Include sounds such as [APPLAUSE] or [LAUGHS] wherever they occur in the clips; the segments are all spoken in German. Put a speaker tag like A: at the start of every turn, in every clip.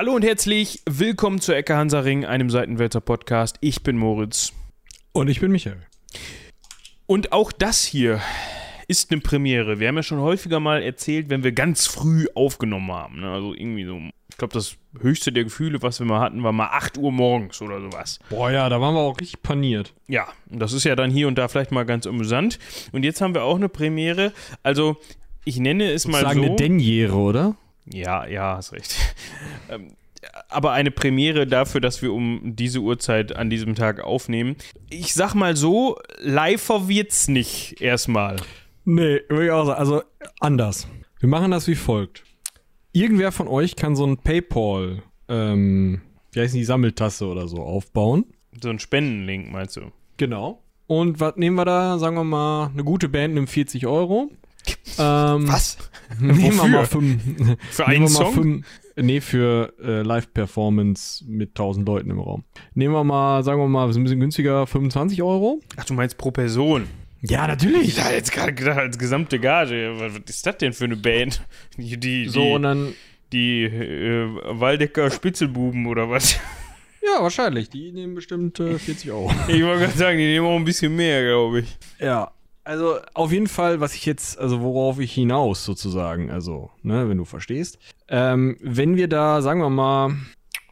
A: Hallo und herzlich willkommen zur Ecke Hansaring, einem Seitenwälzer Podcast. Ich bin Moritz.
B: Und ich bin Michael.
A: Und auch das hier ist eine Premiere. Wir haben ja schon häufiger mal erzählt, wenn wir ganz früh aufgenommen haben. Ne? Also irgendwie so, ich glaube, das höchste der Gefühle, was wir mal hatten, war mal 8 Uhr morgens oder sowas.
B: Boah, ja, da waren wir auch richtig paniert.
A: Ja, das ist ja dann hier und da vielleicht mal ganz amüsant. Und jetzt haben wir auch eine Premiere. Also, ich nenne es mal
B: Sagen
A: so.
B: eine Denjere, oder?
A: Ja, ja, hast recht. [LAUGHS] Ähm, aber eine Premiere dafür, dass wir um diese Uhrzeit an diesem Tag aufnehmen. Ich sag mal so, liver wird's nicht erstmal.
B: Nee, würde ich auch sagen. Also anders. Wir machen das wie folgt. Irgendwer von euch kann so ein PayPal, ähm, wie heißt die Sammeltasse oder so aufbauen.
A: So ein Spendenlink, meinst du?
B: Genau. Und was nehmen wir da? Sagen wir mal, eine gute Band nimmt 40 Euro. Ähm,
A: Was?
B: Nehmen wir
A: Wofür?
B: mal fünf.
A: Für einen
B: wir
A: Song?
B: fünf. Nee, für äh, Live-Performance mit 1000 Leuten im Raum. Nehmen wir mal, sagen wir mal, ist ein bisschen günstiger, 25 Euro.
A: Ach, du meinst pro Person?
B: Ja,
A: Ich
B: natürlich.
A: hatte jetzt gerade gedacht, als gesamte Gage. Was ist das denn für eine Band? [LAUGHS] Die, die,
B: So,
A: die,
B: und dann,
A: die äh, Waldecker Spitzelbuben oder was? [LAUGHS]
B: ja, wahrscheinlich. Die nehmen bestimmt äh, 40 Euro.
A: Ich wollte gerade sagen, die nehmen auch ein bisschen mehr, glaube ich.
B: Ja. Also auf jeden Fall, was ich jetzt, also worauf ich hinaus sozusagen, also, ne, wenn du verstehst. Ähm, wenn wir da, sagen wir mal,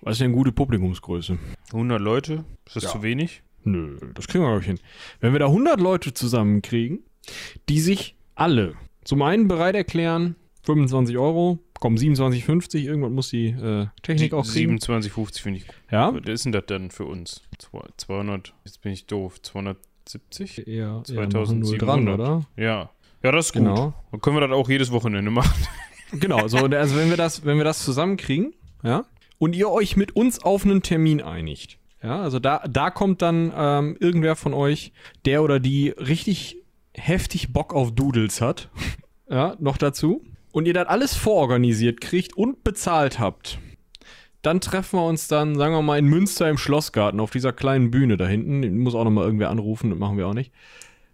B: was ist denn gute Publikumsgröße?
A: 100 Leute? Ist das
B: Ja.
A: zu wenig?
B: Nö, das kriegen wir, glaube ich, hin. Wenn wir da 100 Leute zusammenkriegen, die sich alle zum einen bereit erklären, 25 Euro, kommen 27,50, irgendwann muss die äh, Technik auch kriegen.
A: 27,50 finde ich gut.
B: Ja,
A: Was ist denn das denn für uns? Zwei- 200, jetzt bin ich doof, 270?
B: eher,
A: 2700.
B: dran, oder?
A: Ja. Ja, das ist gut.
B: Genau.
A: Dann können wir das auch jedes Wochenende machen. [LAUGHS]
B: Genau, so, also wenn wir das, wenn wir das zusammenkriegen, ja, und ihr euch mit uns auf einen Termin einigt, ja, also da, da kommt dann ähm, irgendwer von euch, der oder die richtig heftig Bock auf Doodles hat, [LAUGHS] ja, noch dazu, und ihr das alles vororganisiert kriegt und bezahlt habt, dann treffen wir uns dann, sagen wir mal, in Münster im Schlossgarten auf dieser kleinen Bühne da hinten. Den Muss auch noch mal irgendwer anrufen, das machen wir auch nicht.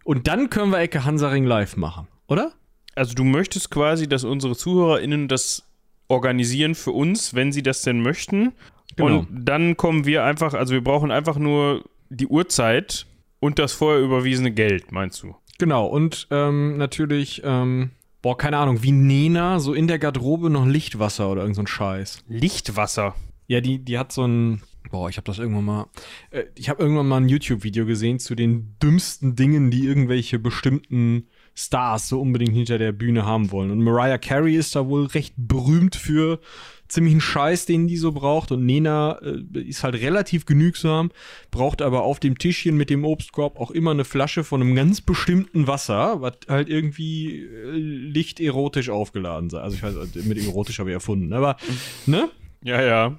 B: Und dann können wir Ecke Hansaring live machen, oder?
A: Also du möchtest quasi, dass unsere ZuhörerInnen das organisieren für uns, wenn sie das denn möchten.
B: Genau.
A: Und dann kommen wir einfach, also wir brauchen einfach nur die Uhrzeit und das vorher überwiesene Geld, meinst du?
B: Genau, und ähm, natürlich, ähm, boah, keine Ahnung, wie Nena, so in der Garderobe noch Lichtwasser oder irgend so ein Scheiß.
A: Lichtwasser.
B: Ja, die, die hat so ein, boah, ich habe das irgendwann mal, äh, ich habe irgendwann mal ein YouTube-Video gesehen zu den dümmsten Dingen, die irgendwelche bestimmten Stars so unbedingt hinter der Bühne haben wollen. Und Mariah Carey ist da wohl recht berühmt für ziemlichen Scheiß, den die so braucht. Und Nena äh, ist halt relativ genügsam, braucht aber auf dem Tischchen mit dem Obstkorb auch immer eine Flasche von einem ganz bestimmten Wasser, was halt irgendwie äh, lichterotisch aufgeladen sei. Also ich weiß, mit erotisch habe ich erfunden, aber, ne?
A: Ja, ja.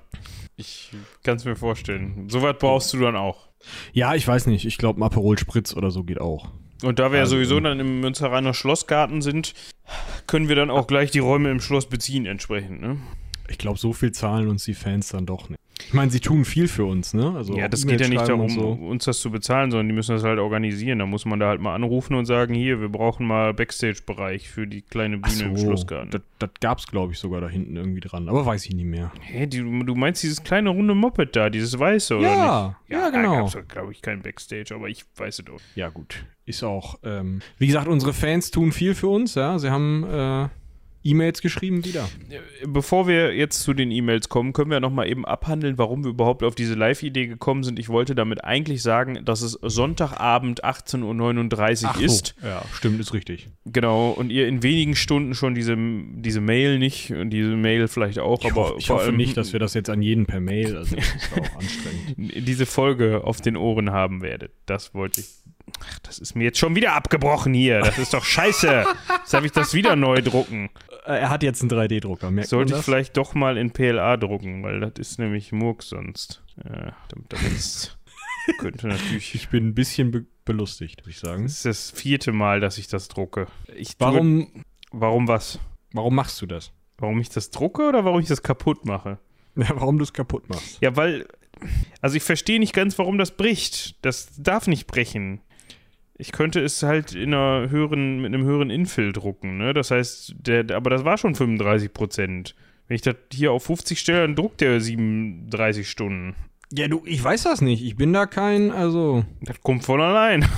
A: Ich kann es mir vorstellen. Soweit brauchst du dann auch.
B: Ja, ich weiß nicht. Ich glaube, ein Aperol Spritz oder so geht auch.
A: Und da wir ja
B: Also,
A: sowieso
B: ähm,
A: dann im Münsteraner Schlossgarten sind, können wir dann auch gleich die Räume im Schloss beziehen entsprechend, ne?
B: Ich glaube, so viel zahlen uns die Fans dann doch nicht. Ich meine, sie tun viel für uns, ne? Also
A: ja, das geht ja nicht darum,
B: So.
A: uns das zu bezahlen, sondern die müssen das halt organisieren. Da muss man da halt mal anrufen und sagen, hier, wir brauchen mal Backstage-Bereich für die kleine Bühne im
B: so,
A: Schlossgarten.
B: das, das gab's, glaube ich, sogar da hinten irgendwie dran. Aber weiß ich nicht mehr.
A: Hä, die, du meinst dieses kleine runde Moped da, dieses weiße, oder
B: Ja,
A: nicht?
B: ja, genau.
A: Da gab's, glaube ich, kein Backstage, aber ich weiß es doch.
B: Ja, gut. Ist auch, ähm, wie gesagt, unsere Fans tun viel für uns, ja. Sie haben äh, E-Mails geschrieben wieder.
A: Bevor wir jetzt zu den E-Mails kommen, können wir noch mal eben abhandeln, warum wir überhaupt auf diese Live-Idee gekommen sind. Ich wollte damit eigentlich sagen, dass es Sonntagabend 18.39 Uhr ist.
B: Ja, stimmt, ist richtig.
A: Genau, und ihr in wenigen Stunden schon diese, diese Mail nicht und diese Mail vielleicht auch,
B: Ich,
A: aber
B: hoffe, ich hoffe nicht, dass wir das jetzt an jeden per Mail, also das ist auch anstrengend. [LAUGHS]
A: diese Folge auf den Ohren haben werdet. Das wollte ich. Ach, das ist mir jetzt schon wieder abgebrochen hier. Das ist doch scheiße. Jetzt habe ich das wieder neu drucken.
B: Äh, er hat jetzt einen 3D-Drucker, merkt
A: Sollte ich vielleicht doch mal in PLA drucken, weil das ist nämlich Murks sonst. Ja, damit das jetzt [LAUGHS] könnte natürlich.
B: Ich bin ein bisschen be belustigt, würde ich sagen.
A: Das ist das vierte Mal, dass ich das drucke. Ich tue,
B: Warum,
A: Warum was?
B: warum machst du das?
A: Warum ich das drucke oder warum ich das kaputt mache? [LAUGHS]
B: Ja, warum du es kaputt machst.
A: Ja, weil. Also ich verstehe nicht ganz, warum das bricht. Das darf nicht brechen. Ich könnte es halt in einer höheren, mit einem höheren Infill drucken, ne? Das heißt, der, aber das war schon 35 Prozent. Wenn ich das hier auf 50 stelle, dann druckt der 37 Stunden.
B: Ja, du, ich weiß das nicht. Ich bin da kein, also.
A: Das kommt von allein. [LAUGHS]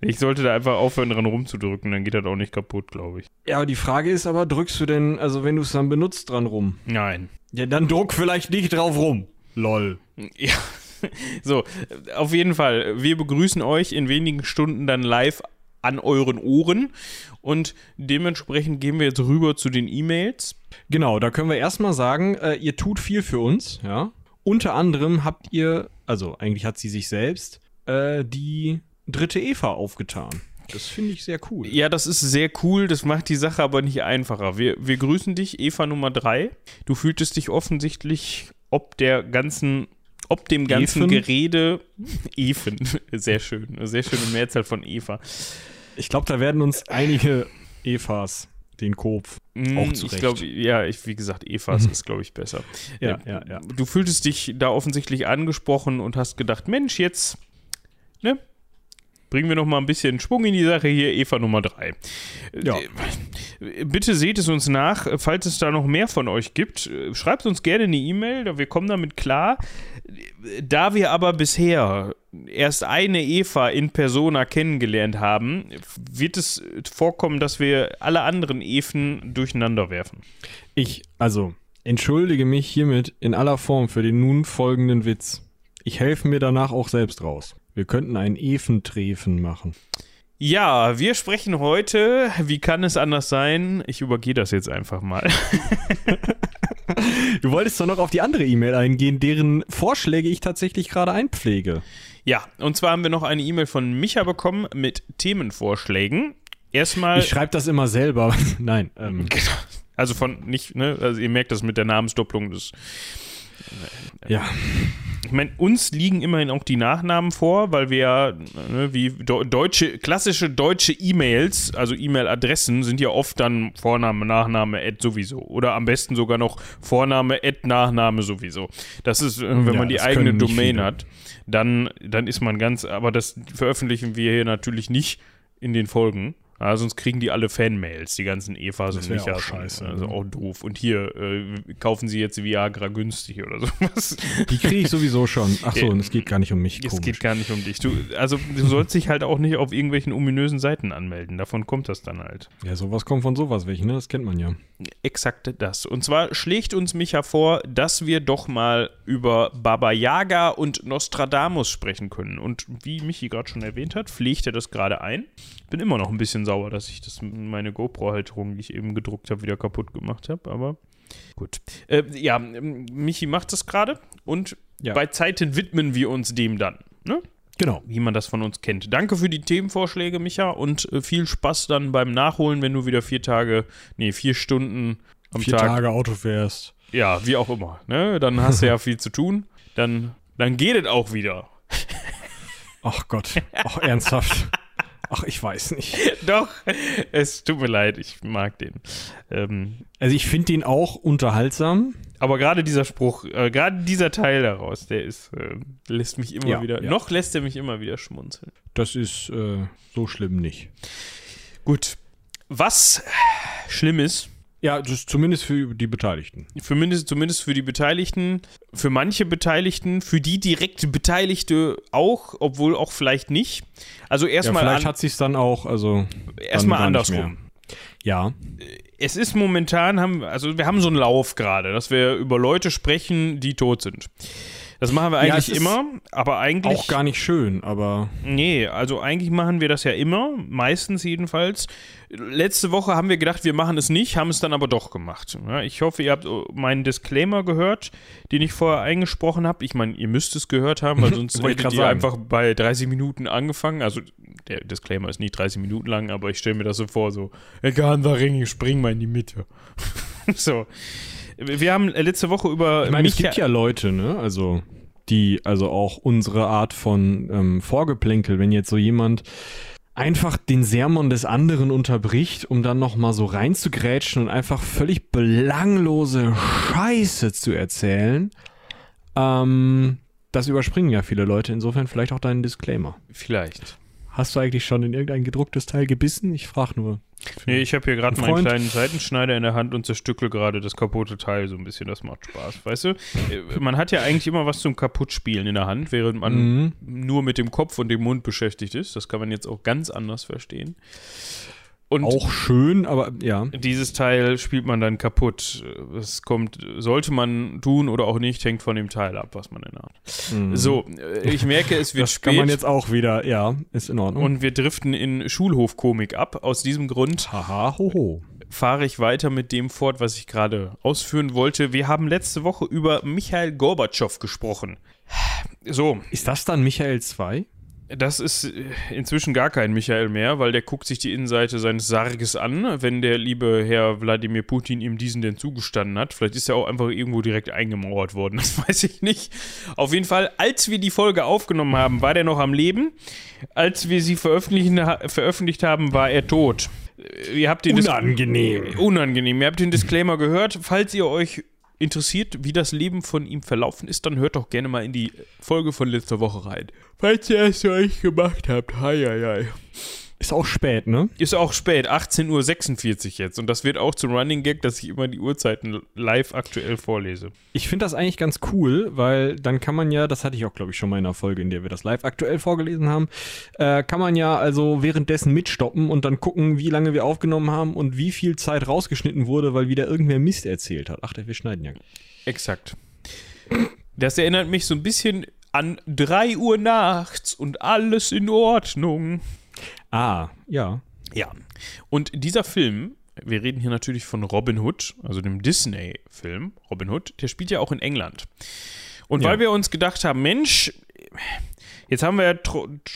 A: Ich sollte da einfach aufhören, dran rumzudrücken, dann geht das auch nicht kaputt, glaube ich.
B: Ja, aber die Frage ist aber, drückst du denn, also wenn du es dann benutzt, dran rum?
A: Nein.
B: Ja, dann druck vielleicht nicht drauf rum. Lol.
A: Ja. [LAUGHS] So, auf jeden Fall. Wir begrüßen euch in wenigen Stunden dann live an euren Ohren und dementsprechend gehen wir jetzt rüber zu den E-Mails.
B: Genau, da können wir erstmal sagen, äh, ihr tut viel für uns, ja. Unter anderem habt ihr, also eigentlich hat sie sich selbst, äh, die dritte Eva aufgetan. Das finde ich sehr cool.
A: Ja, das ist sehr cool, das macht die Sache aber nicht einfacher. Wir, wir grüßen dich, Eva Nummer 3. Du fühltest dich offensichtlich ob der ganzen, ob dem ganzen
B: Efen?
A: Gerede, Even, [LAUGHS] sehr schön, sehr schöne Mehrzahl von Eva.
B: Ich glaube, da werden uns einige Evas den Kopf
A: Mm,
B: auch
A: Ich
B: zurecht.
A: glaube, ja, ich, wie gesagt, Evas ist, glaube ich, besser.
B: Ja,
A: Äh,
B: ja, ja.
A: Du fühltest dich da offensichtlich angesprochen und hast gedacht, Mensch, jetzt, ne? Bringen wir noch mal ein bisschen Schwung in die Sache hier, Eva Nummer 3.
B: Ja.
A: Bitte seht es uns nach, falls es da noch mehr von euch gibt. Schreibt uns gerne eine E-Mail, wir kommen damit klar. Da wir aber bisher erst eine Eva in Persona kennengelernt haben, wird es vorkommen, dass wir alle anderen Even durcheinander werfen.
B: Ich, also, entschuldige mich hiermit in aller Form für den nun folgenden Witz. Ich helfe mir danach auch selbst raus. Wir könnten ein Eventreffen machen.
A: Ja, wir sprechen heute, wie kann es anders sein? Ich übergehe das jetzt einfach mal. [LAUGHS]
B: Du wolltest doch noch auf die andere E-Mail eingehen, deren Vorschläge ich tatsächlich gerade einpflege.
A: Ja, und zwar haben wir noch eine E-Mail von Micha bekommen mit Themenvorschlägen. Erstmal,
B: Ich schreibe das immer selber. [LAUGHS] Nein, ähm, [LAUGHS]
A: also von nicht, ne, also ihr merkt das mit der Namensdopplung des.
B: ja.
A: Ich meine, uns liegen immerhin auch die Nachnamen vor, weil wir ja, ne, wie deutsche, klassische deutsche E-Mails, also E-Mail-Adressen, sind ja oft dann Vorname, Nachname, Ad sowieso. Oder am besten sogar noch Vorname, Ad, Nachname sowieso. Das ist, äh, wenn
B: Ja,
A: man die eigene Domain
B: viele.
A: hat, dann, dann ist man ganz, aber das veröffentlichen wir hier natürlich nicht in den Folgen. Ja, sonst kriegen die alle Fanmails, die ganzen Evas
B: Das
A: und Michas.
B: auch scheiße,
A: Also
B: ne?
A: auch doof. Und hier, äh, kaufen sie jetzt Viagra günstig oder [LAUGHS] sowas.
B: Die kriege ich sowieso schon. Ach so,
A: Ja.
B: und es geht gar nicht um mich.
A: Es
B: Komisch.
A: geht gar nicht um dich. Du, also du sollst dich halt auch nicht auf irgendwelchen ominösen Seiten anmelden. Davon kommt das dann halt.
B: Ja, sowas kommt von sowas welchen, ne? Das kennt man ja.
A: Exakt das. Und zwar schlägt uns Micha vor, dass wir doch mal über Baba Yaga und Nostradamus sprechen können. Und wie Michi gerade schon erwähnt hat, pflegt er das gerade ein. Bin immer noch ein bisschen sauer, dass ich das meine GoPro-Halterung, die ich eben gedruckt habe, wieder kaputt gemacht habe. Aber gut. Äh, ja, Michi macht das gerade. Und
B: Ja.
A: bei Zeiten widmen wir uns dem dann. Ne?
B: Genau.
A: wie man das von uns kennt. Danke für die Themenvorschläge, Micha, und äh, viel Spaß dann beim Nachholen, wenn du wieder vier Tage, nee, vier Stunden am
B: Vier
A: Tag,
B: Tage Auto fährst.
A: ja, wie auch immer, ne? Dann hast du ja viel zu tun. Dann, dann geht es auch wieder.
B: Ach Gott. Ach, ernsthaft. [LAUGHS] Ach, ich weiß nicht. [LAUGHS]
A: Doch, es tut mir leid, ich mag den. Ähm,
B: Also ich finde den auch unterhaltsam.
A: aber gerade dieser Spruch, äh, gerade dieser Teil daraus, der ist, äh, lässt mich immer
B: Ja,
A: wieder,
B: ja.
A: noch lässt er mich immer wieder schmunzeln.
B: Das ist äh, so schlimm nicht.
A: Gut. Was schlimm ist,
B: Ja, das zumindest für die Beteiligten.
A: für mindest, zumindest für die Beteiligten, für manche Beteiligten, für die direkt Beteiligte auch, obwohl auch vielleicht nicht. Also
B: Ja,
A: erstmal
B: vielleicht
A: an,
B: hat sich dann auch, also
A: erstmal andersrum.
B: ja,
A: Es ist momentan, haben, also wir haben so einen Lauf gerade, dass wir über Leute sprechen, die tot sind. Das machen wir
B: Ja,
A: eigentlich
B: ist
A: immer, aber eigentlich.
B: auch gar nicht schön, aber
A: Nee, also eigentlich machen wir das ja immer, meistens jedenfalls. Letzte Woche haben wir gedacht, wir machen es nicht, haben es dann aber doch gemacht. Ja, ich hoffe, ihr habt äh, meinen Disclaimer gehört, den ich vorher eingesprochen habe. Ich meine, ihr müsst es gehört haben, weil [LAUGHS] sonst hättet ihr einfach bei 30 Minuten angefangen. Also der Disclaimer ist nicht 30 Minuten lang, aber ich stelle mir das so vor, so, egal, Ring, ich spring mal in die Mitte. [LAUGHS] so. Wir haben letzte Woche über
B: ich meine, es
A: Micha-
B: gibt ja Leute, ne, also die, also auch unsere Art von ähm, Vorgeplänkel, wenn jetzt so jemand einfach den Sermon des anderen unterbricht, um dann nochmal so reinzugrätschen und einfach völlig belanglose Scheiße zu erzählen, ähm, das überspringen ja viele Leute, insofern vielleicht auch deinen Disclaimer.
A: Vielleicht.
B: Hast du eigentlich schon in irgendein gedrucktes Teil gebissen? Ich frage nur.
A: Nee, ich habe hier gerade
B: Ein
A: meinen kleinen Seitenschneider in der Hand und zerstückel gerade das kaputte Teil so ein bisschen. Das macht Spaß, weißt du? Äh, Man hat ja eigentlich immer was zum Kaputtspielen in der Hand, während man
B: Mhm.
A: nur mit dem Kopf und dem Mund beschäftigt ist. Das kann man jetzt auch ganz anders verstehen. Und
B: Auch schön, aber ja.
A: dieses Teil spielt man dann kaputt. Es kommt, sollte man tun oder auch nicht, hängt von dem Teil ab, was man Hand hat.
B: Mhm.
A: So, äh, ich merke, es wird
B: das
A: spät.
B: kann man jetzt auch wieder, ja, ist in Ordnung.
A: und wir driften in Schulhofkomik ab. Aus diesem Grund
B: haha, hoho.
A: fahre ich weiter mit dem fort, was ich gerade ausführen wollte. Wir haben letzte Woche über Michael Gorbatschow gesprochen. So,
B: Ist das dann Michael 2?
A: Das ist äh, inzwischen gar kein Michael mehr, weil der guckt sich die Innenseite seines Sarges an, wenn der liebe Herr Wladimir Putin ihm diesen denn zugestanden hat. Vielleicht ist er auch einfach irgendwo direkt eingemauert worden, [LAUGHS] das weiß ich nicht. Auf jeden Fall, als wir die Folge aufgenommen haben, war der noch am Leben. Als wir sie veröffentlichen, veröffentlicht haben, war er tot. Äh, Ihr habt den Dis-
B: Unangenehm.
A: Unangenehm. Ihr habt den Disclaimer gehört. Falls ihr euch interessiert, wie das Leben von ihm verlaufen ist, dann hört doch gerne mal in die Folge von letzter Woche rein. Falls ihr es euch gemacht habt. Hei, hei, hei.
B: Ist auch spät, ne?
A: Ist auch spät, 18.46 Uhr jetzt. Und das wird auch zum Running Gag, dass ich immer die Uhrzeiten live aktuell vorlese.
B: Ich finde das eigentlich ganz cool, weil dann kann man ja, das hatte ich auch, glaube ich, schon mal in einer Folge, in der wir das live aktuell vorgelesen haben, äh, kann man ja also währenddessen mitstoppen und dann gucken, wie lange wir aufgenommen haben und wie viel Zeit rausgeschnitten wurde, weil wieder irgendwer Mist erzählt hat. Ach, wir schneiden ja.
A: Exakt. Das erinnert mich so ein bisschen an 3 Uhr nachts und alles in Ordnung.
B: Ah, ja.
A: Ja. Und dieser Film, wir reden hier natürlich von Robin Hood, also dem Disney-Film Robin Hood, der spielt ja auch in England. Und
B: Ja.
A: weil wir uns gedacht haben, Mensch, jetzt haben wir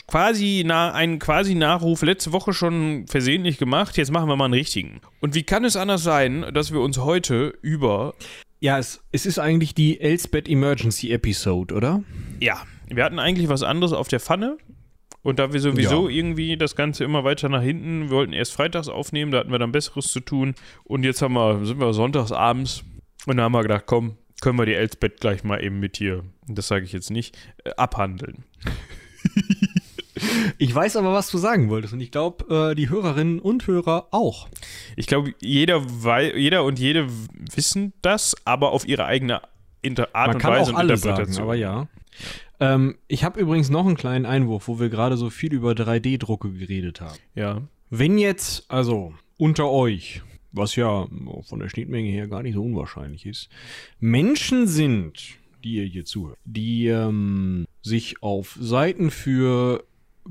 A: quasi einen quasi Nachruf letzte Woche schon versehentlich gemacht, jetzt machen wir mal einen richtigen. Und wie kann es anders sein, dass wir uns heute über,
B: Ja, es, es ist eigentlich die Elsbeth Emergency Episode, oder?
A: ja, wir hatten eigentlich was anderes auf der Pfanne. Und da wir sowieso irgendwie das Ganze immer weiter nach hinten, wir wollten erst freitags aufnehmen, da hatten wir dann Besseres zu tun. Und jetzt haben wir, sind wir sonntags abends und da haben wir gedacht, komm, können wir die Elsbeth gleich mal eben mit hier, das sage ich jetzt nicht, äh, abhandeln. [LAUGHS]
B: Ich weiß aber, was du sagen wolltest und ich glaube, äh, die Hörerinnen und Hörer auch.
A: Ich glaube, jeder, jeder und jede wissen das, aber auf ihre eigene Inter Art
B: Man
A: und
B: kann
A: Weise
B: auch
A: und
B: alle sagen,
A: Interpretation.
B: aber ja. Ähm, ich habe übrigens noch einen kleinen Einwurf, wo wir gerade so viel über 3D-Drucke geredet haben.
A: Ja.
B: Wenn jetzt, also unter euch, was ja von der Schnittmenge her gar nicht so unwahrscheinlich ist, Menschen sind, die ihr hier zuhört, die ähm, sich auf Seiten für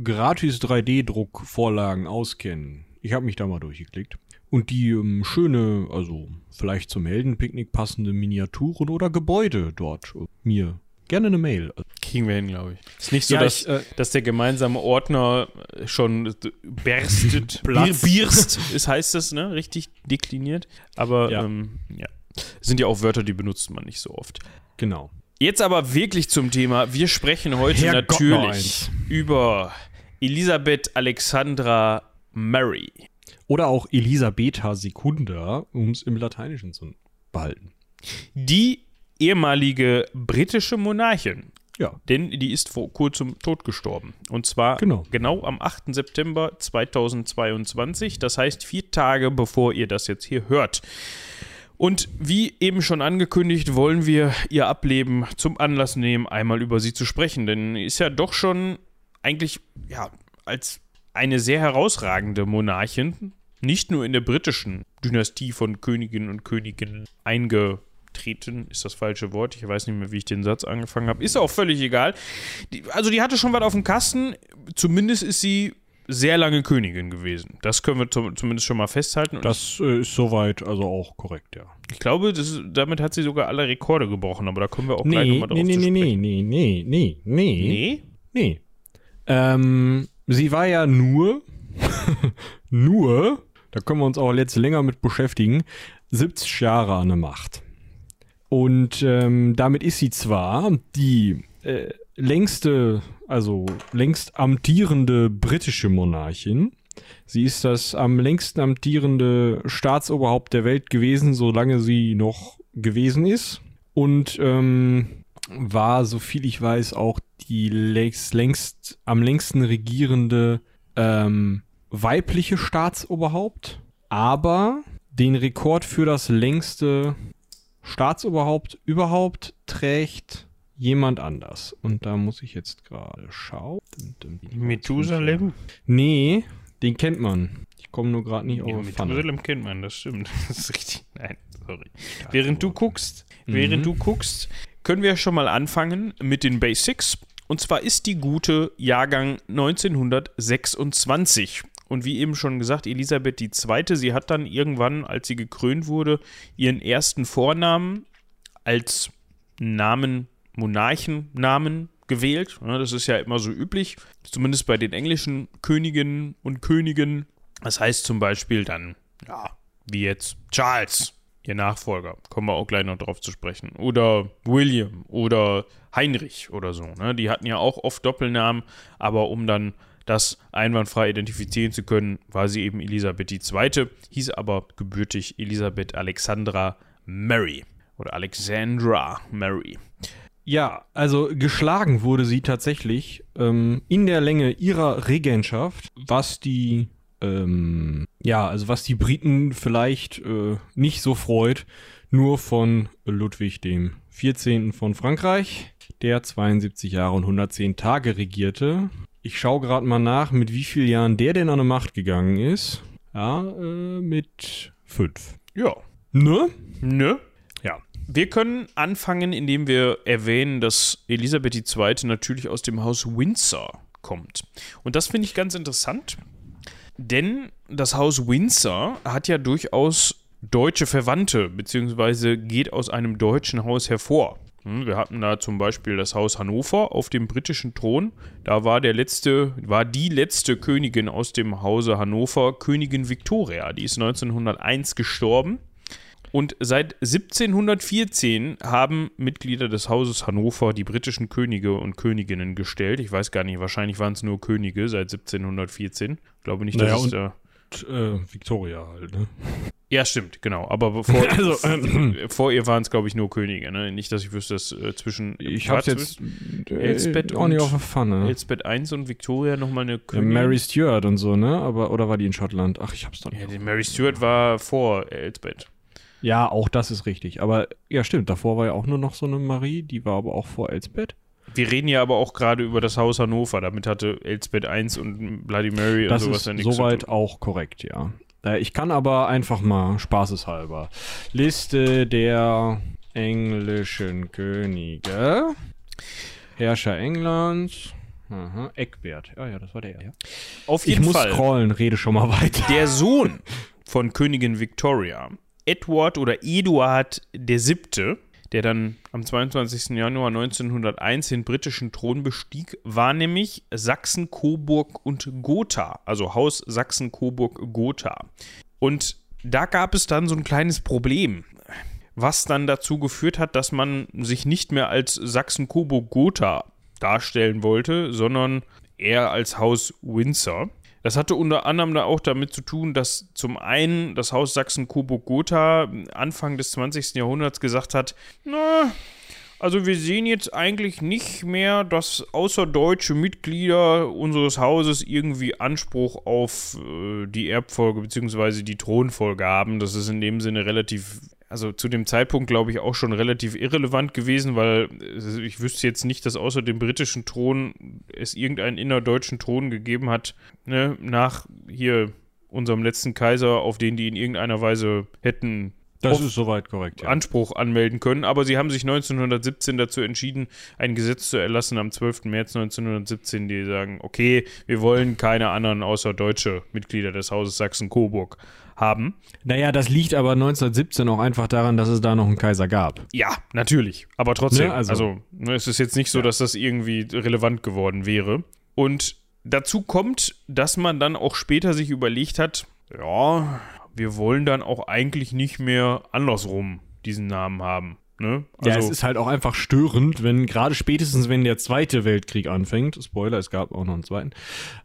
B: gratis 3D-Druckvorlagen auskennen. Ich habe mich da mal durchgeklickt. Und die ähm, schöne, also vielleicht zum Heldenpicknick passende Miniaturen oder Gebäude dort äh, mir gerne eine Mail.
A: Kriegen wir hin, glaube ich. Ist nicht so,
B: Ja,
A: dass,
B: ich, äh,
A: dass der gemeinsame Ordner schon berstet. [LAUGHS] Bierst, ist, heißt das, ne? Richtig dekliniert. Aber
B: Ja.
A: Ähm, ja. Sind ja auch Wörter, die benutzt man nicht so oft.
B: Genau.
A: Jetzt aber wirklich zum Thema. Wir sprechen heute
B: noch
A: natürlich über Elisabeth Alexandra Mary.
B: Oder auch Elisabetha Secunda, um es im Lateinischen zu behalten.
A: Die ehemalige britische Monarchin.
B: Ja.
A: Denn die ist vor kurzem tot gestorben. Und zwar
B: Genau.
A: genau am 8. September 2022. Das heißt vier Tage bevor ihr das jetzt hier hört. Und wie eben schon angekündigt, wollen wir ihr Ableben zum Anlass nehmen, einmal über sie zu sprechen. Denn ist ja doch schon eigentlich, ja, als eine sehr herausragende Monarchin, nicht nur in der britischen Dynastie von Königinnen und Königen eingetreten, ist das falsche Wort. Ich weiß nicht mehr, wie ich den Satz angefangen habe. Ist auch völlig egal. Die, also die hatte schon was auf dem Kasten. Zumindest ist sie sehr lange Königin gewesen. Das können wir zum, zumindest schon mal festhalten. Und
B: Das äh, ist soweit also auch korrekt, ja.
A: ich glaube, das damit hat sie sogar alle Rekorde gebrochen, aber da kommen wir auch gleich
B: Nee,
A: nochmal drauf
B: nee,
A: zu
B: nee, nee,
A: sprechen.
B: nee, nee, nee, nee,
A: Nee?
B: nee. Ähm, sie war ja nur, [LAUGHS] nur, da können wir uns auch jetzt länger mit beschäftigen, 70 Jahre an der Macht. Und ähm, damit ist sie zwar die äh, längste, also längst amtierende britische Monarchin. Sie ist das am längsten amtierende Staatsoberhaupt der Welt gewesen, solange sie noch gewesen ist. Und ähm, war, so viel ich weiß, auch die längst, längst am längsten regierende ähm, weibliche Staatsoberhaupt, aber den Rekord für das längste Staatsoberhaupt überhaupt trägt jemand anders. Und da muss ich jetzt gerade schauen.
A: Methusalem?
B: Nee, den kennt man. Ich komme nur gerade nicht
A: Ja,
B: auf Pfanne.
A: Methusalem kennt man, das stimmt. [LAUGHS] Das ist richtig. Nein, sorry. Während du guckst, während du guckst, können wir schon mal anfangen mit den Basics. Und zwar ist die gute Jahrgang 1926. Und wie eben schon gesagt, Elisabeth II., sie hat dann irgendwann, als sie gekrönt wurde, ihren ersten Vornamen als Namen, Monarchennamen gewählt. Das ist ja immer so üblich, zumindest bei den englischen Königinnen und Königen. Das heißt zum Beispiel dann, ja, wie jetzt Charles, ihr Nachfolger, kommen wir auch gleich noch drauf zu sprechen. Oder William oder Heinrich oder so. Ne? Die hatten ja auch oft Doppelnamen, aber um dann das einwandfrei identifizieren zu können, war sie eben Elisabeth II., hieß aber gebürtig Elisabeth Alexandra Mary oder Alexandra Mary.
B: Ja, also geschlagen wurde sie tatsächlich ähm, in der Länge ihrer Regentschaft, was die ähm, ja, also was die Briten vielleicht äh, nicht so freut, nur von Ludwig dem 14. von Frankreich, der 72 Jahre und 110 Tage regierte. Ich schaue gerade mal nach, mit wie vielen Jahren der denn an die Macht gegangen ist. Ja, äh, mit fünf.
A: Ja,
B: Ne?
A: ne?
B: Ja.
A: Wir können anfangen, indem wir erwähnen, dass Elisabeth II. natürlich aus dem Haus Windsor kommt. Und das finde ich ganz interessant, denn das Haus Windsor hat ja durchaus deutsche Verwandte, beziehungsweise geht aus einem deutschen Haus hervor. Hm, Wir hatten da zum Beispiel das Haus Hannover auf dem britischen Thron. Da war der letzte, war die letzte Königin aus dem Hause Hannover, Königin Victoria. Die ist 1901 gestorben. Und seit 1714 haben Mitglieder des Hauses Hannover die britischen Könige und Königinnen gestellt. Ich weiß gar nicht, wahrscheinlich waren es nur Könige seit 1714. Ich glaube nicht, dass
B: Naja,
A: es
B: und-
A: da.
B: Und, äh, Victoria halt, ne?
A: Ja, stimmt, genau. Aber bevor, [LAUGHS]
B: Also, ähm,
A: vor ihr waren es, glaube ich, nur Könige. Ne? Nicht, dass ich wüsste, dass äh, zwischen.
B: Ich hab's jetzt äh,
A: Elsbeth
B: auch nicht
A: und-
B: auf der Pfanne.
A: Elsbeth I und Victoria nochmal eine Königin.
B: Mary Stuart und so, ne? Aber, oder war die in Schottland? Ach, ich hab's doch nicht.
A: Ja, die Mary Stuart war vor Elsbeth.
B: Ja, auch das ist richtig. Aber ja, stimmt. Davor war ja auch nur noch so eine Marie, die war aber auch vor Elsbeth.
A: Wir reden ja aber auch gerade über das Haus Hannover. Damit hatte Elsbeth I und Bloody Mary
B: Das
A: und sowas
B: ist
A: ja nichts zu
B: soweit
A: tun.
B: auch korrekt, ja. Äh, Ich kann aber einfach mal spaßeshalber. Liste der englischen Könige. Herrscher Englands. Aha, Eckbert. Ja, ja, das war der. Ja.
A: Auf
B: Ich
A: jeden
B: muss
A: Fall.
B: scrollen, rede schon mal weiter.
A: Der Sohn von Königin Victoria, Edward oder Eduard der Siebte, der dann am 22. Januar 1901 den britischen Thron bestieg, war nämlich Sachsen, Coburg und Gotha, also Haus Sachsen, Coburg, Gotha. Und da gab es dann so ein kleines Problem, was dann dazu geführt hat, dass man sich nicht mehr als Sachsen, Coburg, Gotha darstellen wollte, sondern eher als Haus Windsor. Das hatte unter anderem da auch damit zu tun, dass zum einen das Haus Sachsen-Coburg-Gotha Anfang des 20. Jahrhunderts gesagt hat, na, also wir sehen jetzt eigentlich nicht mehr, dass außer deutsche Mitglieder unseres Hauses irgendwie Anspruch auf äh, die Erbfolge bzw. die Thronfolge haben. Das ist in dem Sinne relativ, also zu dem Zeitpunkt glaube ich auch schon relativ irrelevant gewesen, weil äh, ich wüsste jetzt nicht, dass außer dem britischen Thron es irgendeinen innerdeutschen Thron gegeben hat, ne, nach hier unserem letzten Kaiser, auf den die in irgendeiner Weise hätten
B: Das ist soweit korrekt, ja.
A: Anspruch anmelden können. Aber sie haben sich 1917 dazu entschieden, ein Gesetz zu erlassen am 12. März 1917, die sagen, okay, wir wollen keine anderen außer deutsche Mitglieder des Hauses Sachsen-Coburg haben.
B: Naja, das liegt aber 1917 auch einfach daran, dass es da noch einen Kaiser gab.
A: Ja, natürlich. Aber trotzdem,
B: Ne,
A: also,
B: also-
A: ne, es ist jetzt nicht so, dass das irgendwie relevant geworden wäre. Und dazu kommt, dass man dann auch später sich überlegt hat, ja, wir wollen dann auch eigentlich nicht mehr andersrum diesen Namen haben. Ne?
B: ja, es ist halt auch einfach störend, wenn gerade spätestens, wenn der Zweite Weltkrieg anfängt, Spoiler, es gab auch noch einen zweiten,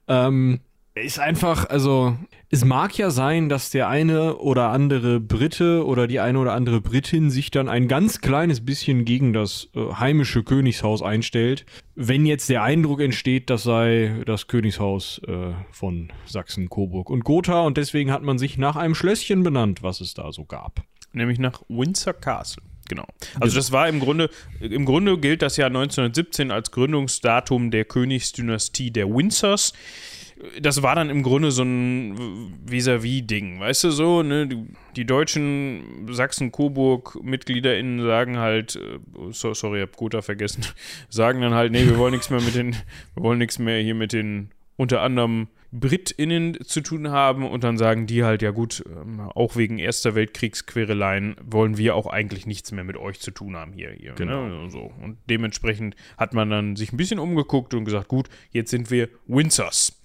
B: ähm, ist einfach, also es mag ja sein, dass der eine oder andere Brite oder die eine oder andere Britin sich dann ein ganz kleines bisschen gegen das äh, heimische Königshaus einstellt, wenn jetzt der Eindruck entsteht, das sei das Königshaus äh, von Sachsen, Coburg und Gotha und deswegen hat man sich nach einem Schlösschen benannt, was es da so gab.
A: Nämlich nach Windsor Castle. Genau. Also das war im Grunde, im Grunde gilt das Jahr 1917 als Gründungsdatum der Königsdynastie der Windsors das war dann im Grunde so ein Vis-à-vis-Ding, weißt du so, ne? Die, deutschen Sachsen-Coburg-MitgliederInnen sagen halt, äh, so, sorry, hab Gotha vergessen, [LAUGHS] sagen dann halt, nee, wir wollen nichts mehr mit den, wir wollen nichts mehr hier mit den unter anderem BritInnen zu tun haben und dann sagen die halt, ja gut, ähm, auch wegen Erster Weltkriegsquereleien wollen wir auch eigentlich nichts mehr mit euch zu tun haben hier. hier
B: genau.
A: Ne? So. Und dementsprechend hat man dann sich ein bisschen umgeguckt und gesagt, gut, jetzt sind wir Windsors.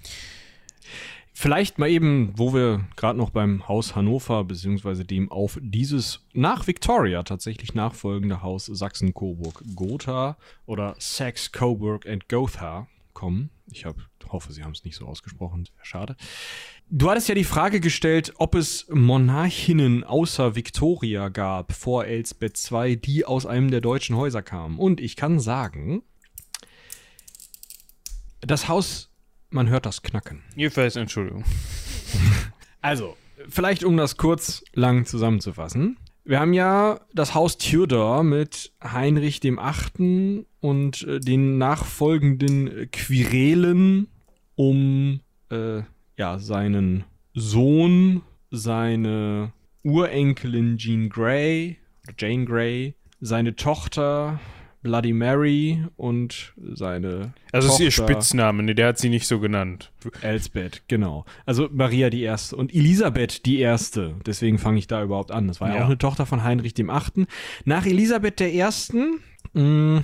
B: Vielleicht mal eben, wo wir gerade noch beim Haus Hannover, beziehungsweise dem auf dieses nach Victoria tatsächlich nachfolgende Haus Sachsen-Coburg-Gotha oder Saxe-Coburg and Gotha kommen. Ich hab, hoffe, Sie haben es nicht so ausgesprochen. Schade. Du hattest ja die Frage gestellt, ob es Monarchinnen außer Victoria gab vor Elsbeth II, die aus einem der deutschen Häuser kamen. Und ich kann sagen, das Haus, man hört das Knacken.
A: Jedenfalls, Entschuldigung. [LAUGHS]
B: Also, vielleicht um das kurz lang zusammenzufassen. Wir haben ja das Haus Tudor mit Heinrich dem Achten und äh, den nachfolgenden Quirelen um äh, ja, seinen Sohn, seine Urenkelin Jean Grey, Jane Grey, seine Tochter Bloody Mary und seine.
A: Also
B: Tochter,
A: ist ihr Spitzname, ne? Der hat sie nicht so genannt.
B: Elsbeth, genau. Also Maria die Erste und Elisabeth die Erste. Deswegen fange ich da überhaupt an. Das war ja,
A: Ja.
B: auch eine Tochter von Heinrich dem Achten. Nach Elisabeth der Ersten mh,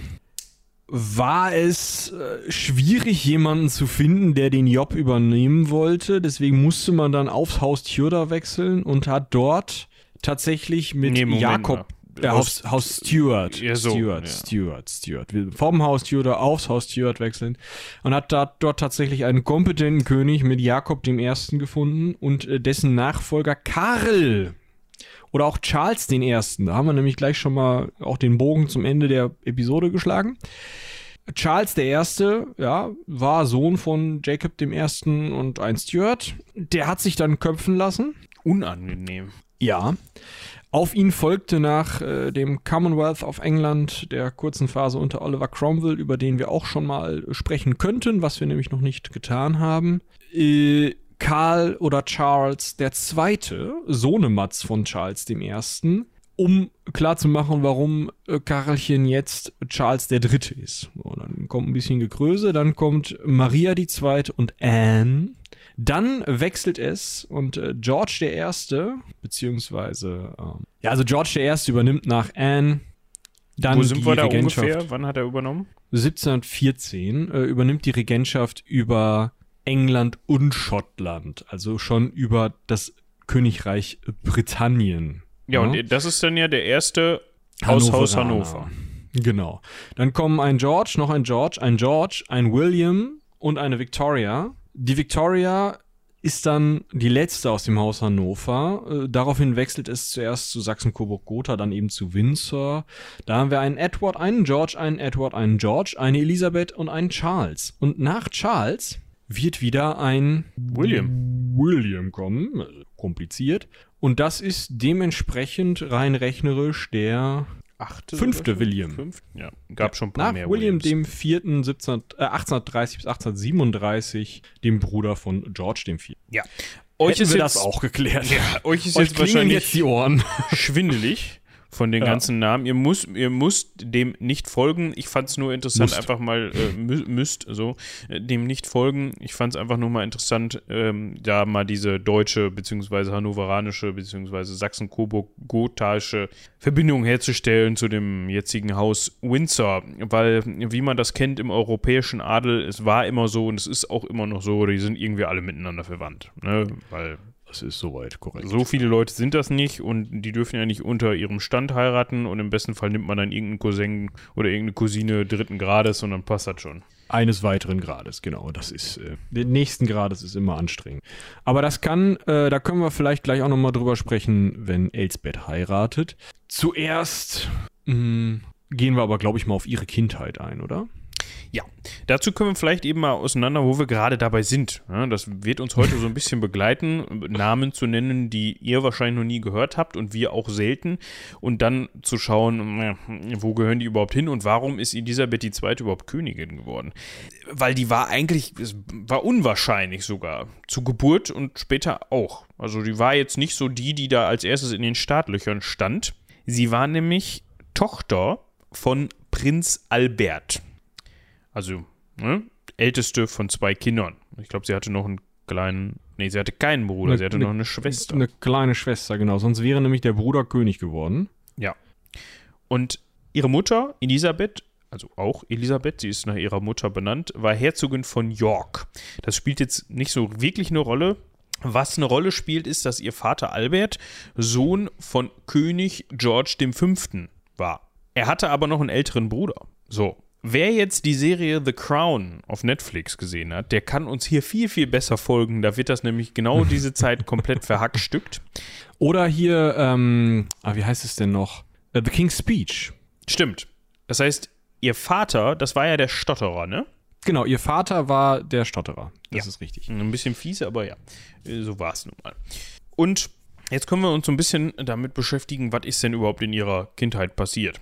B: war es äh, schwierig, jemanden zu finden, der den Job übernehmen wollte. Deswegen musste man dann aufs Haus Tudor wechseln und hat dort tatsächlich mit
A: Nee,
B: Jakob der Haus, Haus Stewart.
A: Ja, so,
B: Stewart,
A: ja.
B: Stewart, Stewart. Vom Haus Tudor aufs Haus Stewart wechseln. Und hat da, dort tatsächlich einen kompetenten König mit Jakob dem Ersten gefunden und äh, dessen Nachfolger Karl. Oder auch Charles den Ersten. Da haben wir nämlich gleich schon mal auch den Bogen zum Ende der Episode geschlagen. Charles der Erste, ja, war Sohn von Jacob dem Ersten und ein Stewart. Der hat sich dann köpfen lassen.
A: Unangenehm.
B: Ja. Auf ihn folgte nach äh, dem Commonwealth of England der kurzen Phase unter Oliver Cromwell, über den wir auch schon mal sprechen könnten, was wir nämlich noch nicht getan haben. Äh, Karl oder Charles Zweite, Sohnematz von Charles Ersten, um klarzumachen, warum äh, Karlchen jetzt Charles Dritte ist. So, dann kommt ein bisschen Gegröße, dann kommt Maria die Zweite und Anne. Dann wechselt es und äh, George der Erste, beziehungsweise, ähm, ja, also George der Erste übernimmt nach Anne. Dann
A: Wo sind
B: die
A: wir da
B: Regentschaft.
A: ungefähr? Wann hat er übernommen?
B: 1714 äh, übernimmt die Regentschaft über England und Schottland, also schon über das Königreich Britannien.
A: Ja, und das ist dann ja der erste aus Haus
B: Hannoveraner.
A: Hannover.
B: Genau. Dann kommen ein George, noch ein George, ein George, ein William und eine Victoria. Die Victoria ist dann die letzte aus dem Haus Hannover. Äh, daraufhin wechselt es zuerst zu Sachsen-Coburg-Gotha, dann eben zu Windsor. Da haben wir einen Edward, einen George, einen Edward, einen George, eine Elisabeth und einen Charles. Und nach Charles wird wieder ein
A: William.
B: William kommen. Also kompliziert. Und das ist dementsprechend rein rechnerisch der
A: Achte
B: Fünfte? William.
A: Fünf? Ja, gab schon ein paar
B: nach
A: mehr
B: William
A: Williams.
B: dem 4. 17, äh, 1830 bis 1837, dem Bruder von George dem 4.
A: Ja. Euch
B: Hätten
A: ist
B: wir
A: jetzt,
B: das auch geklärt.
A: Ja, euch ist
B: Euch
A: jetzt wahrscheinlich
B: jetzt die Ohren.
A: schwindelig [LAUGHS] von den
B: Ja.
A: ganzen Namen. Ihr müsst, ihr müsst dem nicht folgen. Ich fand es nur interessant,
B: Musst.
A: einfach mal, äh, mü müsst so, äh, dem nicht folgen. Ich fand es einfach nur mal interessant, ähm, da mal diese deutsche, beziehungsweise hannoveranische, beziehungsweise Sachsen-Coburg-Gothaische Verbindung herzustellen zu dem jetzigen Haus Windsor. Weil, wie man das kennt im europäischen Adel, es war immer so und es ist auch immer noch so, die sind irgendwie alle miteinander verwandt. Ne? Weil
B: Das ist soweit korrekt.
A: So viele Leute sind das nicht und die dürfen ja nicht unter ihrem Stand heiraten und im besten Fall nimmt man dann irgendeinen Cousin oder irgendeine Cousine dritten Grades und dann passt das schon.
B: Eines weiteren Grades, genau. Das ist, äh, den nächsten Grades ist immer anstrengend. Aber das kann, äh, da können wir vielleicht gleich auch nochmal drüber sprechen, wenn Elsbeth heiratet. Zuerst mh, gehen wir aber, glaube ich, mal auf ihre Kindheit ein, oder?
A: Ja, dazu können wir vielleicht eben mal auseinander, wo wir gerade dabei sind. Ja, das wird uns heute so ein bisschen begleiten, Namen zu nennen, die ihr wahrscheinlich noch nie gehört habt und wir auch selten. Und dann zu schauen, wo gehören die überhaupt hin und warum ist Elisabeth II. überhaupt Königin geworden? Weil die war eigentlich, es war unwahrscheinlich sogar, zu Geburt und später auch. Also die war jetzt nicht so die, die da als erstes in den Startlöchern stand. Sie war nämlich Tochter von Prinz Albert. Also, ne? Älteste von zwei Kindern. Ich glaube, sie hatte noch einen kleinen. Nee, sie hatte keinen Bruder,
B: Eine-
A: sie hatte
B: eine-
A: noch eine Schwester.
B: Eine kleine Schwester, genau. Sonst wäre nämlich der Bruder König geworden.
A: Ja. Und ihre Mutter, Elisabeth, also auch Elisabeth, sie ist nach ihrer Mutter benannt, war Herzogin von York. Das spielt jetzt nicht so wirklich eine Rolle. Was eine Rolle spielt, ist, dass ihr Vater Albert Sohn von König George V. war. Er hatte aber noch einen älteren Bruder. So. Wer jetzt die Serie The Crown auf Netflix gesehen hat, der kann uns hier viel, viel besser folgen. Da wird das nämlich genau [LAUGHS] diese Zeit komplett verhackstückt.
B: Oder hier, ähm, ah, wie heißt es denn noch? Äh, The King's Speech.
A: Stimmt. Das heißt, ihr Vater, das war ja der Stotterer, ne?
B: Genau, ihr Vater war der Stotterer. Das
A: Ja.
B: ist richtig.
A: Ein bisschen fiese, aber ja, so war es nun mal. Und jetzt können wir uns so ein bisschen damit beschäftigen, was ist denn überhaupt in ihrer Kindheit passiert.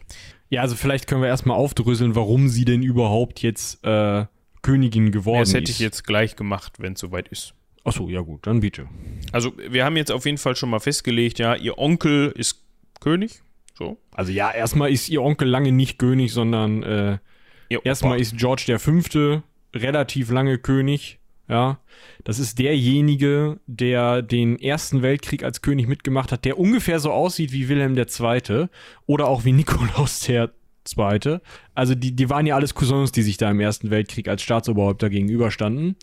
B: Ja, also vielleicht können wir erstmal aufdröseln, warum sie denn überhaupt jetzt äh, Königin geworden
A: Das hätte
B: ist.
A: ich jetzt gleich gemacht, wenn es soweit ist.
B: Achso, ja gut, dann bitte.
A: Also, wir haben jetzt auf jeden Fall schon mal festgelegt, ja, ihr Onkel ist König. So.
B: Also ja, erstmal ist ihr Onkel lange nicht König, sondern äh, erstmal ist George V. relativ lange König. Ja, das ist derjenige, der den Ersten Weltkrieg als König mitgemacht hat, der ungefähr so aussieht wie Wilhelm II. oder auch wie Nikolaus Zweite. Also die, die waren ja alles Cousins, die sich da im Ersten Weltkrieg als Staatsoberhäupter gegenüberstanden.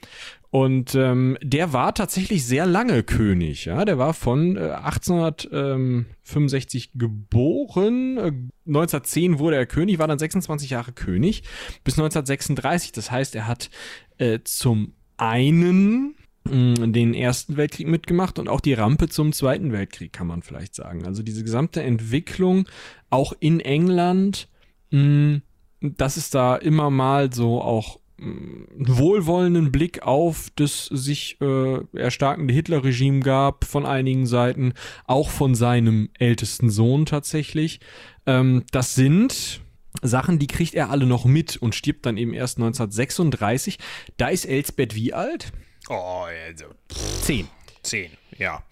B: Und ähm, der war tatsächlich sehr lange König. Ja, der war von äh, 1865 geboren. Äh, 1910 wurde er König, war dann 26 Jahre König bis 1936. Das heißt, er hat äh, zum einen mh, den Ersten Weltkrieg mitgemacht und auch die Rampe zum Zweiten Weltkrieg, kann man vielleicht sagen. Also diese gesamte Entwicklung auch in England, mh, dass es da immer mal so auch einen wohlwollenden Blick auf das sich äh, erstarkende Hitlerregime gab von einigen Seiten, auch von seinem ältesten Sohn tatsächlich. Ähm, das sind Sachen, die kriegt er alle noch mit und stirbt dann eben erst 1936. Da ist Elsbeth wie alt?
A: Oh, also
B: Zehn.
A: zehn, ja.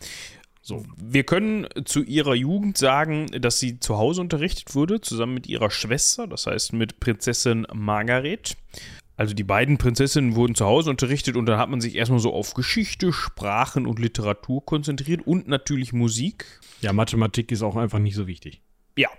A: So, wir können zu ihrer Jugend sagen, dass sie zu Hause unterrichtet wurde, zusammen mit ihrer Schwester, das heißt mit Prinzessin Margaret. Also die beiden Prinzessinnen wurden zu Hause unterrichtet und dann hat man sich erstmal so auf Geschichte, Sprachen und Literatur konzentriert und natürlich Musik.
B: Ja, Mathematik ist auch einfach nicht so wichtig.
A: Ja.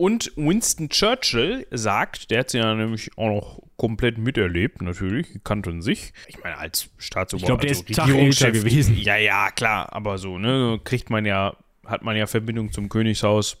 A: Und Winston Churchill sagt, der hat sie ja nämlich auch noch komplett miterlebt, natürlich, die kannten sich. Ich meine, als Staatsoberhaupt.
B: Ich glaub, der ist Tag älter gewesen.
A: Ja, ja, klar, aber so, ne, kriegt man ja, hat man ja Verbindung zum Königshaus,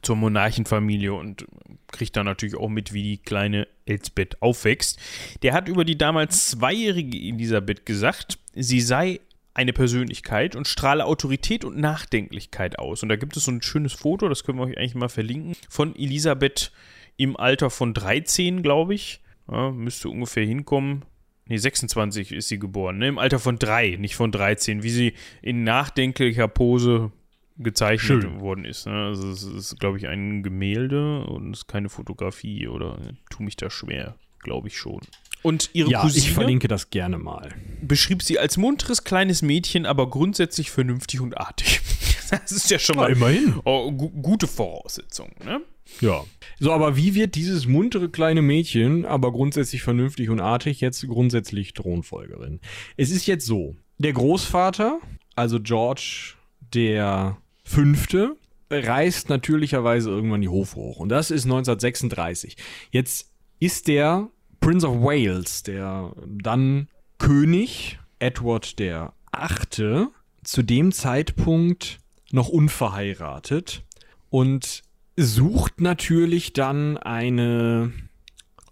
A: zur Monarchenfamilie und kriegt dann natürlich auch mit, wie die kleine Elsbeth aufwächst. Der hat über die damals zweijährige Elisabeth gesagt, sie sei eine Persönlichkeit und strahle Autorität und Nachdenklichkeit aus. Und da gibt es so ein schönes Foto, das können wir euch eigentlich mal verlinken, von Elisabeth im Alter von 13, glaube ich. Ja, müsste ungefähr hinkommen. Nee, 26 ist sie geboren, ne? Im Alter von 3, nicht von 13, wie sie in nachdenklicher Pose gezeichnet
B: Schön.
A: worden ist. Ne? Also es ist, glaube ich, ein Gemälde und es ist keine Fotografie oder tu mich da schwer, glaube ich schon. Und ihre
B: Ja,
A: Cousine
B: ich verlinke das gerne mal.
A: beschrieb sie als munteres kleines Mädchen, aber grundsätzlich vernünftig und artig. [LAUGHS] Das ist ja schon
B: Ja,
A: mal
B: immerhin.
A: oh, gu gute Voraussetzung, ne?
B: Ja. So, aber wie wird dieses muntere kleine Mädchen, aber grundsätzlich vernünftig und artig, jetzt grundsätzlich Thronfolgerin? Es ist jetzt so, der Großvater, also George der Fünfte, reist natürlicherweise irgendwann die Hof hoch. Und das ist 1936. Jetzt ist der Prince of Wales, der dann König, Edward der Achte, zu dem Zeitpunkt noch unverheiratet und sucht natürlich dann eine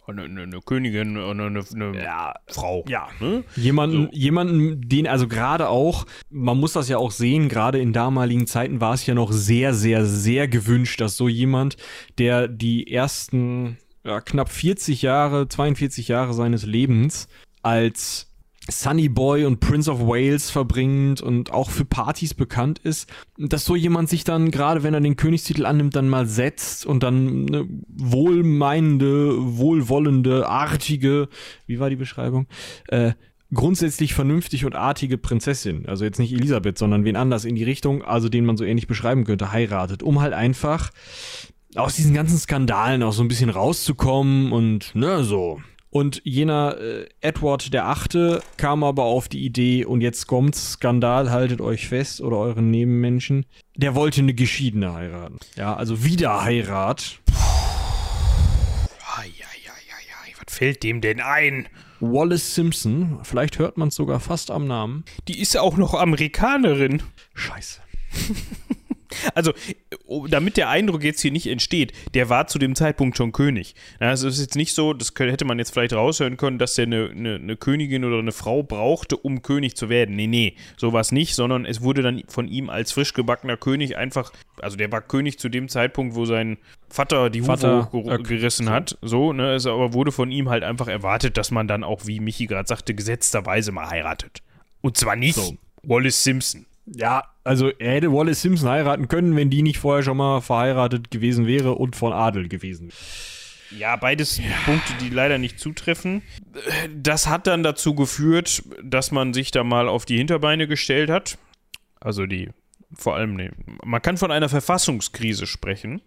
A: Eine, eine, eine Königin, eine, eine,
B: ja,
A: Frau.
B: ja.
A: Ne?
B: Jemanden,
A: So.
B: jemanden, den, also gerade auch, man muss das ja auch sehen, gerade in damaligen Zeiten war es ja noch sehr, sehr, sehr gewünscht, dass so jemand, der die ersten ja, knapp 40 Jahre, 42 Jahre seines Lebens als Sunny Boy und Prince of Wales verbringt und auch für Partys bekannt ist, dass so jemand sich dann, gerade wenn er den Königstitel annimmt, dann mal setzt und dann eine wohlmeinende, wohlwollende, artige, wie war die Beschreibung? Äh, grundsätzlich vernünftig und artige Prinzessin, also jetzt nicht Elisabeth, sondern wen anders in die Richtung, also den man so ähnlich beschreiben könnte, heiratet, um halt einfach aus diesen ganzen Skandalen auch so ein bisschen rauszukommen und ne, so. Und jener äh, Edward der Achte kam aber auf die Idee, und jetzt kommt's, Skandal, haltet euch fest, oder euren Nebenmenschen, der wollte eine Geschiedene heiraten. Ja, also Wiederheirat.
A: Eieieiei, was fällt dem denn ein?
B: Wallace Simpson, vielleicht hört man es sogar fast am Namen.
A: Die ist ja auch noch Amerikanerin.
B: Scheiße. [LAUGHS]
A: Also, oh, damit der Eindruck jetzt hier nicht entsteht, der war zu dem Zeitpunkt schon König. Also es ist jetzt nicht so, das hätte man jetzt vielleicht raushören können, dass der eine, eine, eine Königin oder eine Frau brauchte, um König zu werden. Nee, nee, sowas nicht, sondern es wurde dann von ihm als frisch gebackener König einfach, also der war König zu dem Zeitpunkt, wo sein Vater die Hufe
B: Vater, Öck.
A: gerissen hat. So, ne, es aber wurde von ihm halt einfach erwartet, dass man dann auch, wie Michi gerade sagte, gesetzterweise mal heiratet. Und zwar nicht
B: So.
A: Wallace Simpson.
B: Ja, also er hätte Wallace Simpson heiraten können, wenn die nicht vorher schon mal verheiratet gewesen wäre und von Adel gewesen wäre.
A: Ja, beides Punkte, die leider nicht zutreffen. Das hat dann dazu geführt, dass man sich da mal auf die Hinterbeine gestellt hat. Also die, vor allem, nee, man kann von einer Verfassungskrise sprechen.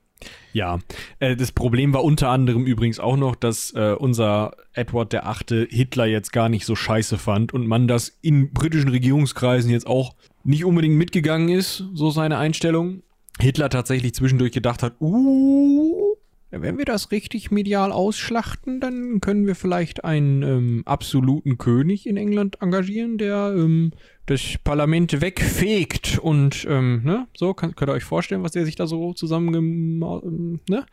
B: Ja, äh, das Problem war unter anderem übrigens auch noch, dass äh, unser Edward der Achte Hitler jetzt gar nicht so scheiße fand und man das in britischen Regierungskreisen jetzt auch nicht unbedingt mitgegangen ist, so seine Einstellung. Hitler tatsächlich zwischendurch gedacht hat, uh, wenn wir das richtig medial ausschlachten, dann können wir vielleicht einen ähm, absoluten König in England engagieren, der ähm, das Parlament wegfegt und ähm, ne, so kann, könnt ihr euch vorstellen, was der sich da so zusammen ne?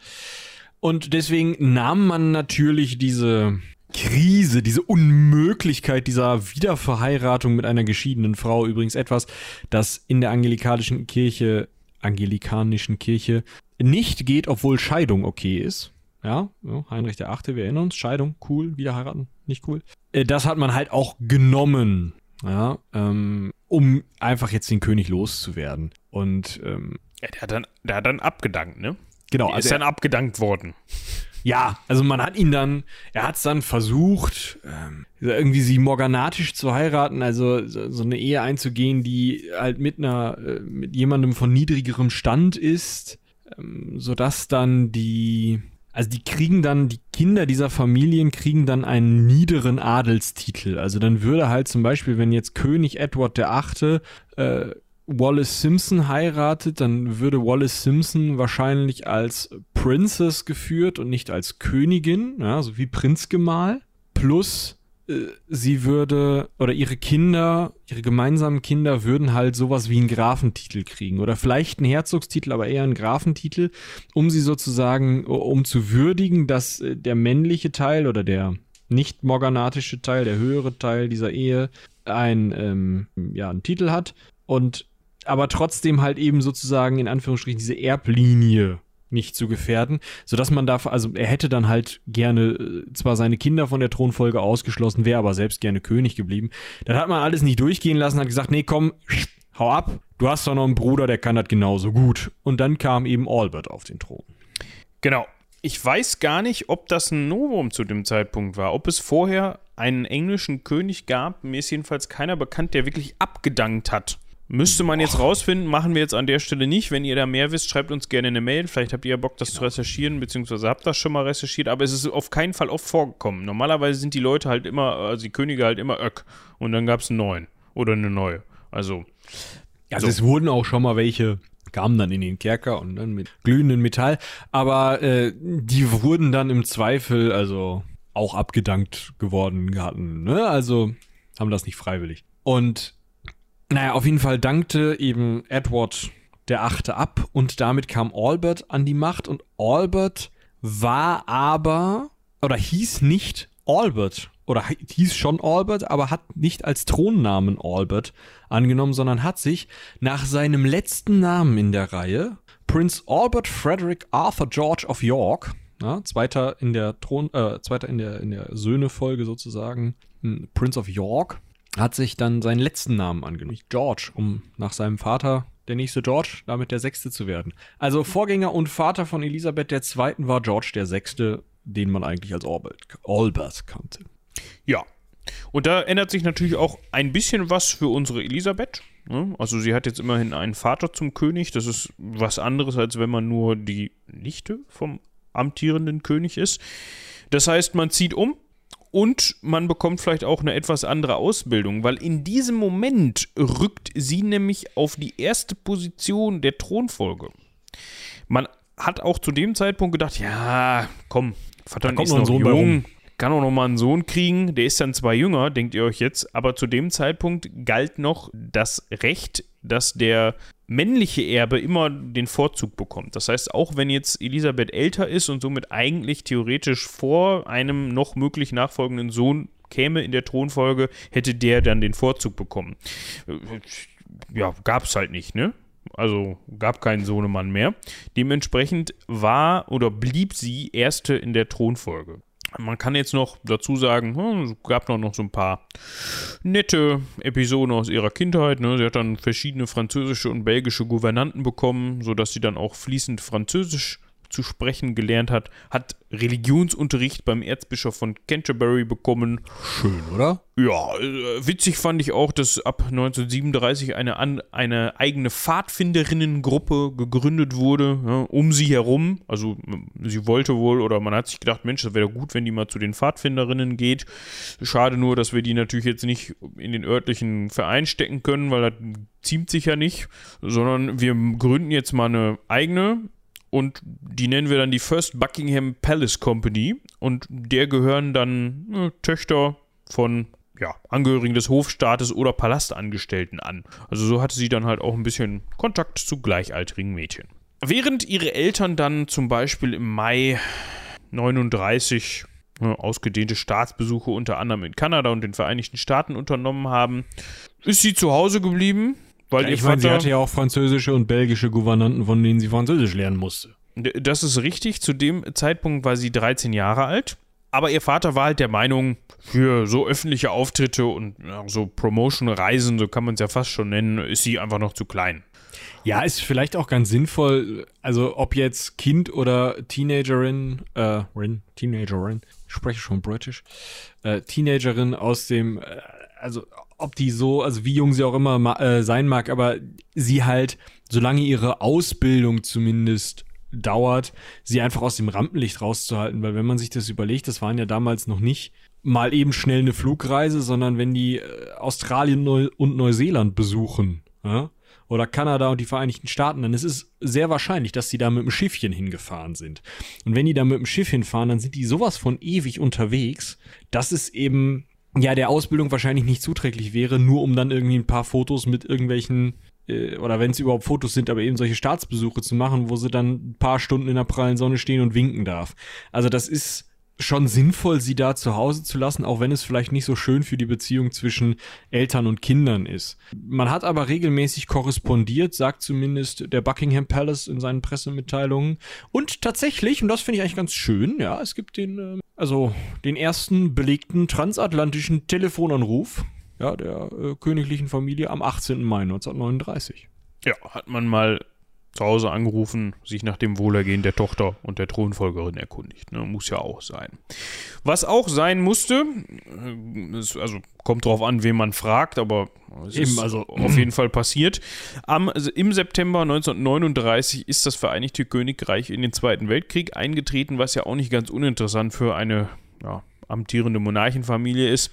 B: Und deswegen nahm man natürlich diese Krise, diese Unmöglichkeit dieser Wiederverheiratung mit einer geschiedenen Frau, übrigens etwas, das in der angelikanischen Kirche, angelikanischen Kirche nicht geht, obwohl Scheidung okay ist. Ja, Heinrich der Achte, wir erinnern uns, Scheidung, cool, wieder heiraten, nicht cool. Äh, Das hat man halt auch genommen, ja, ähm, um einfach jetzt den König loszuwerden. Und ähm,
A: Ja, der hat dann, der hat dann abgedankt, ne?
B: genau,
A: Der
B: also
A: ist dann abgedankt worden.
B: Ja, also man hat ihn dann, er hat es dann versucht, ähm, irgendwie sie morganatisch zu heiraten, also so, eine Ehe einzugehen, die halt mit einer, äh, mit jemandem von niedrigerem Stand ist, ähm, sodass dann die, also die kriegen dann, die Kinder dieser Familien kriegen dann einen niederen Adelstitel. Also dann würde halt zum Beispiel, wenn jetzt König Edward Achte äh, Wallace Simpson heiratet, dann würde Wallace Simpson wahrscheinlich als Princess geführt und nicht als Königin, ja, so wie Prinzgemahl. Plus äh, sie würde, oder ihre Kinder, ihre gemeinsamen Kinder würden halt sowas wie einen Grafentitel kriegen. Oder vielleicht einen Herzogstitel, aber eher einen Grafentitel, um sie sozusagen, um zu würdigen, dass äh, der männliche Teil oder der nicht morganatische Teil, der höhere Teil dieser Ehe, ein, ähm, ja, einen Titel hat. Und aber trotzdem halt eben sozusagen in Anführungsstrichen diese Erblinie nicht zu gefährden, sodass man da, also er hätte dann halt gerne äh, zwar seine Kinder von der Thronfolge ausgeschlossen, wäre aber selbst gerne König geblieben. Dann hat man alles nicht durchgehen lassen, hat gesagt, nee, komm, hau ab, du hast doch noch einen Bruder, der kann das genauso gut. Und dann kam eben Albert auf den Thron.
A: Genau. Ich weiß gar nicht, ob das ein Novum zu dem Zeitpunkt war. Ob es vorher einen englischen König gab. Mir ist jedenfalls keiner bekannt, der wirklich abgedankt hat. Müsste man jetzt rausfinden, machen wir jetzt an der Stelle nicht. Wenn ihr da mehr wisst, schreibt uns gerne eine Mail. Vielleicht habt ihr ja Bock, das zu recherchieren, beziehungsweise habt das schon mal recherchiert. Aber es ist auf keinen Fall oft vorgekommen. Normalerweise sind die Leute halt immer, also die Könige halt immer Öck. Und dann gab es einen neuen. Oder eine neue. Also,
B: Also
A: So.
B: es wurden auch schon mal welche, kamen dann in den Kerker und dann mit glühendem Metall, aber äh, die wurden dann im Zweifel also auch abgedankt geworden hatten, ne? Also haben das nicht freiwillig. Und Naja, auf jeden Fall dankte eben Edward der Achte ab und damit kam Albert an die Macht und Albert war aber oder hieß nicht Albert oder hieß schon Albert, aber hat nicht als Thronnamen Albert angenommen, sondern hat sich nach seinem letzten Namen in der Reihe, Prince Albert Frederick Arthur George of York, ja, zweiter in der Thron, äh, zweiter in der in der Söhne-Folge sozusagen, hm, Prince of York, hat sich dann seinen letzten Namen angenommen, George, um nach seinem Vater der nächste George, damit der Sechste zu werden. Also Vorgänger und Vater von Elisabeth II. war George der Sechste, den man eigentlich als Albert, Albert kannte.
A: Ja. Und da ändert sich natürlich auch ein bisschen was für unsere Elisabeth. Ne? Also sie hat jetzt immerhin einen Vater zum König. Das ist was anderes, als wenn man nur die Nichte vom amtierenden König ist. Das heißt, man zieht um und man bekommt vielleicht auch eine etwas andere Ausbildung, weil in diesem Moment rückt sie nämlich auf die erste Position der Thronfolge. Man hat auch zu dem Zeitpunkt gedacht, ja, komm, Vater ist noch jung, kann auch noch mal einen Sohn kriegen, der ist dann zwar jünger, denkt ihr euch jetzt, aber zu dem Zeitpunkt galt noch das Recht, dass der männliche Erbe immer den Vorzug bekommt. Das heißt, auch wenn jetzt Elisabeth älter ist und somit eigentlich theoretisch vor einem noch möglich nachfolgenden Sohn käme in der Thronfolge, hätte der dann den Vorzug bekommen. Ja, gab es halt nicht, ne? Also gab keinen Sohnemann mehr. Dementsprechend war oder blieb sie erste in der Thronfolge. Man kann jetzt noch dazu sagen, hm, es gab noch, noch so ein paar nette Episoden aus ihrer Kindheit. Ne? Sie hat dann verschiedene französische und belgische Gouvernanten bekommen, sodass sie dann auch fließend Französisch zu sprechen gelernt hat, hat Religionsunterricht beim Erzbischof von Canterbury bekommen.
B: Schön, oder?
A: Ja, äh, witzig fand ich auch, dass ab 1937 eine, an, eine eigene Pfadfinderinnengruppe gegründet wurde, ja, um sie herum. Also sie wollte wohl, oder man hat sich gedacht, Mensch, das wäre gut, wenn die mal zu den Pfadfinderinnen geht. Schade nur, dass wir die natürlich jetzt nicht in den örtlichen Verein stecken können, weil das ziemt sich ja nicht, sondern wir gründen jetzt mal eine eigene und die nennen wir dann die First Buckingham Palace Company und der gehören dann äh, Töchter von ja, Angehörigen des Hofstaates oder Palastangestellten an. Also so hatte sie dann halt auch ein bisschen Kontakt zu gleichaltrigen Mädchen. Während ihre Eltern dann zum Beispiel im Mai 39 äh, ausgedehnte Staatsbesuche unter anderem in Kanada und den Vereinigten Staaten unternommen haben, ist sie zu Hause geblieben weil
B: ja, ich meine, sie hatte ja auch französische und belgische Gouvernanten, von denen sie Französisch lernen musste.
A: Das ist richtig. Zu dem Zeitpunkt war sie 13 Jahre alt. Aber ihr Vater war halt der Meinung, für so öffentliche Auftritte und ja, so Promotion-Reisen, so kann man es ja fast schon nennen, ist sie einfach noch zu klein.
B: Ja, ist vielleicht auch ganz sinnvoll, also ob jetzt Kind oder Teenagerin, äh, Rin, Teenagerin, ich spreche schon britisch, äh, Teenagerin aus dem, äh, also ob die so, also wie jung sie auch immer äh, sein mag, aber sie halt, solange ihre Ausbildung zumindest dauert, sie einfach aus dem Rampenlicht rauszuhalten, weil wenn man sich das überlegt, das waren ja damals noch nicht mal eben schnell eine Flugreise, sondern wenn die äh, Australien Neu und Neuseeland besuchen, ja, oder Kanada und die Vereinigten Staaten, dann ist es sehr wahrscheinlich, dass sie da mit dem Schiffchen hingefahren sind. Und wenn die da mit dem Schiff hinfahren, dann sind die sowas von ewig unterwegs, dass es eben ja der Ausbildung wahrscheinlich nicht zuträglich wäre, nur um dann irgendwie ein paar Fotos mit irgendwelchen äh, oder wenn es überhaupt Fotos sind, aber eben solche Staatsbesuche zu machen, wo sie dann ein paar Stunden in der prallen Sonne stehen und winken darf. Also das ist schon sinnvoll, sie da zu Hause zu lassen, auch wenn es vielleicht nicht so schön für die Beziehung zwischen Eltern und Kindern ist. Man hat aber regelmäßig korrespondiert, sagt zumindest der Buckingham Palace in seinen Pressemitteilungen. Und tatsächlich, und das finde ich eigentlich ganz schön, ja, es gibt den, äh, also den ersten belegten transatlantischen Telefonanruf ja, der äh, königlichen Familie am 18. Mai 1939.
A: Ja, hat man mal zu Hause angerufen, sich nach dem Wohlergehen der Tochter und der Thronfolgerin erkundigt. Ne? Muss ja auch sein. Was auch sein musste, äh, also kommt drauf an, wen man fragt, aber es Eben, ist also, [CLEARS THROAT] auf jeden Fall passiert. Am, also Im September 1939 ist das Vereinigte Königreich in den Zweiten Weltkrieg eingetreten, was ja auch nicht ganz uninteressant für eine ja, amtierende Monarchenfamilie ist.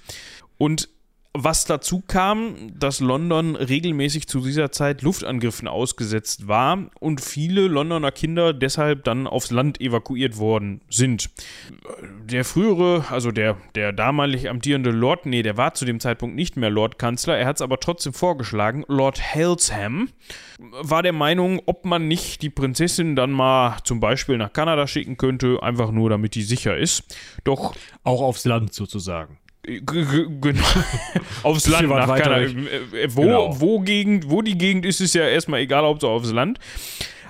A: Und Was dazu kam, dass London regelmäßig zu dieser Zeit Luftangriffen ausgesetzt war und viele Londoner Kinder deshalb dann aufs Land evakuiert worden sind. Der frühere, also der, der damalig amtierende Lord, nee, der war zu dem Zeitpunkt nicht mehr Lordkanzler, er hat es aber trotzdem vorgeschlagen, Lord Halesham war der Meinung, ob man nicht die Prinzessin dann mal zum Beispiel nach Kanada schicken könnte, einfach nur damit die sicher ist. Doch.
B: Auch aufs Land sozusagen.
A: Genau. [LAUGHS] aufs Land nach Kanada. Äh, wo, genau. wo, Gegend, wo die Gegend ist, ist ja erstmal egal, ob so aufs Land.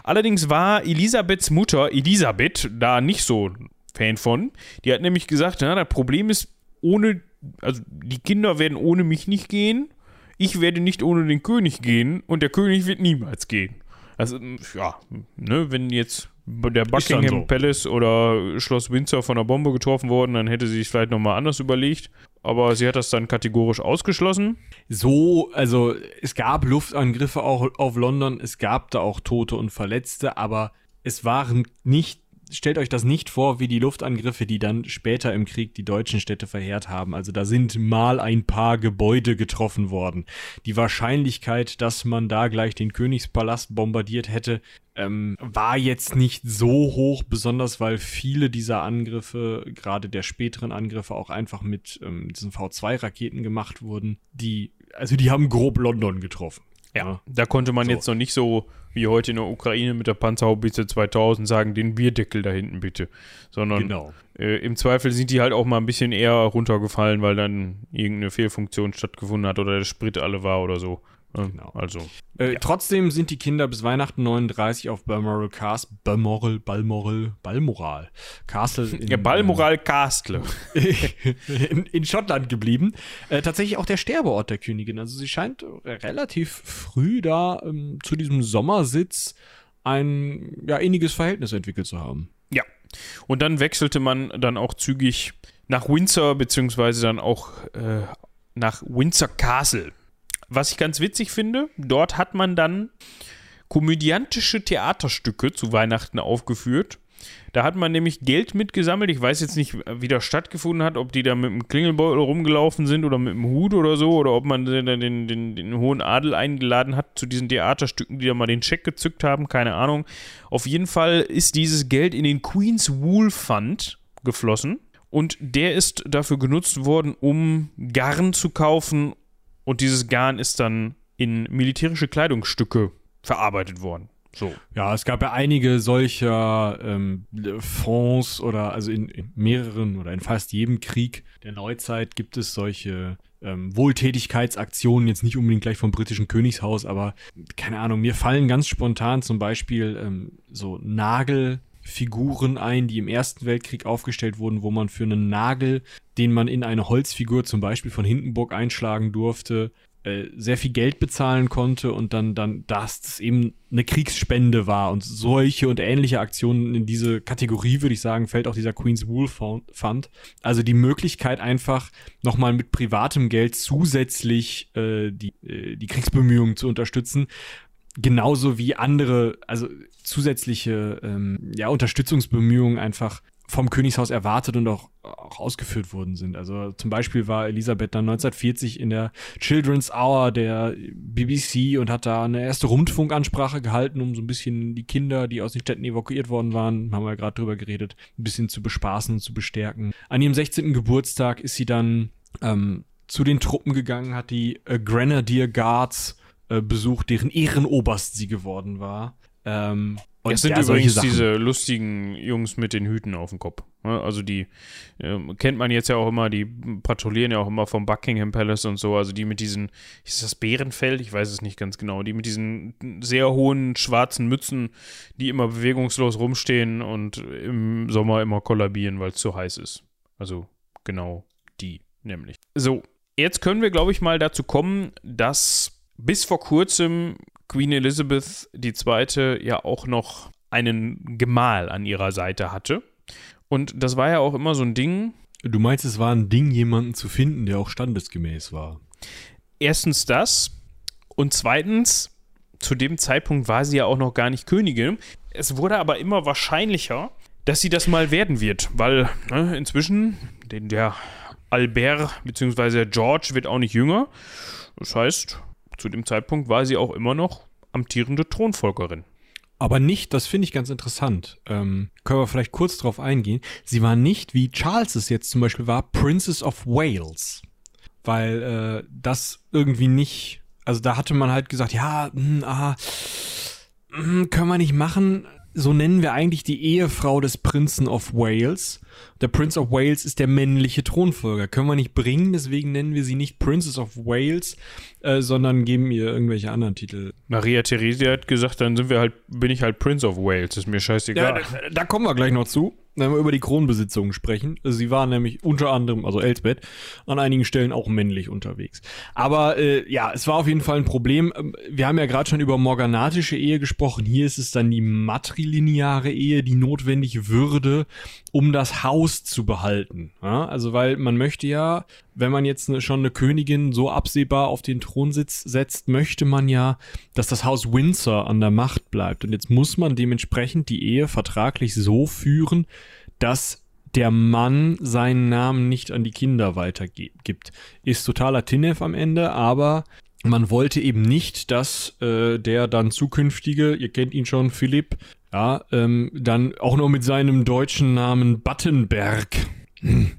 A: Allerdings war Elisabeths Mutter, Elisabeth, da nicht so Fan von. Die hat nämlich gesagt, na, das Problem ist, ohne, also die Kinder werden ohne mich nicht gehen. Ich werde nicht ohne den König gehen und der König wird niemals gehen. Also, ja, ne, wenn jetzt der Buckingham so. Palace oder Schloss Windsor von einer Bombe getroffen worden, dann hätte sie sich vielleicht nochmal anders überlegt. Aber sie hat das dann kategorisch ausgeschlossen.
B: So, also es gab Luftangriffe auch auf London, es gab da auch Tote und Verletzte, aber es waren nicht stellt euch das nicht vor wie die Luftangriffe, die dann später im Krieg die deutschen Städte verheert haben. Also da sind mal ein paar Gebäude getroffen worden. Die Wahrscheinlichkeit, dass man da gleich den Königspalast bombardiert hätte, ähm, war jetzt nicht so hoch, besonders weil viele dieser Angriffe, gerade der späteren Angriffe, auch einfach mit ähm, diesen V2-Raketen gemacht wurden, die, also die haben grob London getroffen.
A: Ja, ja. da konnte man so. jetzt noch nicht so wie heute in der Ukraine mit der Panzerhaubitze 2000 sagen, den Bierdeckel da hinten bitte. Sondern genau. äh, im Zweifel sind die halt auch mal ein bisschen eher runtergefallen, weil dann irgendeine Fehlfunktion stattgefunden hat oder der Sprit alle war oder so. Genau. Also.
B: Äh, ja. Trotzdem sind die Kinder bis Weihnachten 39 auf Balmoral Castle, Balmoral, Balmoral, Balmoral Castle. [LAUGHS]
A: In, ja, Balmoral äh, Castle. [LAUGHS]
B: in, in, Schottland geblieben. Äh, tatsächlich auch der Sterbeort der Königin. Also sie scheint relativ früh da ähm, zu diesem Sommersitz ein ja, inniges Verhältnis entwickelt zu haben.
A: Ja. Und dann wechselte man dann auch zügig nach Windsor, beziehungsweise dann auch äh, nach Windsor Castle. Was ich ganz witzig finde, dort hat man dann komödiantische Theaterstücke zu Weihnachten aufgeführt. Da hat man nämlich Geld mitgesammelt. Ich weiß jetzt nicht, wie das stattgefunden hat, ob die da mit dem Klingelbeutel rumgelaufen sind oder mit dem Hut oder so, oder ob man den, den, den, den, hohen Adel eingeladen hat zu diesen Theaterstücken, die da mal den Scheck gezückt haben, keine Ahnung. Auf jeden Fall ist dieses Geld in den Queen's Wool Fund geflossen. Und der ist dafür genutzt worden, um Garn zu kaufen und dieses Garn ist dann in militärische Kleidungsstücke verarbeitet worden. So.
B: Ja, es gab ja einige solcher ähm, Fonds oder also in, in, mehreren oder in fast jedem Krieg der Neuzeit gibt es solche ähm, Wohltätigkeitsaktionen, jetzt nicht unbedingt gleich vom britischen Königshaus, aber keine Ahnung, mir fallen ganz spontan zum Beispiel ähm, so Nagel Figuren ein, die im Ersten Weltkrieg aufgestellt wurden, wo man für einen Nagel, den man in eine Holzfigur zum Beispiel von Hindenburg einschlagen durfte, äh, sehr viel Geld bezahlen konnte und dann, dann dass das eben eine Kriegsspende war. Und solche und ähnliche Aktionen in diese Kategorie, würde ich sagen, fällt auch dieser Queen's Wool Fund. Also die Möglichkeit einfach nochmal mit privatem Geld zusätzlich äh, die, äh, die Kriegsbemühungen zu unterstützen, genauso wie andere, also zusätzliche ähm, ja, Unterstützungsbemühungen einfach vom Königshaus erwartet und auch, auch ausgeführt worden sind. Also zum Beispiel war Elisabeth dann 1940 in der Children's Hour der BBC und hat da eine erste Rundfunkansprache gehalten, um so ein bisschen die Kinder, die aus den Städten evakuiert worden waren, haben wir ja gerade drüber geredet, ein bisschen zu bespaßen und zu bestärken. An ihrem 16. Geburtstag ist sie dann ähm, zu den Truppen gegangen, hat die äh, Grenadier Guards äh, besucht, deren Ehrenoberst sie geworden war.
A: Ähm, und das sind ja, übrigens diese lustigen Jungs mit den Hüten auf dem Kopf. Ne? Also die äh, kennt man jetzt ja auch immer, die patrouillieren ja auch immer vom Buckingham Palace und so. Also die mit diesen, ist das Bärenfeld? Ich weiß es nicht ganz genau. Die mit diesen sehr hohen schwarzen Mützen, die immer bewegungslos rumstehen und im Sommer immer kollabieren, weil es zu heiß ist. Also genau die nämlich. So, jetzt können wir, glaube ich, mal dazu kommen, dass bis vor kurzem Queen Elizabeth II. ja auch noch einen Gemahl an ihrer Seite hatte. Und das war ja auch immer so ein Ding.
B: Du meinst, es war ein Ding, jemanden zu finden, der auch standesgemäß war?
A: Erstens das. Und zweitens, zu dem Zeitpunkt war sie ja auch noch gar nicht Königin. Es wurde aber immer wahrscheinlicher, dass sie das mal werden wird, weil ne, inzwischen, den, der Albert bzw. George wird auch nicht jünger. Das heißt, zu dem Zeitpunkt war sie auch immer noch amtierende Thronfolgerin.
B: Aber nicht, das finde ich ganz interessant. Ähm, können wir vielleicht kurz drauf eingehen. Sie war nicht, wie Charles es jetzt zum Beispiel war, Princess of Wales. Weil äh, das irgendwie nicht, also da hatte man halt gesagt, ja, mh, hm, ah, mh, hm, können wir nicht machen. So nennen wir eigentlich die Ehefrau des Prinzen of Wales. Der Prince of Wales ist der männliche Thronfolger. Können wir nicht bringen, deswegen nennen wir sie nicht Princess of Wales, äh, sondern geben ihr irgendwelche anderen Titel.
A: Maria Theresia hat gesagt, dann sind wir halt, bin ich halt Prince of Wales, ist mir scheißegal.
B: Ja, da, da kommen wir gleich noch zu wenn wir über die Kronbesitzungen sprechen. Sie war nämlich unter anderem, also Elsbeth, an einigen Stellen auch männlich unterwegs. Aber äh, ja, es war auf jeden Fall ein Problem. Ähm, wir haben ja gerade schon über morganatische Ehe gesprochen. Hier ist es dann die matrilineare Ehe, die notwendig würde, um das Haus zu behalten. Ja, also weil man möchte ja, wenn man jetzt ne, schon eine Königin so absehbar auf den Thronsitz setzt, möchte man ja, dass das Haus Windsor an der Macht bleibt. Und jetzt muss man dementsprechend die Ehe vertraglich so führen, dass der Mann seinen Namen nicht an die Kinder weitergibt. Ist totaler Tinef am Ende, aber man wollte eben nicht, dass äh, der dann zukünftige, ihr kennt ihn schon, Philipp, ja, ähm, dann auch noch mit seinem deutschen Namen Battenberg hm,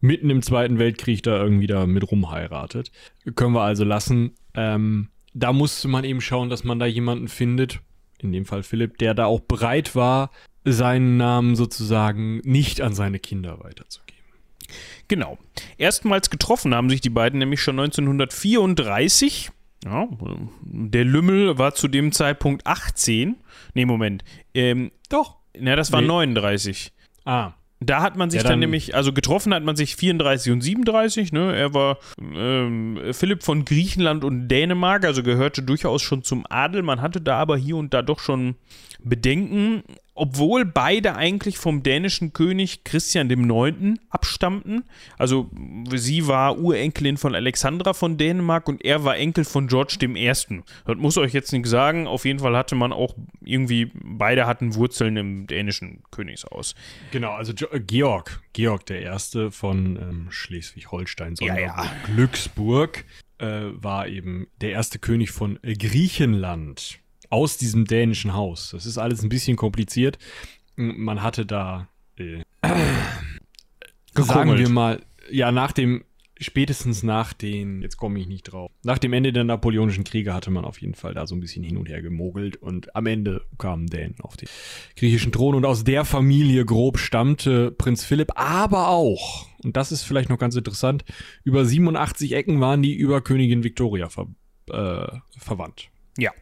B: mitten im Zweiten Weltkrieg da irgendwie da mit rumheiratet. Können wir also lassen. Ähm, da musste man eben schauen, dass man da jemanden findet, in dem Fall Philipp, der da auch bereit war, seinen Namen sozusagen nicht an seine Kinder weiterzugeben.
A: Genau. Erstmals getroffen haben sich die beiden nämlich schon 1934. Ja, der Lümmel war zu dem Zeitpunkt 18. Nee, Moment. Ähm, Doch. Na, das war nee. 39.
B: Ah.
A: Da hat man sich ja, dann, dann, nämlich, also getroffen hat man sich 34 und 37, ne? Er war ähm, Philipp von Griechenland und Dänemark, also gehörte durchaus schon zum Adel. Man hatte da aber hier und da doch schon Bedenken obwohl beide eigentlich vom dänischen König Christian IX. abstammten. Also sie war Urenkelin von Alexandra von Dänemark und er war Enkel von George I. Das muss euch jetzt nicht sagen. Auf jeden Fall hatte man auch irgendwie, beide hatten Wurzeln im dänischen Königshaus.
B: Genau, also äh, Georg, Georg I. von ähm, Schleswig-Holstein,
A: sondern ja, ja.
B: Glücksburg, äh, war eben der erste König von Griechenland aus diesem dänischen Haus. Das ist alles ein bisschen kompliziert. Man hatte da, äh, sagen wir mal, ja, nach dem, spätestens nach den, jetzt komme ich nicht drauf, nach dem Ende der Napoleonischen Kriege hatte man auf jeden Fall da so ein bisschen hin und her gemogelt und am Ende kamen Dänen auf den griechischen Thron und aus der Familie grob stammte Prinz Philipp, aber auch, und das ist vielleicht noch ganz interessant, über 87 Ecken waren die über Königin Victoria ver, äh, verwandt.
A: Ja,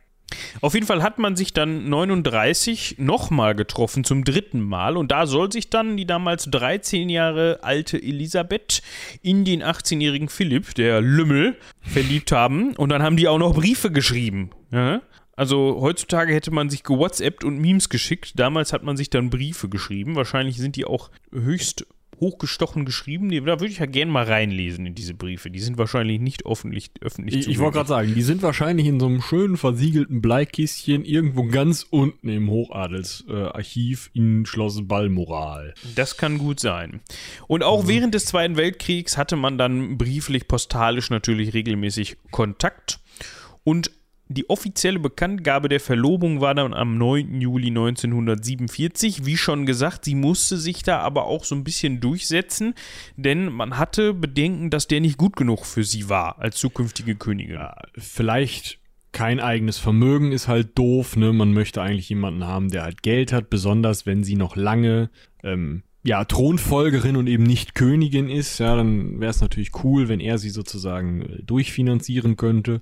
A: auf jeden Fall hat man sich dann 39 nochmal getroffen, zum dritten Mal. Und da soll sich dann die damals 13 Jahre alte Elisabeth in den 18-jährigen Philipp, der Lümmel, verliebt haben. Und dann haben die auch noch Briefe geschrieben. Ja? Also heutzutage hätte man sich gewhatsappt und Memes geschickt. Damals hat man sich dann Briefe geschrieben. Wahrscheinlich sind die auch höchst hochgestochen geschrieben. Da würde ich ja gerne mal reinlesen in diese Briefe. Die sind wahrscheinlich nicht öffentlich, öffentlich
B: Ich, ich wollte gerade sagen, die sind wahrscheinlich in so einem schönen versiegelten Bleikistchen irgendwo ganz unten im Hochadelsarchiv äh, in Schloss Balmoral.
A: Das kann gut sein. Und auch mhm. während des Zweiten Weltkriegs hatte man dann brieflich, postalisch natürlich regelmäßig Kontakt. Und die offizielle Bekanntgabe der Verlobung war dann am 9. Juli 1947. Wie schon gesagt, sie musste sich da aber auch so ein bisschen durchsetzen, denn man hatte Bedenken, dass der nicht gut genug für sie war als zukünftige Königin. Ja,
B: vielleicht kein eigenes Vermögen ist halt doof, ne? Man möchte eigentlich jemanden haben, der halt Geld hat, besonders wenn sie noch lange ähm, ja, Thronfolgerin und eben nicht Königin ist, ja, dann wäre es natürlich cool, wenn er sie sozusagen äh, durchfinanzieren könnte.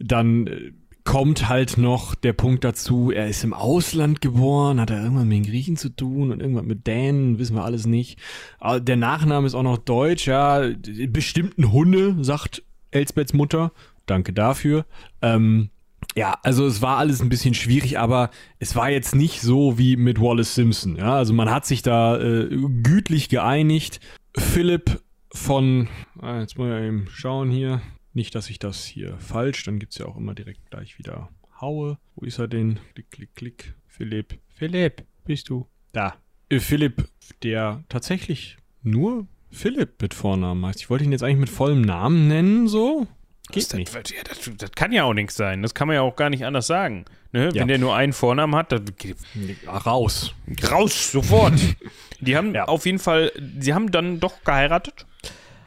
B: Dann äh, kommt halt noch der Punkt dazu, er ist im Ausland geboren, hat er irgendwann mit den Griechen zu tun und irgendwann mit Dänen, wissen wir alles nicht. Aber der Nachname ist auch noch deutsch, ja, bestimmten Hunde, sagt Elsbeths Mutter. Danke dafür. Ähm, ja, also es war alles ein bisschen schwierig, aber es war jetzt nicht so wie mit Wallace Simpson. Ja, also man hat sich da äh, gütlich geeinigt. Philipp von, ah, jetzt muss ich eben schauen hier, nicht, dass ich das hier falsch, dann gibt es ja auch immer direkt gleich wieder Haue. Wo ist er denn? Klick, klick, klick. Philipp. Philipp, bist du? Da. Äh, Philipp, der tatsächlich nur Philipp mit Vornamen heißt. Ich wollte ihn jetzt eigentlich mit vollem Namen nennen, so.
A: Geht das, nicht. Das, ja, das, das, kann ja auch nichts sein. Das kann man ja auch gar nicht anders sagen. Ne?
B: Ja.
A: Wenn der nur einen Vornamen hat, dann
B: raus.
A: Raus, sofort. [LAUGHS] die haben ja. auf jeden Fall, sie haben dann doch geheiratet.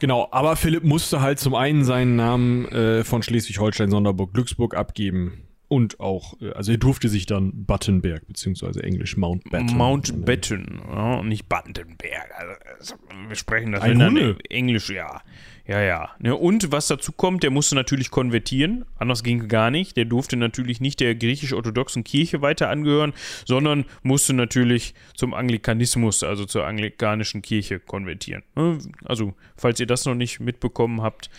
B: Genau, aber Philipp musste halt zum einen seinen Namen äh, von Schleswig-Holstein-Sonderburg-Glücksburg abgeben. Und auch, äh, also er durfte sich dann Battenberg, beziehungsweise englisch Mountbatten.
A: Mountbatten, ja, nicht Battenberg. Also, wir sprechen das
B: Ein Hunde.
A: Englisch, ja. Ja, ja. Ne, und was dazu kommt, der musste natürlich konvertieren. Anders ging gar nicht. Der durfte natürlich nicht der griechisch-orthodoxen Kirche weiter angehören, sondern musste natürlich zum Anglikanismus, also zur anglikanischen Kirche konvertieren. Ne, Also, falls ihr das noch nicht mitbekommen habt,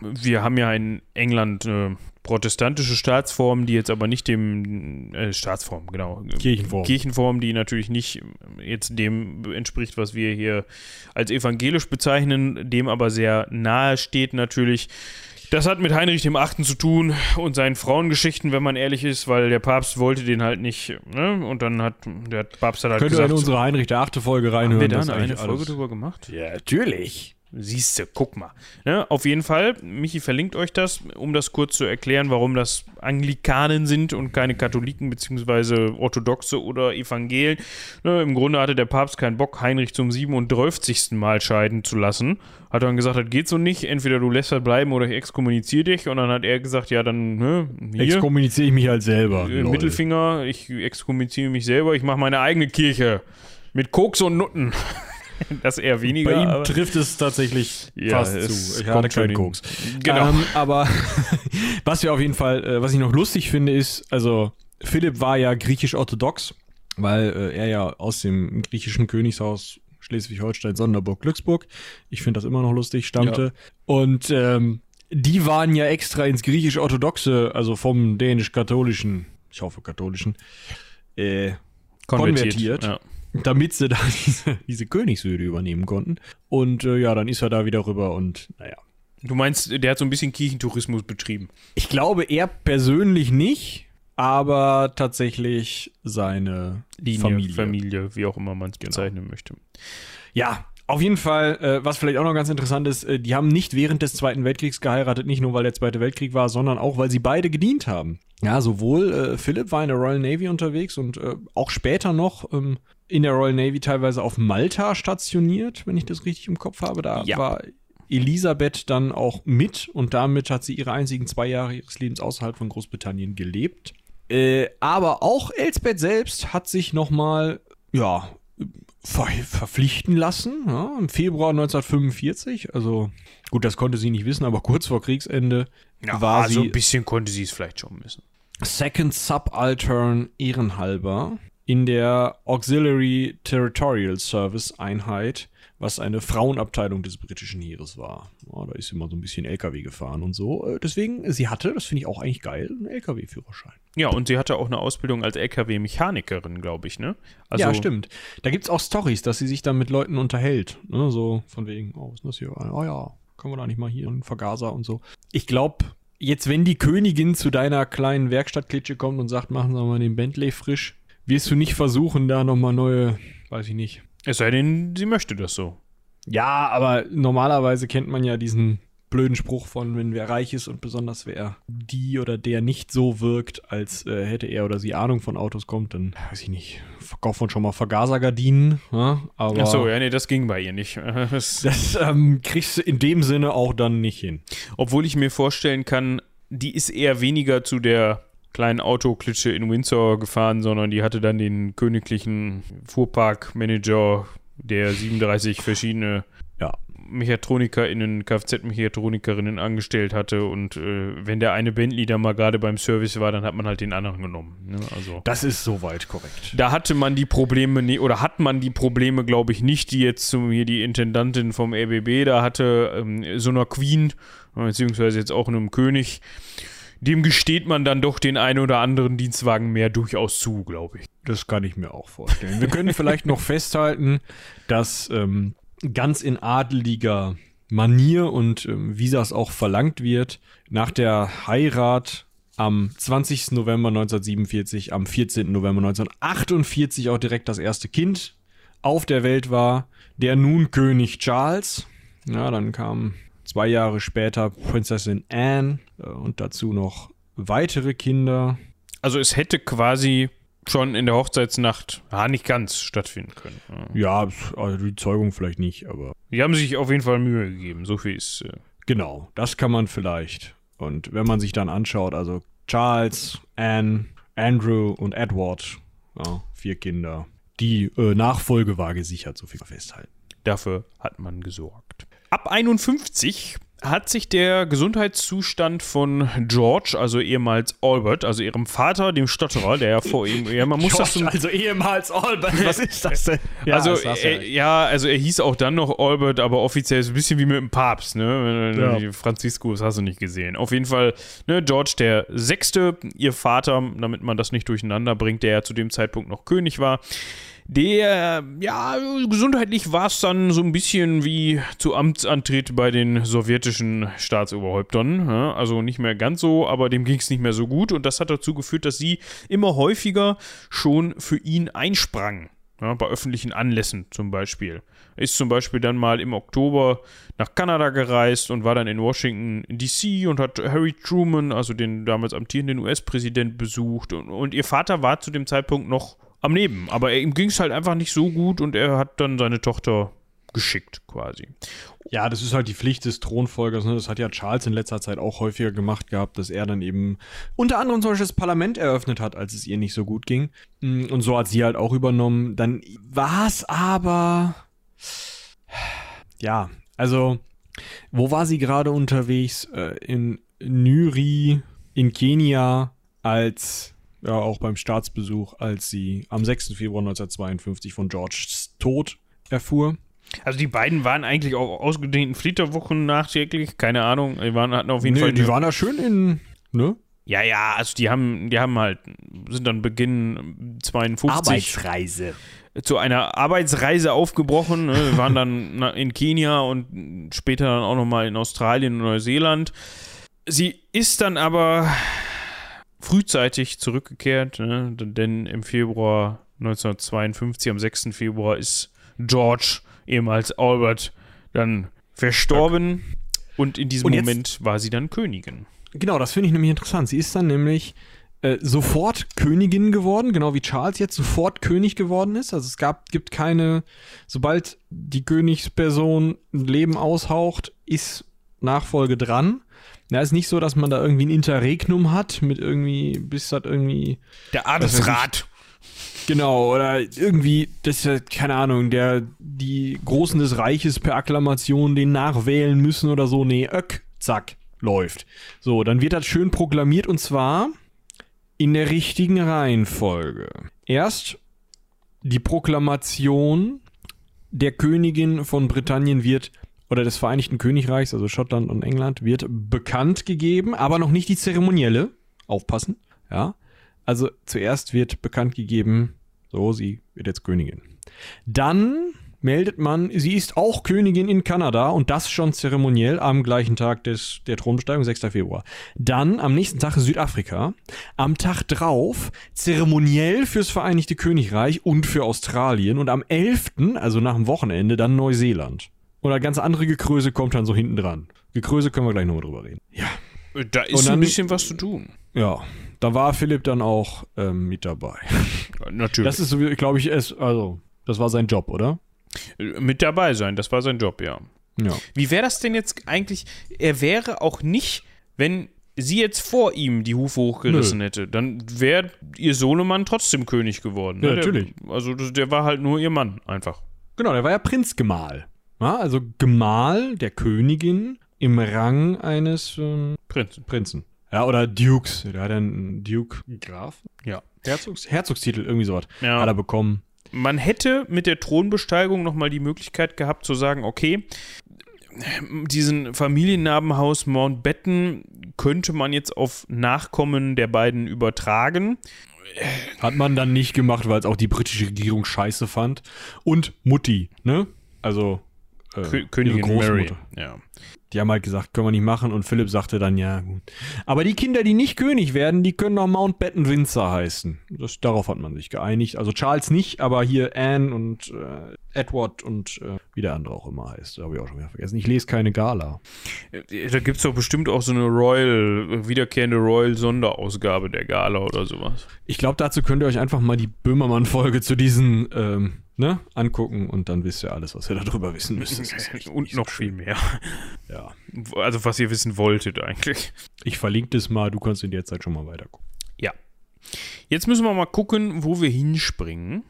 A: wir haben ja in England äh, protestantische Staatsformen, die jetzt aber nicht dem äh, Staatsform, genau.
B: Kirchenform.
A: Kirchenform, die natürlich nicht jetzt dem entspricht, was wir hier als evangelisch bezeichnen, dem aber sehr nahe steht natürlich. Das hat mit Heinrich dem Achten zu tun und seinen Frauengeschichten, wenn man ehrlich ist, weil der Papst wollte den halt nicht, ne? Und dann hat der Papst hat halt
B: Könnt ihr
A: gesagt,
B: in unsere Heinrich der Achte Folge reinhören?
A: haben wir da eine, Folge
B: alles-
A: drüber gemacht?
B: Ja, natürlich.
A: Siehste, guck mal. Ne, auf jeden Fall, Michi verlinkt euch das, um das kurz zu erklären, warum das Anglikanen sind und keine Katholiken beziehungsweise Orthodoxe oder Evangelen. Ne, Im Grunde hatte der Papst keinen Bock, Heinrich zum 37. Mal scheiden zu lassen. Hat dann gesagt, das geht so nicht, entweder du lässt das bleiben oder ich exkommuniziere dich. Und dann hat er gesagt, ja, dann ne,
B: Exkommuniziere ich mich halt selber.
A: äh. Mittelfinger, ich exkommuniziere mich selber, ich mache meine eigene Kirche mit Koks und Nutten. [LAUGHS] das eher weniger.
B: Bei ihm trifft es tatsächlich
A: Ja,
B: fast
A: es
B: zu. Ich hatte keinen Koks.
A: Genau.
B: Ähm, aber [LAUGHS] was wir auf jeden Fall, äh, was ich noch lustig finde, ist, also Philipp war ja griechisch-orthodox, weil äh, er ja aus dem griechischen Königshaus Schleswig-Holstein, Sonderburg, Glücksburg, ich finde das immer noch lustig, stammte. Und ähm, die waren ja extra ins griechisch-orthodoxe, also vom dänisch-katholischen, ich hoffe katholischen, äh, konvertiert.
A: Ja.
B: Damit sie da diese, diese Königshöhle übernehmen konnten. Und äh, ja, dann ist er da wieder rüber und naja.
A: Du meinst, der hat so ein bisschen Kirchentourismus betrieben.
B: Ich glaube, er persönlich nicht, aber tatsächlich seine
A: Linie,
B: Familie.
A: Familie, wie auch immer man es bezeichnen möchte.
B: Ja, auf jeden Fall, äh, was vielleicht auch noch ganz interessant ist, äh, die haben nicht während des Zweiten Weltkriegs geheiratet, nicht nur weil der Zweite Weltkrieg war, sondern auch weil sie beide gedient haben. Ja, sowohl äh, Philipp war in der Royal Navy unterwegs und äh, auch später noch ähm, in der Royal Navy teilweise auf Malta stationiert, wenn ich das richtig im Kopf habe. Da
A: Ja.
B: war Elisabeth dann auch mit und damit hat sie ihre einzigen zwei Jahre ihres Lebens außerhalb von Großbritannien gelebt. Äh, aber auch Elsbeth selbst hat sich nochmal, ja, ver verpflichten lassen, ja, im Februar 1945. Also gut, das konnte sie nicht wissen, aber kurz vor Kriegsende war
A: also
B: sie
A: ein bisschen konnte sie es vielleicht schon wissen.
B: Second Subaltern ehrenhalber in der Auxiliary Territorial Service Einheit, was eine Frauenabteilung des britischen Heeres war. Ja, da ist sie mal so ein bisschen LKW gefahren und so. Äh, Deswegen, sie hatte, das finde ich auch eigentlich geil, einen LKW-Führerschein.
A: Ja, und sie hatte auch eine Ausbildung als LKW-Mechanikerin, glaube ich, ne? Also,
B: ja, stimmt. Da gibt es auch Stories, dass sie sich dann mit Leuten unterhält. Ne? So von wegen, oh, was ist das hier? Oh ja, können wir da nicht mal hier einen Vergaser und so. Ich glaube, jetzt, wenn die Königin zu deiner kleinen Werkstattklitsche kommt und sagt, machen Sie mal den Bentley frisch, wirst du nicht versuchen, da nochmal neue, weiß ich nicht.
A: Es sei denn, sie möchte das so.
B: Ja, aber normalerweise kennt man ja diesen blöden Spruch von, wenn wer reich ist und besonders wer die oder der nicht so wirkt, als äh, hätte er oder sie Ahnung von Autos kommt, dann weiß ich nicht, verkauft man schon mal Vergasergardinen, ja, aber
A: Ach so, ja, nee, das ging bei ihr nicht. [LAUGHS] Das,
B: das ähm, kriegst du in dem Sinne auch dann nicht hin.
A: obwohl ich mir vorstellen kann, die ist eher weniger zu der kleinen Autoklitsche in Windsor gefahren, sondern die hatte dann den königlichen Fuhrparkmanager, der [LAUGHS] 37 verschiedene
B: Ja.
A: MechatronikerInnen, Kfz-Mechatronikerinnen angestellt hatte und äh, wenn der eine Bentley dann mal gerade beim Service war, dann hat man halt den anderen genommen. Ne? Also
B: Das ist soweit korrekt.
A: da hatte man die Probleme nie, oder hat man die Probleme, glaube ich, nicht, die jetzt zum, hier die Intendantin vom RBB da hatte, ähm, so einer Queen, äh, beziehungsweise jetzt auch einem König. Dem gesteht man dann doch den einen oder anderen Dienstwagen mehr durchaus zu, glaube ich.
B: Das kann ich mir auch vorstellen. Wir können vielleicht noch festhalten, dass ähm, ganz in adeliger Manier und ähm, wie das auch verlangt wird, nach der Heirat am 20. November 1947, am 14. November 1948 auch direkt das erste Kind auf der Welt war der nun König Charles. Ja, dann kam zwei Jahre später Prinzessin Anne äh, und dazu noch weitere Kinder.
A: Also es hätte quasi schon in der Hochzeitsnacht, ah, nicht ganz stattfinden können.
B: Ja, also die Zeugung vielleicht nicht, aber.
A: Die haben sich auf jeden Fall Mühe gegeben, so viel ist. Äh
B: genau, das kann man vielleicht. Und wenn man sich dann anschaut, also Charles, Anne, Andrew und Edward, ja, vier Kinder. Die äh, Nachfolge war gesichert, so viel festhalten.
A: Dafür hat man gesorgt. Ab 51 hat sich der Gesundheitszustand von George, also ehemals Albert, also ihrem Vater, dem Stotterer, der ja vor ihm, ja, man muss George, das
B: so, also ehemals Albert, was ist das denn? [LAUGHS]
A: Ja, also er, ja, also er hieß auch dann noch Albert, aber offiziell ist ein bisschen wie mit dem Papst, ne? Ja. Franziskus hast du nicht gesehen. Auf jeden Fall, ne, George der Sechste, ihr Vater, damit man das nicht durcheinander bringt, der ja zu dem Zeitpunkt noch König war der, ja, gesundheitlich war es dann so ein bisschen wie zu Amtsantritt bei den sowjetischen Staatsoberhäuptern. Ja, also nicht mehr ganz so, aber dem ging es nicht mehr so gut. Und das hat dazu geführt, dass sie immer häufiger schon für ihn einsprang. Ja, bei öffentlichen Anlässen zum Beispiel. Ist zum Beispiel dann mal im Oktober nach Kanada gereist und war dann in Washington DC und hat Harry Truman, also den damals amtierenden US-Präsident, besucht. Und, und ihr Vater war zu dem Zeitpunkt noch am Leben. Aber ihm ging es halt einfach nicht so gut und er hat dann seine Tochter geschickt quasi.
B: Ja, das ist halt die Pflicht des Thronfolgers. Ne? Das hat ja Charles in letzter Zeit auch häufiger gemacht gehabt, dass er dann eben unter anderem das Parlament eröffnet hat, als es ihr nicht so gut ging. Mm, und so hat sie halt auch übernommen. Dann war es aber. Ja, also, wo war sie gerade unterwegs? Äh, in Nyri, in Kenia, als ja auch beim Staatsbesuch, als sie am 6. Februar 1952 von Georges Tod erfuhr.
A: Also die beiden waren eigentlich auch ausgedehnten Flitterwochen nachträglich, keine Ahnung, die waren hatten auf jeden nee, Fall
B: die waren da schön in, ne?
A: Ja, ja, also die haben die haben halt sind dann Beginn 52
B: Arbeitsreise
A: zu einer Arbeitsreise aufgebrochen, ne? wir waren dann in Kenia und später dann auch noch mal in Australien und Neuseeland. Sie ist dann aber frühzeitig zurückgekehrt, ne? denn im Februar 1952, am 6. Februar, ist George, ehemals Albert, dann verstorben und in diesem und Moment war sie dann Königin.
B: Genau, das finde ich nämlich interessant. Sie ist dann nämlich äh, sofort Königin geworden, genau wie Charles jetzt sofort König geworden ist. Also es gab, gibt keine, sobald die Königsperson Leben aushaucht, ist Nachfolge dran. Ja, ist nicht so, dass man da irgendwie ein Interregnum hat mit irgendwie, bis das irgendwie.
A: Der Adelsrat.
B: Genau, oder irgendwie, das ist ja, keine Ahnung, der, die Großen des Reiches per Akklamation den nachwählen müssen oder so. Nee, öck, zack, läuft. So, dann wird das schön proklamiert und zwar in der richtigen Reihenfolge. Erst die Proklamation der Königin von Britannien wird oder des Vereinigten Königreichs, also Schottland und England, wird bekannt gegeben, aber noch nicht die zeremonielle. Aufpassen, ja. Also zuerst wird bekannt gegeben, so, sie wird jetzt Königin. Dann meldet man, sie ist auch Königin in Kanada und das schon zeremoniell am gleichen Tag des, der Thronbesteigung, 6. Februar. Dann am nächsten Tag Südafrika. Am Tag drauf zeremoniell fürs Vereinigte Königreich und für Australien und am 11., also nach dem Wochenende, dann Neuseeland. Oder ganz andere Gekröse kommt dann so hinten dran. Gekröse können wir gleich nochmal drüber reden.
A: Ja. Da ist dann, ein bisschen was zu tun.
B: Ja. Da war Philipp dann auch ähm, mit dabei. [LAUGHS]
A: Natürlich.
B: Das ist, glaube ich, es, also, das war sein Job, oder?
A: Mit dabei sein, das war sein Job, ja.
B: ja.
A: Wie wäre das denn jetzt eigentlich? Er wäre auch nicht, wenn sie jetzt vor ihm die Hufe hochgerissen Nö. hätte, dann wäre ihr Sohnemann trotzdem König geworden.
B: Ne? Ja, natürlich.
A: Der, also der war halt nur ihr Mann, einfach.
B: Genau, der war ja Prinzgemahl. Ja, also Gemahl der Königin im Rang eines ähm,
A: Prinzen.
B: Prinzen. Ja, oder Dukes. Der hat einen Duke
A: Graf.
B: Ja. Herzogs, Herzogstitel, irgendwie sowas. Ja. Hat er bekommen.
A: Man hätte mit der Thronbesteigung nochmal die Möglichkeit gehabt zu sagen, okay, diesen Familiennabenhaus Mountbatten könnte man jetzt auf Nachkommen der beiden übertragen.
B: Hat man dann nicht gemacht, weil es auch die britische Regierung scheiße fand. Und Mutti, ne? Also
A: äh, Königin Mary.
B: Ja. Die haben halt gesagt, können wir nicht machen. Und Philipp sagte dann, ja, gut. Aber die Kinder, die nicht König werden, die können doch Mountbatten Windsor heißen. Das, darauf hat man sich geeinigt. Also Charles nicht, aber hier Anne und äh, Edward und äh, wie der andere auch immer heißt. Habe ich auch schon wieder vergessen. Ich lese keine Gala.
A: Da gibt es doch bestimmt auch so eine Royal, wiederkehrende Royal-Sonderausgabe der Gala oder sowas.
B: Ich glaube, dazu könnt ihr euch einfach mal die Böhmermann-Folge zu diesen ähm, ne, angucken und dann wisst ihr alles, was ihr darüber wissen müsst.
A: Und noch viel mehr.
B: Ja.
A: Also was ihr wissen wolltet eigentlich.
B: Ich verlinke das mal, du kannst in der Zeit schon mal weiter gucken.
A: Ja. Jetzt müssen wir mal gucken, wo wir hinspringen.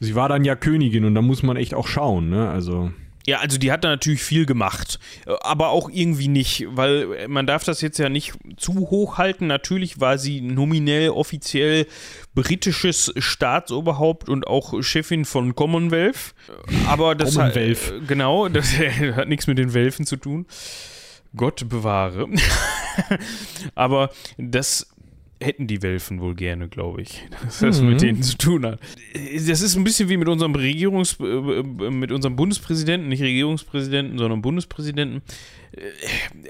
B: Sie war dann ja Königin und da muss man echt auch schauen, ne? Also.
A: Ja, also die hat da natürlich viel gemacht, aber auch irgendwie nicht, weil man darf das jetzt ja nicht zu hoch halten. Natürlich war sie nominell offiziell britisches Staatsoberhaupt und auch Chefin von Commonwealth, aber das
B: Commonwealth.
A: Hat, genau, [LAUGHS] das hat nichts mit den Welfen zu tun. Gott bewahre. [LAUGHS] aber das hätten die Welfen wohl gerne, glaube ich, [LAUGHS] dass das mhm. mit denen zu tun hat. Das ist ein bisschen wie mit unserem Regierungs äh, mit unserem Bundespräsidenten, nicht Regierungspräsidenten, sondern Bundespräsidenten.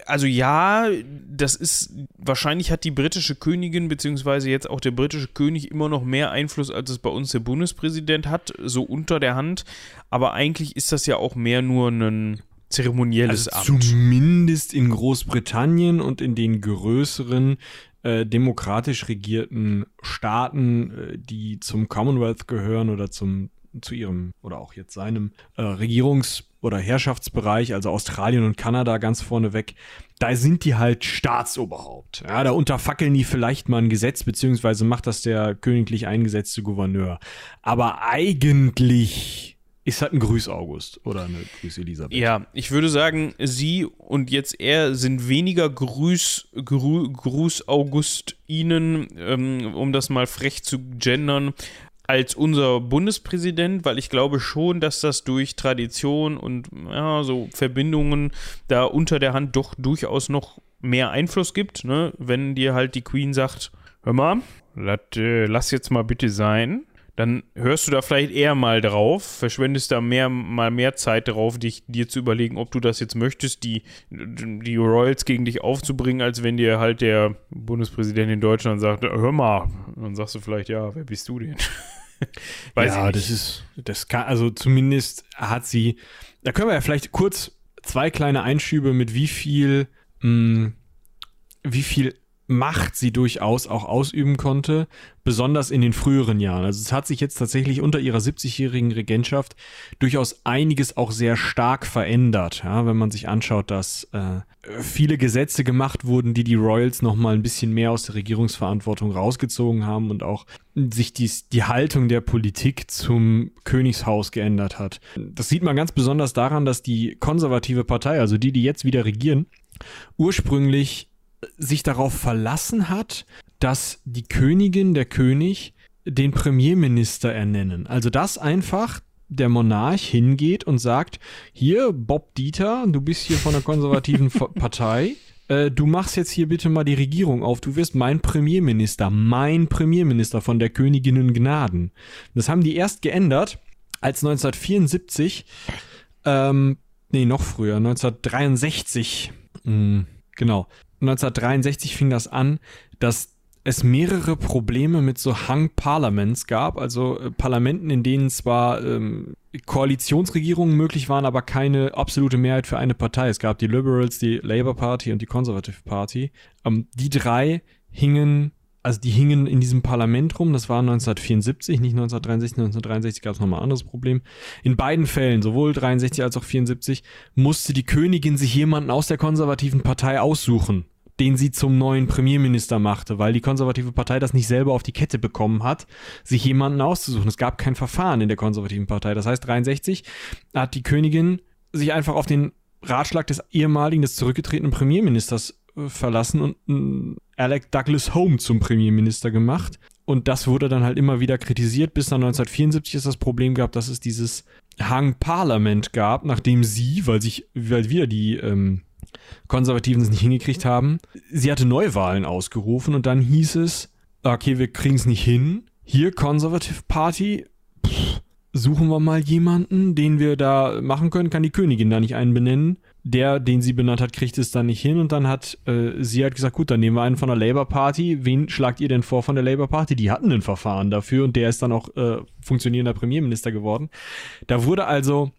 A: Also ja, das ist wahrscheinlich hat die britische Königin beziehungsweise jetzt auch der britische König immer noch mehr Einfluss, als es bei uns der Bundespräsident hat, so unter der Hand. Aber eigentlich ist das ja auch mehr nur ein zeremonielles
B: also Amt. Zumindest in Großbritannien und in den größeren äh, demokratisch regierten Staaten, äh, die zum Commonwealth gehören oder zum zu ihrem oder auch jetzt seinem äh, Regierungs- oder Herrschaftsbereich, also Australien und Kanada ganz vorneweg, da sind die halt Staatsoberhaupt. Ja, da unterfackeln die vielleicht mal ein Gesetz, beziehungsweise macht das der königlich eingesetzte Gouverneur. Aber eigentlich ist halt ein Grüß August oder eine Grüß Elisabeth.
A: Ja, ich würde sagen, sie und jetzt er sind weniger Grüß, Grü, Gruß August ihnen, ähm, um das mal frech zu gendern, als unser Bundespräsident, weil ich glaube schon, dass das durch Tradition und ja, so Verbindungen da unter der Hand doch durchaus noch mehr Einfluss gibt, ne? wenn dir halt die Queen sagt, hör mal, lass, äh, lass jetzt mal bitte sein, dann hörst du da vielleicht eher mal drauf, verschwendest da mehr, mal mehr Zeit drauf, dich, dir zu überlegen, ob du das jetzt möchtest, die, die Royals gegen dich aufzubringen, als wenn dir halt der Bundespräsident in Deutschland sagt, hör mal. dann sagst du vielleicht, ja, wer bist du denn? [LAUGHS]
B: Weiß ja, das ist, das kann, also zumindest hat sie, da können wir ja vielleicht kurz zwei kleine Einschübe mit wie viel, mh, hm, wie viel Macht sie durchaus auch ausüben konnte, besonders in den früheren Jahren. Also es hat sich jetzt tatsächlich unter ihrer 70-jährigen Regentschaft durchaus einiges auch sehr stark verändert. Ja, wenn man sich anschaut, dass äh, viele Gesetze gemacht wurden, die die Royals noch mal ein bisschen mehr aus der Regierungsverantwortung rausgezogen haben und auch sich dies, die Haltung der Politik zum Königshaus geändert hat. Das sieht man ganz besonders daran, dass die konservative Partei, also die, die jetzt wieder regieren, ursprünglich sich darauf verlassen hat, dass die Königin, der König, den Premierminister ernennen. Also dass einfach der Monarch hingeht und sagt, hier, Bob Dieter, du bist hier von der konservativen [LAUGHS] Partei, äh, du machst jetzt hier bitte mal die Regierung auf, du wirst mein Premierminister, mein Premierminister von der Königinnen Gnaden. Das haben die erst geändert, als 1974, ähm, nee, noch früher, 1963, mh, hm, genau, 1963 fing das an, dass es mehrere Probleme mit so Hung Parliaments gab, also äh, Parlamenten, in denen zwar ähm, Koalitionsregierungen möglich waren, aber keine absolute Mehrheit für eine Partei. Es gab die Liberals, die Labour Party und die Conservative Party. Ähm, die drei hingen also die hingen in diesem Parlament rum, das war 1974, nicht 1963. 1963 gab es nochmal ein anderes Problem. In beiden Fällen, sowohl 63 als auch 74, musste die Königin sich jemanden aus der konservativen Partei aussuchen, den sie zum neuen Premierminister machte, weil die konservative Partei das nicht selber auf die Kette bekommen hat, sich jemanden auszusuchen. Es gab kein Verfahren in der konservativen Partei. Das heißt, 63 hat die Königin sich einfach auf den Ratschlag des ehemaligen, des zurückgetretenen Premierministers äh, verlassen und Alec Douglas Home zum Premierminister gemacht. Und das wurde dann halt immer wieder kritisiert, bis dann 1974 es das Problem gab, dass es dieses Hang Parlament gab, nachdem sie, weil sich, weil wieder die ähm, Konservativen es nicht hingekriegt haben, sie hatte Neuwahlen ausgerufen und dann hieß es, okay, wir kriegen es nicht hin. Hier Conservative Party, pff, suchen wir mal jemanden, den wir da machen können, kann die Königin da nicht einen benennen. der, den sie benannt hat, kriegt es dann nicht hin und dann hat äh, sie halt gesagt, gut, dann nehmen wir einen von der Labour Party. Wen schlagt ihr denn vor von der Labour Party? Die hatten ein Verfahren dafür und der ist dann auch äh, funktionierender Premierminister geworden. Da wurde also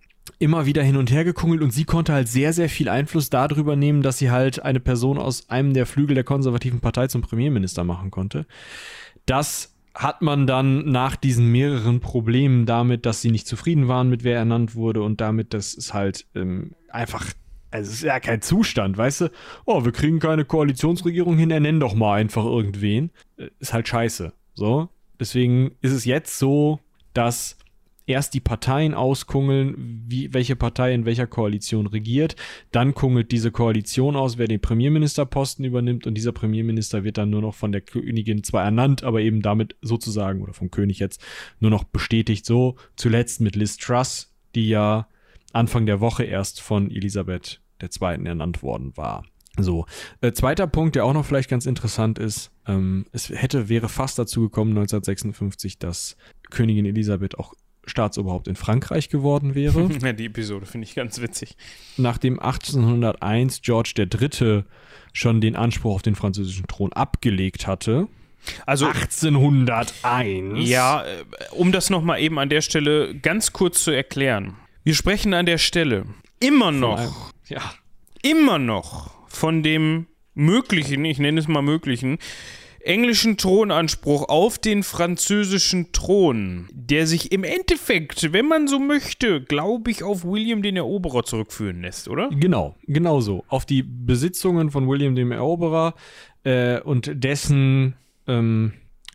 B: immer wieder hin und her gekungelt und sie konnte halt sehr, sehr viel Einfluss darüber nehmen, dass sie halt eine Person aus einem der Flügel der konservativen Partei zum Premierminister machen konnte. Das hat man dann nach diesen mehreren Problemen damit, dass sie nicht zufrieden waren mit wer ernannt wurde und damit, dass es halt ähm, einfach, also es ist ja kein Zustand, weißt du? Oh, wir kriegen keine Koalitionsregierung hin, ernennen doch mal einfach irgendwen. Äh, Ist halt scheiße. So. Deswegen ist es jetzt so, dass erst die Parteien auskungeln, wie, welche Partei in welcher Koalition regiert. Dann kungelt diese Koalition aus, wer den Premierministerposten übernimmt. Und dieser Premierminister wird dann nur noch von der Königin zwar ernannt, aber eben damit sozusagen, oder vom König jetzt, nur noch bestätigt. So zuletzt mit Liz Truss, die ja Anfang der Woche erst von Elisabeth II. ernannt worden war. So, äh, zweiter Punkt, der auch noch vielleicht ganz interessant ist, ähm, es hätte, wäre fast dazu gekommen 1956, dass Königin Elisabeth auch Staatsoberhaupt in Frankreich geworden wäre, [LAUGHS]
A: Ja, die Episode finde ich ganz witzig.
B: nachdem 1801 George III. schon den Anspruch auf den französischen Thron abgelegt hatte.
A: Also,
B: 1801?
A: ja, äh, um das nochmal eben an der Stelle ganz kurz zu erklären. Wir sprechen an der Stelle immer noch,
B: Ja.
A: immer noch von dem möglichen, ich nenne es mal möglichen, englischen Thronanspruch auf den französischen Thron, der sich im Endeffekt, wenn man so möchte, glaube ich, auf William den Eroberer zurückführen lässt, oder?
B: Genau, genau so. Auf die Besitzungen von William dem Eroberer äh, und dessen ähm,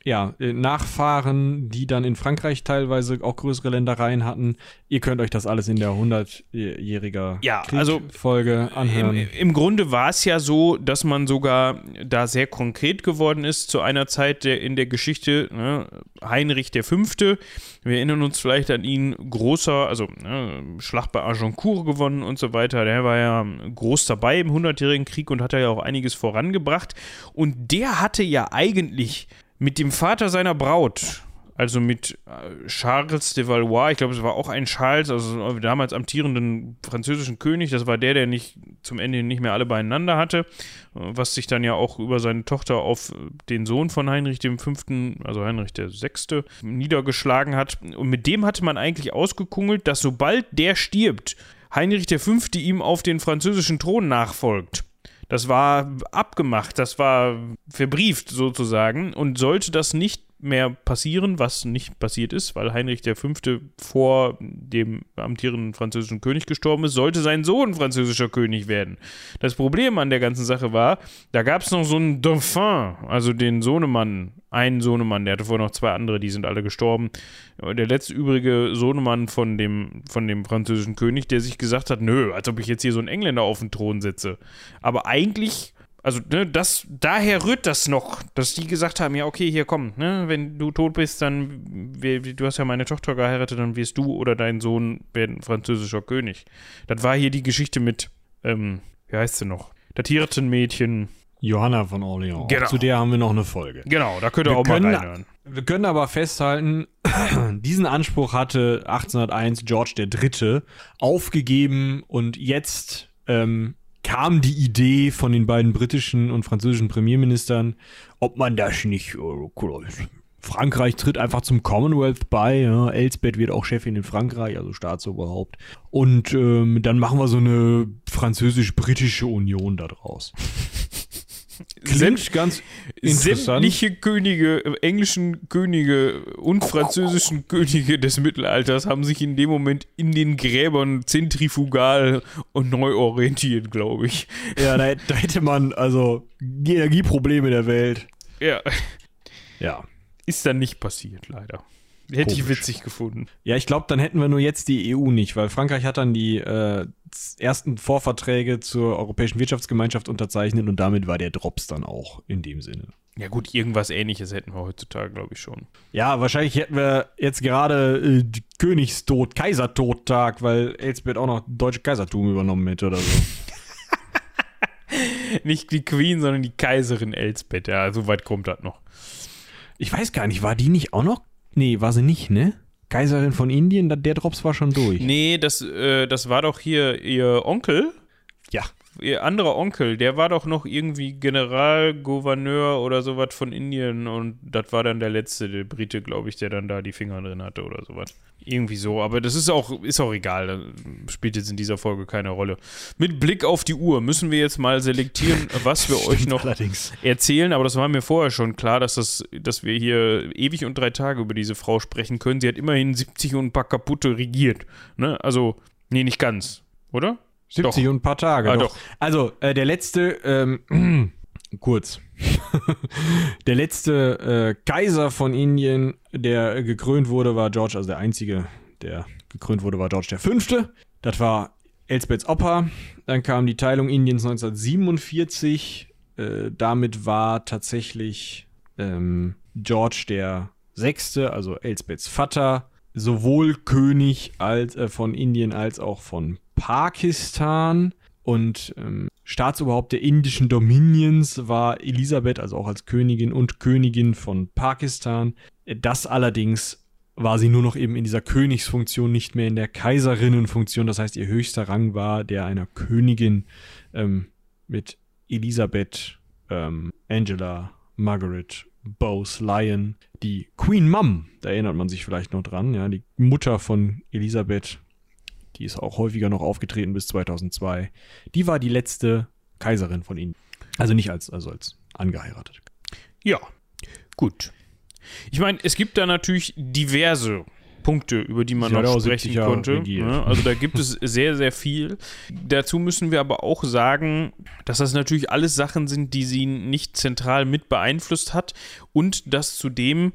B: ja, äh, Nachfahren, die dann in Frankreich teilweise auch größere Ländereien hatten. Ihr könnt euch das alles in der 100-jähriger
A: Ja, also,
B: Folge anhören.
A: Im, Im Grunde war es ja so, dass man sogar da sehr konkret geworden ist zu einer Zeit der, in der Geschichte. Ne, Heinrich V., wir erinnern uns vielleicht an ihn, großer, also ne, Schlacht bei Agincourt gewonnen und so weiter. Der war ja groß dabei im Hundertjährigen Krieg und hat ja auch einiges vorangebracht. Und der hatte ja eigentlich mit dem Vater seiner Braut, also mit äh, Charles de Valois, ich glaube, es war auch ein Charles, also damals amtierenden französischen König, das war der, der nicht zum Ende nicht mehr alle beieinander hatte, äh, was sich dann ja auch über seine Tochter auf den Sohn von Heinrich V., also Heinrich VI., niedergeschlagen hat. Und mit dem hatte man eigentlich ausgekungelt, dass sobald der stirbt, Heinrich V. ihm auf den französischen Thron nachfolgt. Das war abgemacht, das war verbrieft sozusagen. Und sollte das nicht mehr passieren, was nicht passiert ist, weil Heinrich V. vor dem amtierenden französischen König gestorben ist, sollte sein Sohn französischer König werden. Das Problem an der ganzen Sache war, da gab es noch so einen Dauphin, also den Sohnemann, einen Sohnemann, der hatte vorher noch zwei andere, die sind alle gestorben. Der letzte übrige Sohnemann von dem, von dem französischen König, der sich gesagt hat, nö, als ob ich jetzt hier so einen Engländer auf den Thron sitze. Aber eigentlich also, ne, das, daher rührt das noch, dass die gesagt haben, ja, okay, hier komm, ne, wenn du tot bist, dann, wir, du hast ja meine Tochter geheiratet, dann wirst du oder dein Sohn werden französischer König. Das war hier die Geschichte mit, ähm, wie heißt sie noch? Das Hirtenmädchen.
B: Johanna von Orleans.
A: Genau.
B: Zu der haben wir noch eine Folge.
A: Genau, da könnt ihr
B: Wir
A: auch mal
B: können-
A: reinhören.
B: Wir können aber festhalten, [CLEARS THROAT] diesen Anspruch hatte 1801 George III. aufgegeben und jetzt ähm, kam die Idee von den beiden britischen und französischen Premierministern, ob man das nicht. Äh, Frankreich tritt einfach zum Commonwealth bei. Ja. Elsbeth wird auch Chefin in Frankreich, also Staatsoberhaupt. Und ähm, dann machen wir so eine französisch-britische Union da [LAUGHS] Klingt ganz interessant.
A: Sämtliche Könige, äh, englischen Könige und französischen Könige des Mittelalters haben sich in dem Moment in den Gräbern zentrifugal und neu orientiert, glaube ich.
B: Ja, da, da hätte man also die Energieprobleme der Welt.
A: Ja,
B: Ja.
A: ist dann nicht passiert, leider. Hätte ich
B: Komisch.
A: witzig gefunden.
B: Ja, ich glaube, dann hätten wir nur jetzt die EU nicht, weil Frankreich hat dann die äh, ersten Vorverträge zur Europäischen Wirtschaftsgemeinschaft unterzeichnet und damit war der Drops dann auch in dem Sinne.
A: Ja gut, irgendwas ähnliches hätten wir heutzutage, glaube ich, schon.
B: Ja, wahrscheinlich hätten wir jetzt gerade äh, Königstod, Kaisertodtag, weil Elsbeth auch noch deutsche Kaisertum übernommen hätte oder so. [LAUGHS]
A: Nicht die Queen, sondern die Kaiserin Elsbeth. Ja, so weit kommt das noch.
B: Ich weiß gar nicht, war die nicht auch noch? Nee, war sie nicht, ne? Kaiserin von Indien, der Drops war schon durch.
A: Nee, das, äh, das war doch hier ihr Onkel. Ihr anderer Onkel, der war doch noch irgendwie Generalgouverneur oder sowas von Indien und das war dann der letzte, der Brite, glaube ich, der dann da die Finger drin hatte oder sowas. Irgendwie so, aber das ist auch, ist auch egal, das spielt jetzt in dieser Folge keine Rolle. Mit Blick auf die Uhr müssen wir jetzt mal selektieren, [LAUGHS] was wir euch noch
B: allerdings.
A: erzählen, aber das war mir vorher schon klar, dass, das, dass wir hier ewig und drei Tage über diese Frau sprechen können. Sie hat immerhin 70 und ein paar kaputte regiert. Ne? Also, nee, nicht ganz, oder?
B: 70
A: Doch.
B: und ein paar Tage.
A: Ah,
B: doch.
A: doch.
B: Also, äh, der letzte, ähm, [CLEARS THROAT] kurz. [LAUGHS] der letzte äh, Kaiser von Indien, der gekrönt wurde, war George, also der einzige, der gekrönt wurde, war George V. Das war Elsbeths Opa. Dann kam die Teilung Indiens 1947. Äh, damit war tatsächlich ähm, George der Sechste, also Elsbeths Vater, sowohl König als, äh, von Indien als auch von Pakistan. Und ähm, Staatsoberhaupt der indischen Dominions war Elisabeth, also auch als Königin und Königin von Pakistan. Das allerdings war sie nur noch eben in dieser Königsfunktion, nicht mehr in der Kaiserinnenfunktion. Das heißt, ihr höchster Rang war der einer Königin ähm, mit Elisabeth, ähm, Angela, Margaret, Bose, Lyon, die Queen Mum, da erinnert man sich vielleicht noch dran, ja, die Mutter von Elisabeth, die ist auch häufiger noch aufgetreten bis 2002. Die war die letzte Kaiserin von ihnen. Also nicht als, also als angeheiratet.
A: Ja, gut. Ich meine, es gibt da natürlich diverse Punkte, über die man
B: Sie hat
A: noch sprechen
B: 70 Jahre
A: konnte. Ne? Also da gibt es sehr, sehr viel. Dazu müssen wir aber auch sagen, dass das natürlich alles Sachen sind, die sie nicht zentral mit beeinflusst hat und dass zudem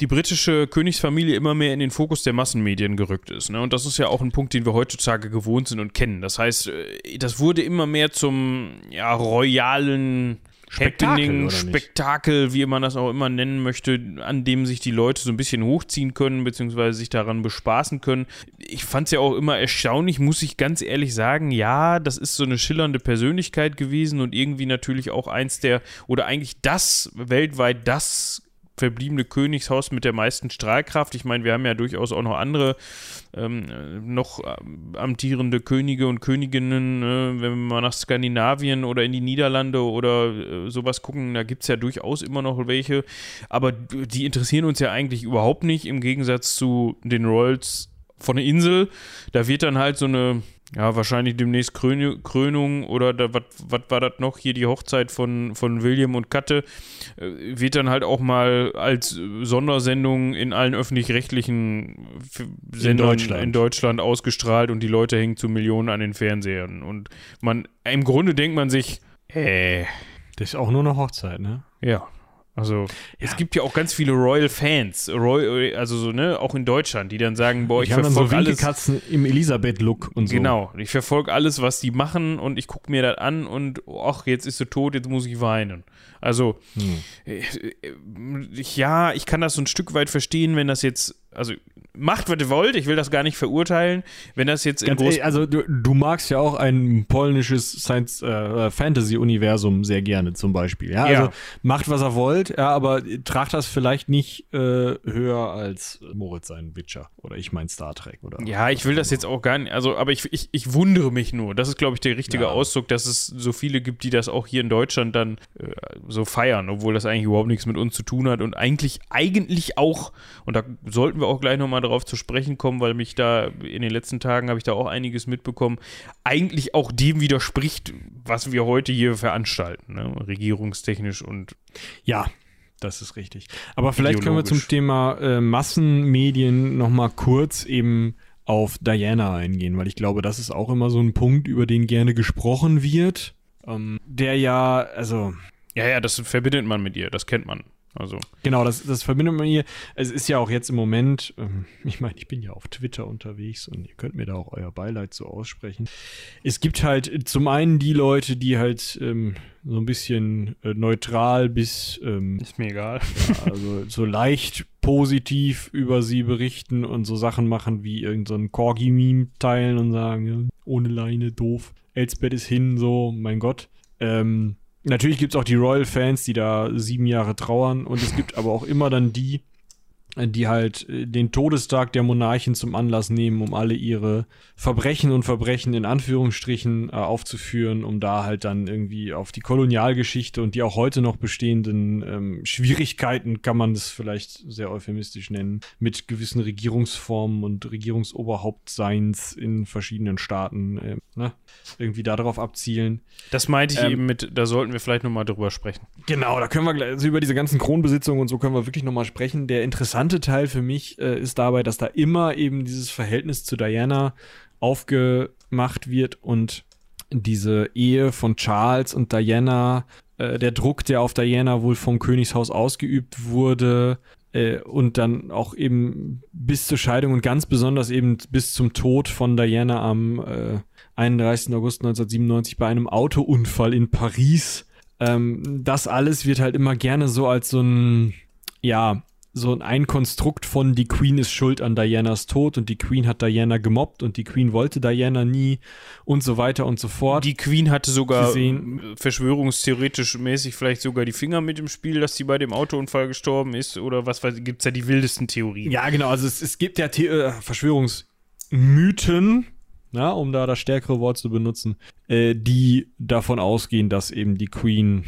A: die britische Königsfamilie immer mehr in den Fokus der Massenmedien gerückt ist. Ne? Und das ist ja auch ein Punkt, den wir heutzutage gewohnt sind und kennen. Das heißt, äh, das wurde immer mehr zum ja, royalen
B: Spektakel?
A: Spektakel, wie man das auch immer nennen möchte, an dem sich die Leute so ein bisschen hochziehen können, beziehungsweise sich daran bespaßen können. Ich fand es ja auch immer erstaunlich, muss ich ganz ehrlich sagen, ja, das ist so eine schillernde Persönlichkeit gewesen und irgendwie natürlich auch eins der, oder eigentlich das, weltweit das verbliebene Königshaus mit der meisten Strahlkraft. Ich meine, wir haben ja durchaus auch noch andere ähm, äh, noch ähm, amtierende Könige und Königinnen, äh, wenn wir mal nach Skandinavien oder in die Niederlande oder äh, sowas gucken, da gibt es ja durchaus immer noch welche, aber die interessieren uns ja eigentlich überhaupt nicht, im Gegensatz zu den Royals von der Insel. Da wird dann halt so eine, ja, wahrscheinlich demnächst Krön Krönung oder da, was war das noch? Hier die Hochzeit von, von William und Katte. Äh, wird dann halt auch mal als Sondersendung in allen öffentlich-rechtlichen F- Sendern
B: Deutschland.
A: in Deutschland ausgestrahlt und die Leute hängen zu Millionen an den Fernsehern. Und man, im Grunde denkt man sich, äh,
B: Das ist auch nur eine Hochzeit, ne?
A: ja. Also, es gibt ja auch ganz viele Royal-Fans, Roy also so, ne, auch in Deutschland, die dann sagen, boah, ich
B: dann so
A: verfolge alles.
B: Winkelkatzen im Elisabeth-Look und so.
A: Genau, ich verfolge alles, was die machen und ich gucke mir das an und ach, jetzt ist sie tot, jetzt muss ich weinen. Also,
B: Hm.
A: äh, äh, ich- ja, ich kann das so ein Stück weit verstehen, wenn das jetzt, also macht, was ihr wollt, ich will das gar nicht verurteilen, wenn das jetzt in
B: ehrlich, also du, du magst ja auch ein polnisches Science äh, sehr gerne zum Beispiel. Ja,
A: Ja.
B: also macht was er wollt, ja, aber tragt das vielleicht nicht äh, höher als Moritz sein Witcher oder ich mein Star Trek oder.
A: Ja, ich will das jetzt auch gar nicht, also, aber ich, ich, ich wundere mich nur. Das ist, glaube ich, der richtige
B: Ja.
A: Ausdruck, dass es so viele gibt, die das auch hier in Deutschland dann äh, so feiern, obwohl das eigentlich überhaupt nichts mit uns zu tun hat und eigentlich, eigentlich auch, und da sollten wir auch gleich nochmal darauf zu sprechen kommen, weil mich da in den letzten Tagen habe ich da auch einiges mitbekommen, eigentlich auch dem widerspricht, was wir heute hier veranstalten, ne? regierungstechnisch und
B: Ja, das ist richtig. Aber vielleicht können wir zum. Thema äh, Massenmedien noch mal kurz eben auf Diana eingehen, weil ich glaube, das ist auch immer so ein Punkt, über den gerne gesprochen wird. Ähm, der ja, also
A: ja, ja, das verbindet man mit ihr, das kennt man. Also,
B: Genau, das, das verbindet man hier. Es ist ja auch jetzt im Moment, ähm, ich meine, ich bin ja auf Twitter unterwegs und ihr könnt mir da auch euer Beileid so aussprechen. Es gibt halt zum einen die Leute, die halt ähm, so ein bisschen äh, neutral bis ähm,
A: ist mir egal.
B: ja, also so leicht positiv über sie berichten und so Sachen machen wie irgendein so Corgi-Meme teilen und sagen, ja, ohne Leine, doof. Elsbeth ist hin, so, mein Gott. Ähm, natürlich gibt es auch die Royal-Fans, die da sieben Jahre trauern. Und es gibt aber auch immer dann die, die halt äh, den Todestag der Monarchen zum Anlass nehmen, um alle ihre Verbrechen und Verbrechen in Anführungsstrichen äh, aufzuführen, um da halt dann irgendwie auf die Kolonialgeschichte und die auch heute noch bestehenden ähm, Schwierigkeiten, kann man das vielleicht sehr euphemistisch nennen, mit gewissen Regierungsformen und Regierungsoberhauptseins in verschiedenen Staaten, äh, ne, irgendwie darauf abzielen.
A: Das meinte ich ähm, eben mit, da sollten wir vielleicht nochmal drüber sprechen.
B: Genau, da können wir gleich, also über diese ganzen Kronbesitzungen und so können wir wirklich nochmal sprechen. Der interessante Teil für mich äh, ist dabei, dass da immer eben dieses Verhältnis zu Diana aufgemacht wird und diese Ehe von Charles und Diana, äh, der Druck, der auf Diana wohl vom Königshaus ausgeübt wurde, äh, und dann auch eben bis zur Scheidung und ganz besonders eben bis zum Tod von Diana am äh, 31. August 1997 bei einem Autounfall in Paris. Ähm, das alles wird halt immer gerne so als so ein, ja, so ein Konstrukt von die Queen ist schuld an Dianas Tod und die Queen hat Diana gemobbt und die Queen wollte Diana nie und so weiter und so fort.
A: Die Queen hatte sogar gesehen. verschwörungstheoretisch mäßig vielleicht sogar die Finger mit im Spiel, dass sie bei dem Autounfall gestorben ist oder was weiß gibt es ja die wildesten Theorien.
B: Ja, genau, also es, es gibt ja The äh, Verschwörungsmythen, na, um da das stärkere Wort zu benutzen, äh, die davon ausgehen, dass eben die Queen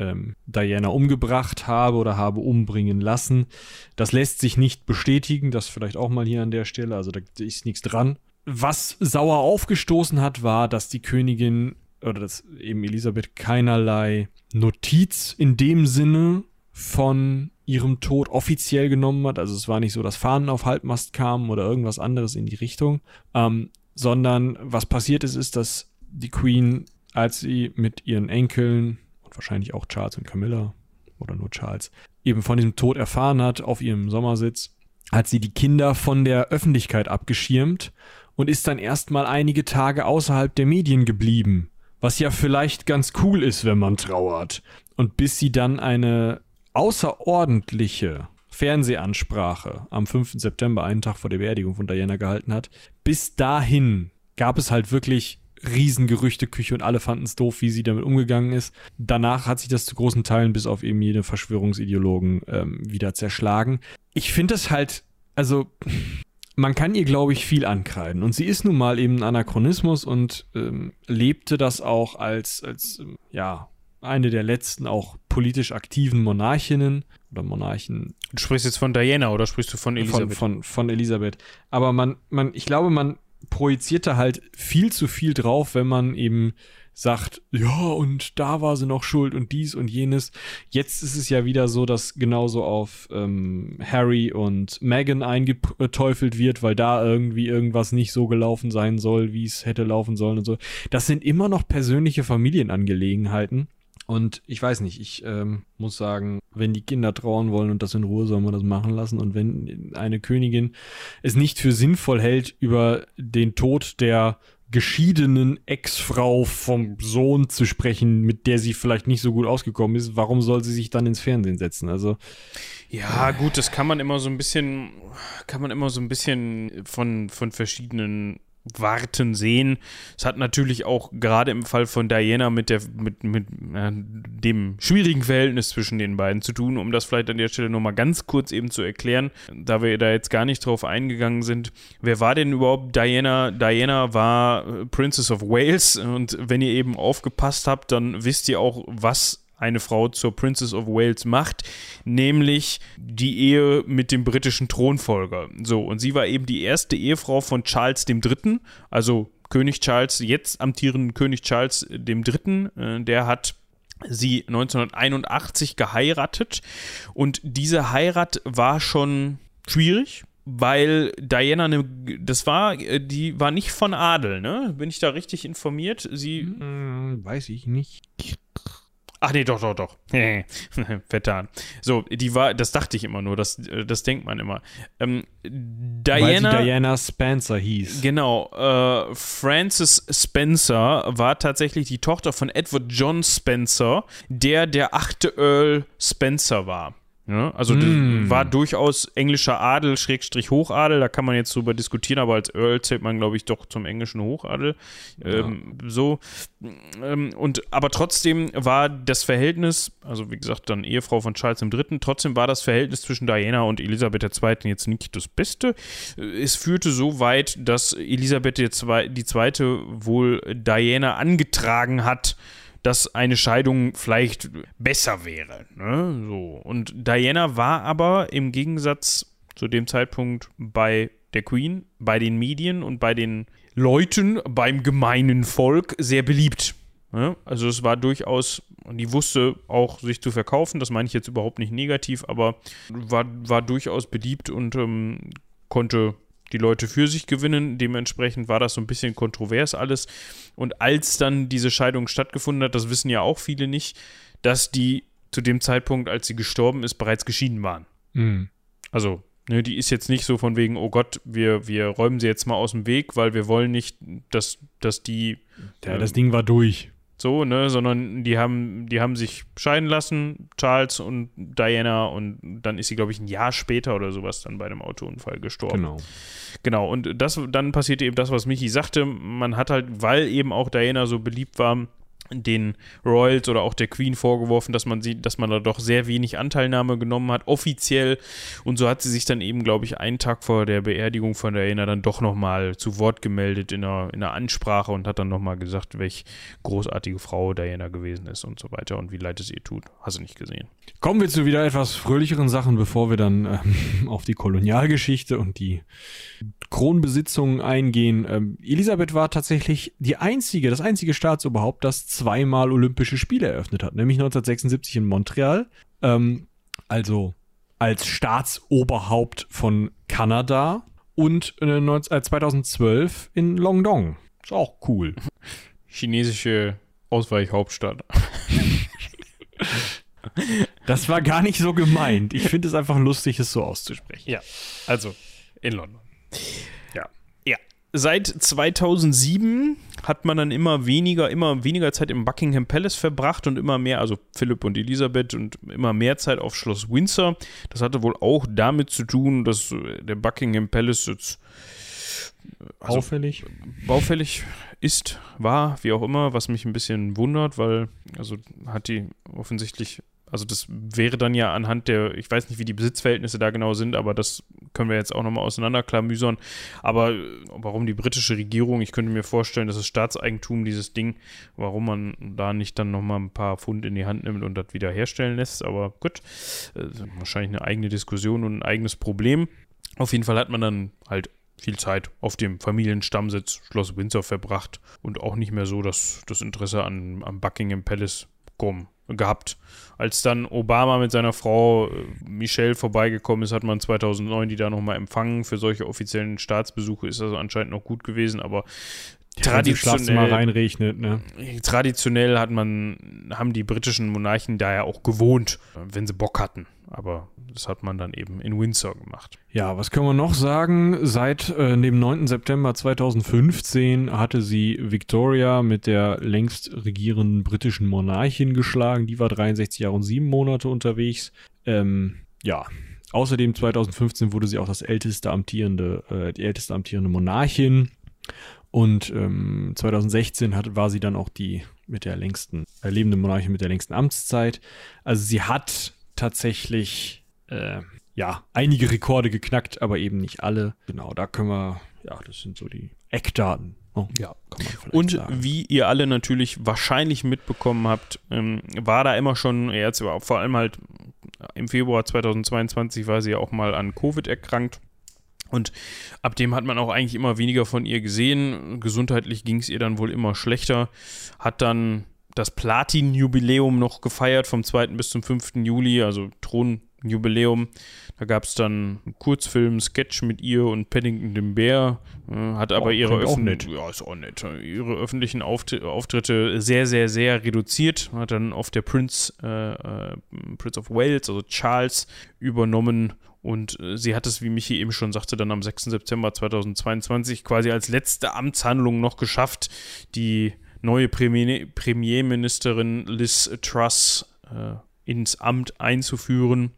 B: ähm, Diana umgebracht habe oder habe umbringen lassen. Das lässt sich nicht bestätigen, das vielleicht auch mal hier an der Stelle, also da ist nichts dran. Was sauer aufgestoßen hat, war, dass die Königin oder dass eben Elisabeth keinerlei Notiz in dem Sinne von ihrem Tod offiziell genommen hat. Also es war nicht so, dass Fahnen auf Halbmast kamen oder irgendwas anderes in die Richtung, ähm, sondern was passiert ist, ist, dass die Queen, als sie mit ihren Enkeln und wahrscheinlich auch Charles und Camilla oder nur Charles, eben von diesem Tod erfahren hat auf ihrem Sommersitz, hat sie die Kinder von der Öffentlichkeit abgeschirmt und ist dann erstmal einige Tage außerhalb der Medien geblieben. Was ja vielleicht ganz cool ist, wenn man trauert. Und bis sie dann eine außerordentliche Fernsehansprache am 5. September, einen Tag vor der Beerdigung von Diana gehalten hat, bis dahin gab es halt wirklich Riesengerüchteküche und alle fanden es doof, wie sie damit umgegangen ist. Danach hat sich das zu großen Teilen bis auf eben jede Verschwörungsideologen ähm, wieder zerschlagen. Ich finde es halt, also man kann ihr, glaube ich, viel ankreiden. Und sie ist nun mal eben ein Anachronismus und ähm, lebte das auch als, als ähm, ja, eine der letzten auch politisch aktiven Monarchinnen oder Monarchen.
A: Du sprichst jetzt von Diana oder sprichst du von Elisabeth?
B: Von, von, von Elisabeth. Aber man, man, ich glaube, man projizierte halt viel zu viel drauf, wenn man eben sagt, ja, und da war sie noch schuld und dies und jenes. Jetzt ist es ja wieder so, dass genauso auf ähm, Harry und Meghan eingeteufelt wird, weil da irgendwie irgendwas nicht so gelaufen sein soll, wie es hätte laufen sollen und so. Das sind immer noch persönliche Familienangelegenheiten. Und ich weiß nicht, ich ähm, muss sagen, wenn die Kinder trauern wollen und das in Ruhe, soll man das machen lassen. Und wenn eine Königin es nicht für sinnvoll hält, über den Tod der geschiedenen Ex-Frau vom Sohn zu sprechen, mit der sie vielleicht nicht so gut ausgekommen ist, warum soll sie sich dann ins Fernsehen setzen? Also
A: ja, gut, das kann man immer so ein bisschen, kann man immer so ein bisschen von, von verschiedenen warten, sehen. Es hat natürlich auch gerade im Fall von Diana mit, der, mit, mit äh, dem schwierigen Verhältnis zwischen den beiden zu tun, um das vielleicht an der Stelle nochmal ganz kurz eben zu erklären, da wir da jetzt gar nicht drauf eingegangen sind. Wer war denn überhaupt Diana? Diana war äh, Princess of Wales und wenn ihr eben aufgepasst habt, dann wisst ihr auch, was eine Frau zur Princess of Wales macht, nämlich die Ehe mit dem britischen Thronfolger. So, und sie war eben die erste Ehefrau von Charles III., also König Charles, jetzt amtierenden König Charles III., äh, der hat sie 1981 geheiratet und diese Heirat war schon schwierig, weil Diana eine, das war, äh, die war nicht von Adel, ne? Bin ich da richtig informiert? Sie.
B: Hm, weiß ich nicht.
A: Ach nee, doch, doch, doch. [LAUGHS] Vertan. So, die war, das dachte ich immer nur, das, das denkt man immer. Ähm, Diana.
B: Weil Diana Spencer hieß.
A: Genau. Äh, Frances Spencer war tatsächlich die Tochter von Edward John Spencer, der der achte Earl Spencer war. Ja, also mm. war durchaus englischer Adel, Schrägstrich Hochadel, da kann man jetzt drüber diskutieren, aber als Earl zählt man, glaube ich, doch zum englischen Hochadel. Ähm, ja. So. Ähm, und aber trotzdem war das Verhältnis, also wie gesagt, dann Ehefrau von Charles III., trotzdem war das Verhältnis zwischen Diana und Elisabeth II. jetzt nicht das Beste. Es führte so weit, dass Elisabeth II. wohl Diana angetragen hat, dass eine Scheidung vielleicht besser wäre. Ne? So. Und Diana war aber im Gegensatz zu dem Zeitpunkt bei der Queen, bei den Medien und bei den Leuten, beim gemeinen Volk sehr beliebt. Ne? Also es war durchaus, die wusste auch sich zu verkaufen, das meine ich jetzt überhaupt nicht negativ, aber war, war durchaus beliebt und ähm, konnte die Leute für sich gewinnen. Dementsprechend war das so ein bisschen kontrovers alles. Und als dann diese Scheidung stattgefunden hat, das wissen ja auch viele nicht, dass die zu dem Zeitpunkt, als sie gestorben ist, bereits geschieden waren. Mhm. Also, ne, die ist jetzt nicht so von wegen, oh Gott, wir, wir räumen sie jetzt mal aus dem Weg, weil wir wollen nicht, dass, dass die.
B: Ja, äh, das Ding war durch
A: so, ne, sondern die haben, die haben sich scheiden lassen, Charles und Diana, und dann ist sie, glaube ich, ein Jahr später oder sowas dann bei einem Autounfall gestorben.
B: Genau.
A: Genau, und das, dann passierte eben das, was Michi sagte, man hat halt, weil eben auch Diana so beliebt war, den Royals oder auch der Queen vorgeworfen, dass man sie, dass man da doch sehr wenig Anteilnahme genommen hat, offiziell. Und so hat sie sich dann eben, glaube ich, einen Tag vor der Beerdigung von Diana dann doch nochmal zu Wort gemeldet in einer, in einer Ansprache und hat dann nochmal gesagt, welch großartige Frau Diana gewesen ist und so weiter und wie leid es ihr tut. Hast du nicht gesehen.
B: Kommen wir zu wieder etwas fröhlicheren Sachen, bevor wir dann ähm, [LAUGHS] auf die Kolonialgeschichte und die Kronbesitzungen eingehen. Ähm, Elisabeth war tatsächlich die einzige, das einzige Staatsoberhaupt, das zweimal Olympische Spiele eröffnet hat, nämlich 1976 in Montreal, ähm, also als Staatsoberhaupt von Kanada und äh, 2012 in Longdong. Ist auch cool. [LAUGHS]
A: Chinesische Ausweichhauptstadt. [LAUGHS]
B: Das war gar nicht so gemeint. Ich finde es einfach lustig, es so auszusprechen.
A: Ja, also in London. Ja. Ja. Seit 2007 hat man dann immer weniger, immer weniger Zeit im Buckingham Palace verbracht und immer mehr, also Philipp und Elisabeth und immer mehr Zeit auf Schloss Windsor. Das hatte wohl auch damit zu tun, dass der Buckingham Palace jetzt
B: also baufällig.
A: baufällig ist, war, wie auch immer, was mich ein bisschen wundert, weil also hat die offensichtlich also das wäre dann ja anhand der, ich weiß nicht, wie die Besitzverhältnisse da genau sind, aber das können wir jetzt auch nochmal auseinanderklamüsern. Aber äh, warum die britische Regierung, ich könnte mir vorstellen, das ist Staatseigentum, dieses Ding, warum man da nicht dann nochmal ein paar Pfund in die Hand nimmt und das wieder herstellen lässt. Aber gut, äh, wahrscheinlich eine eigene Diskussion und ein eigenes Problem. Auf jeden Fall hat man dann halt viel Zeit auf dem Familienstammsitz Schloss Windsor verbracht und auch nicht mehr so das, das Interesse an, am Buckingham Palace kommen gehabt. Als dann Obama mit seiner Frau äh, Michelle vorbeigekommen ist, hat man 2009 die da nochmal empfangen. Für solche offiziellen Staatsbesuche ist das anscheinend noch gut gewesen, aber
B: traditionell reinregnet, ne?
A: Traditionell hat man, haben die britischen Monarchen da ja auch gewohnt, wenn sie Bock hatten. Aber das hat man dann eben in Windsor gemacht.
B: Ja, was können wir noch sagen? Seit äh, dem 9. September 2015 hatte sie Victoria mit der längst regierenden britischen Monarchin geschlagen. Die war 63 Jahre und 7 Monate unterwegs. Ähm, ja, außerdem 2015 wurde sie auch das älteste amtierende, äh, die älteste amtierende Monarchin. Und ähm, 2016 hat, war sie dann auch die mit der längsten, äh, lebende Monarchin mit der längsten Amtszeit. Also sie hat tatsächlich äh, ja, einige Rekorde geknackt, aber eben nicht alle. Genau, da können wir, ja, das sind so die Eckdaten.
A: Oh, ja, kann man vielleicht Und sagen. wie ihr alle natürlich wahrscheinlich mitbekommen habt, ähm, war da immer schon, jetzt vor allem halt im Februar 2022 war sie ja auch mal an Covid erkrankt. Und ab dem hat man auch eigentlich immer weniger von ihr gesehen. Gesundheitlich ging es ihr dann wohl immer schlechter. Hat dann das Platin-Jubiläum noch gefeiert vom 2. bis zum 5. Juli, also Thron Jubiläum. Da gab es dann einen Kurzfilm, Sketch mit ihr und Paddington dem Bär. Äh, hat aber oh, ihre, öffn ja, ihre öffentlichen Auftritte sehr, sehr, sehr reduziert. Hat dann auf der Prince, äh, äh, Prince of Wales, also Charles, übernommen. Und äh, sie hat es, wie Michi eben schon sagte, dann am 6. September 2022 quasi als letzte Amtshandlung noch geschafft, die neue Premier Premierministerin Liz Truss äh, ins Amt einzuführen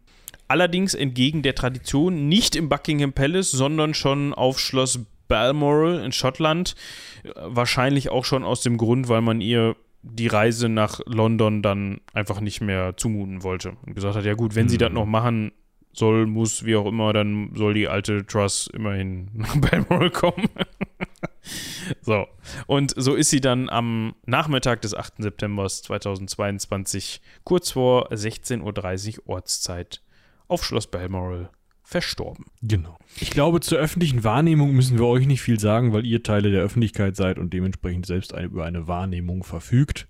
A: allerdings entgegen der Tradition nicht im Buckingham Palace, sondern schon auf Schloss Balmoral in Schottland. Wahrscheinlich auch schon aus dem Grund, weil man ihr die Reise nach London dann einfach nicht mehr zumuten wollte. Und gesagt hat, ja gut, wenn mhm. sie das noch machen soll, muss, wie auch immer, dann soll die alte Truss immerhin [LAUGHS] nach Balmoral kommen. [LAUGHS] so. Und so ist sie dann am Nachmittag des 8. September 2022 kurz vor 16.30 Uhr Ortszeit auf Schloss Balmoral verstorben.
B: Genau. Ich glaube, zur öffentlichen Wahrnehmung müssen wir euch nicht viel sagen, weil ihr Teile der Öffentlichkeit seid und dementsprechend selbst eine, über eine Wahrnehmung verfügt.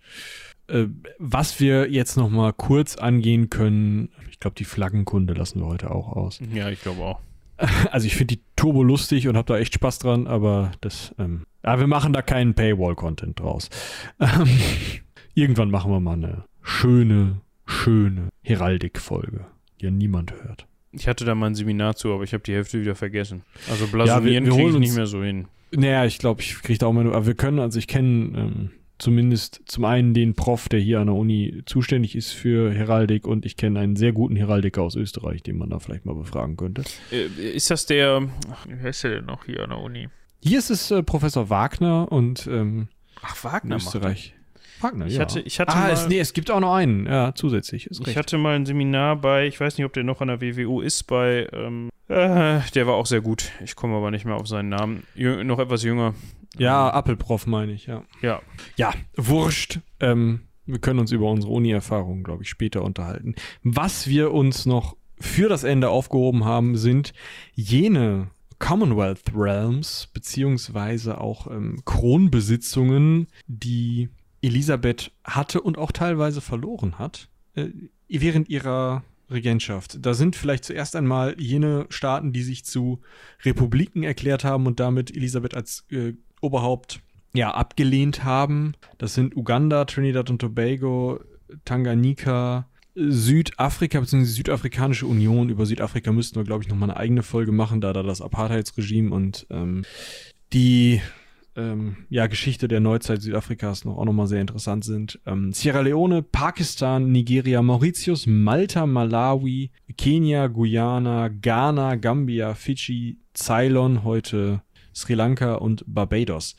B: Äh, was wir jetzt noch mal kurz angehen können, ich glaube, die Flaggenkunde lassen wir heute auch aus.
A: Ja, ich glaube auch. [LAUGHS]
B: Also ich finde die Turbo lustig und habe da echt Spaß dran, aber das, ähm, aber wir machen da keinen Paywall-Content draus. Ähm, [LAUGHS] irgendwann machen wir mal eine schöne, schöne Heraldik-Folge, die ja niemand hört.
A: Ich hatte da mal ein Seminar zu, aber ich habe die Hälfte wieder vergessen. Also blasonieren ja, kriege ich nicht mehr so hin.
B: Naja, ich glaube, ich kriege da auch mal nur, aber wir können, also ich kenne ähm, zumindest zum einen den Prof, der hier an der Uni zuständig ist für Heraldik und ich kenne einen sehr guten Heraldiker aus Österreich, den man da vielleicht mal befragen könnte.
A: Äh, ist das der, ach, wie heißt der denn noch hier an der Uni?
B: Hier ist es äh, Professor Wagner und ähm,
A: Ach, Wagner
B: Österreich.
A: Wagner, ich ja. Hatte, ich hatte
B: ah, mal, es, nee, es gibt auch noch einen, ja, zusätzlich.
A: ich recht. hatte mal ein Seminar bei, ich weiß nicht, ob der noch an der WWU ist, bei, ähm, äh, der war auch sehr gut. Ich komme aber nicht mehr auf seinen Namen. Jüng, noch etwas jünger.
B: Ja, ähm, Appelprof meine ich, ja.
A: Ja.
B: Ja, wurscht. Ähm, wir können uns über unsere Uni-Erfahrungen, glaube ich, später unterhalten. Was wir uns noch für das Ende aufgehoben haben, sind jene Commonwealth Realms, beziehungsweise auch ähm, Kronbesitzungen, die Elisabeth hatte und auch teilweise verloren hat, äh, während ihrer Regentschaft. Da sind vielleicht zuerst einmal jene Staaten, die sich zu Republiken erklärt haben und damit Elisabeth als äh, Oberhaupt ja, abgelehnt haben. Das sind Uganda, Trinidad und Tobago, Tanganyika, Südafrika bzw. Südafrikanische Union. Über Südafrika müssten wir, glaube ich, nochmal eine eigene Folge machen, da da das Apartheidsregime und ähm, die ähm, ja, Geschichte der Neuzeit Südafrikas noch auch nochmal sehr interessant sind. Ähm, Sierra Leone, Pakistan, Nigeria, Mauritius, Malta, Malawi, Kenia, Guyana, Ghana, Gambia, Fidschi, Ceylon, heute Sri Lanka und Barbados.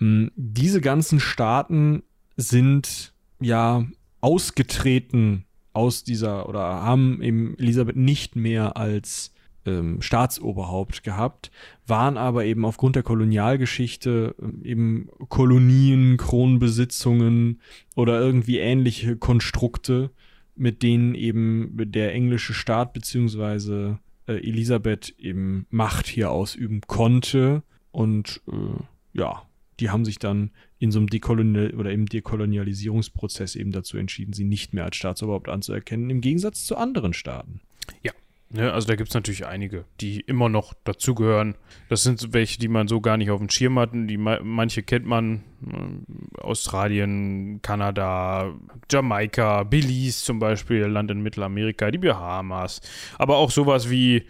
B: Ähm, diese ganzen Staaten sind ja ausgetreten aus dieser oder haben eben Elisabeth nicht mehr als ähm, Staatsoberhaupt gehabt, waren aber eben aufgrund der Kolonialgeschichte äh, eben Kolonien, Kronbesitzungen oder irgendwie ähnliche Konstrukte, mit denen eben der englische Staat beziehungsweise äh, Elisabeth eben Macht hier ausüben konnte. Und äh, ja, die haben sich dann in so einem Dekolonial oder im Dekolonialisierungsprozess eben dazu entschieden, sie nicht mehr als Staatsoberhaupt anzuerkennen, im Gegensatz zu anderen Staaten.
A: Ja, Ne, also da gibt es natürlich einige, die immer noch dazugehören. Das sind welche, die man so gar nicht auf dem Schirm hat. Die, manche kennt man. Äh, Australien, Kanada, Jamaika, Belize zum Beispiel, Land in Mittelamerika, die Bahamas. Aber auch sowas wie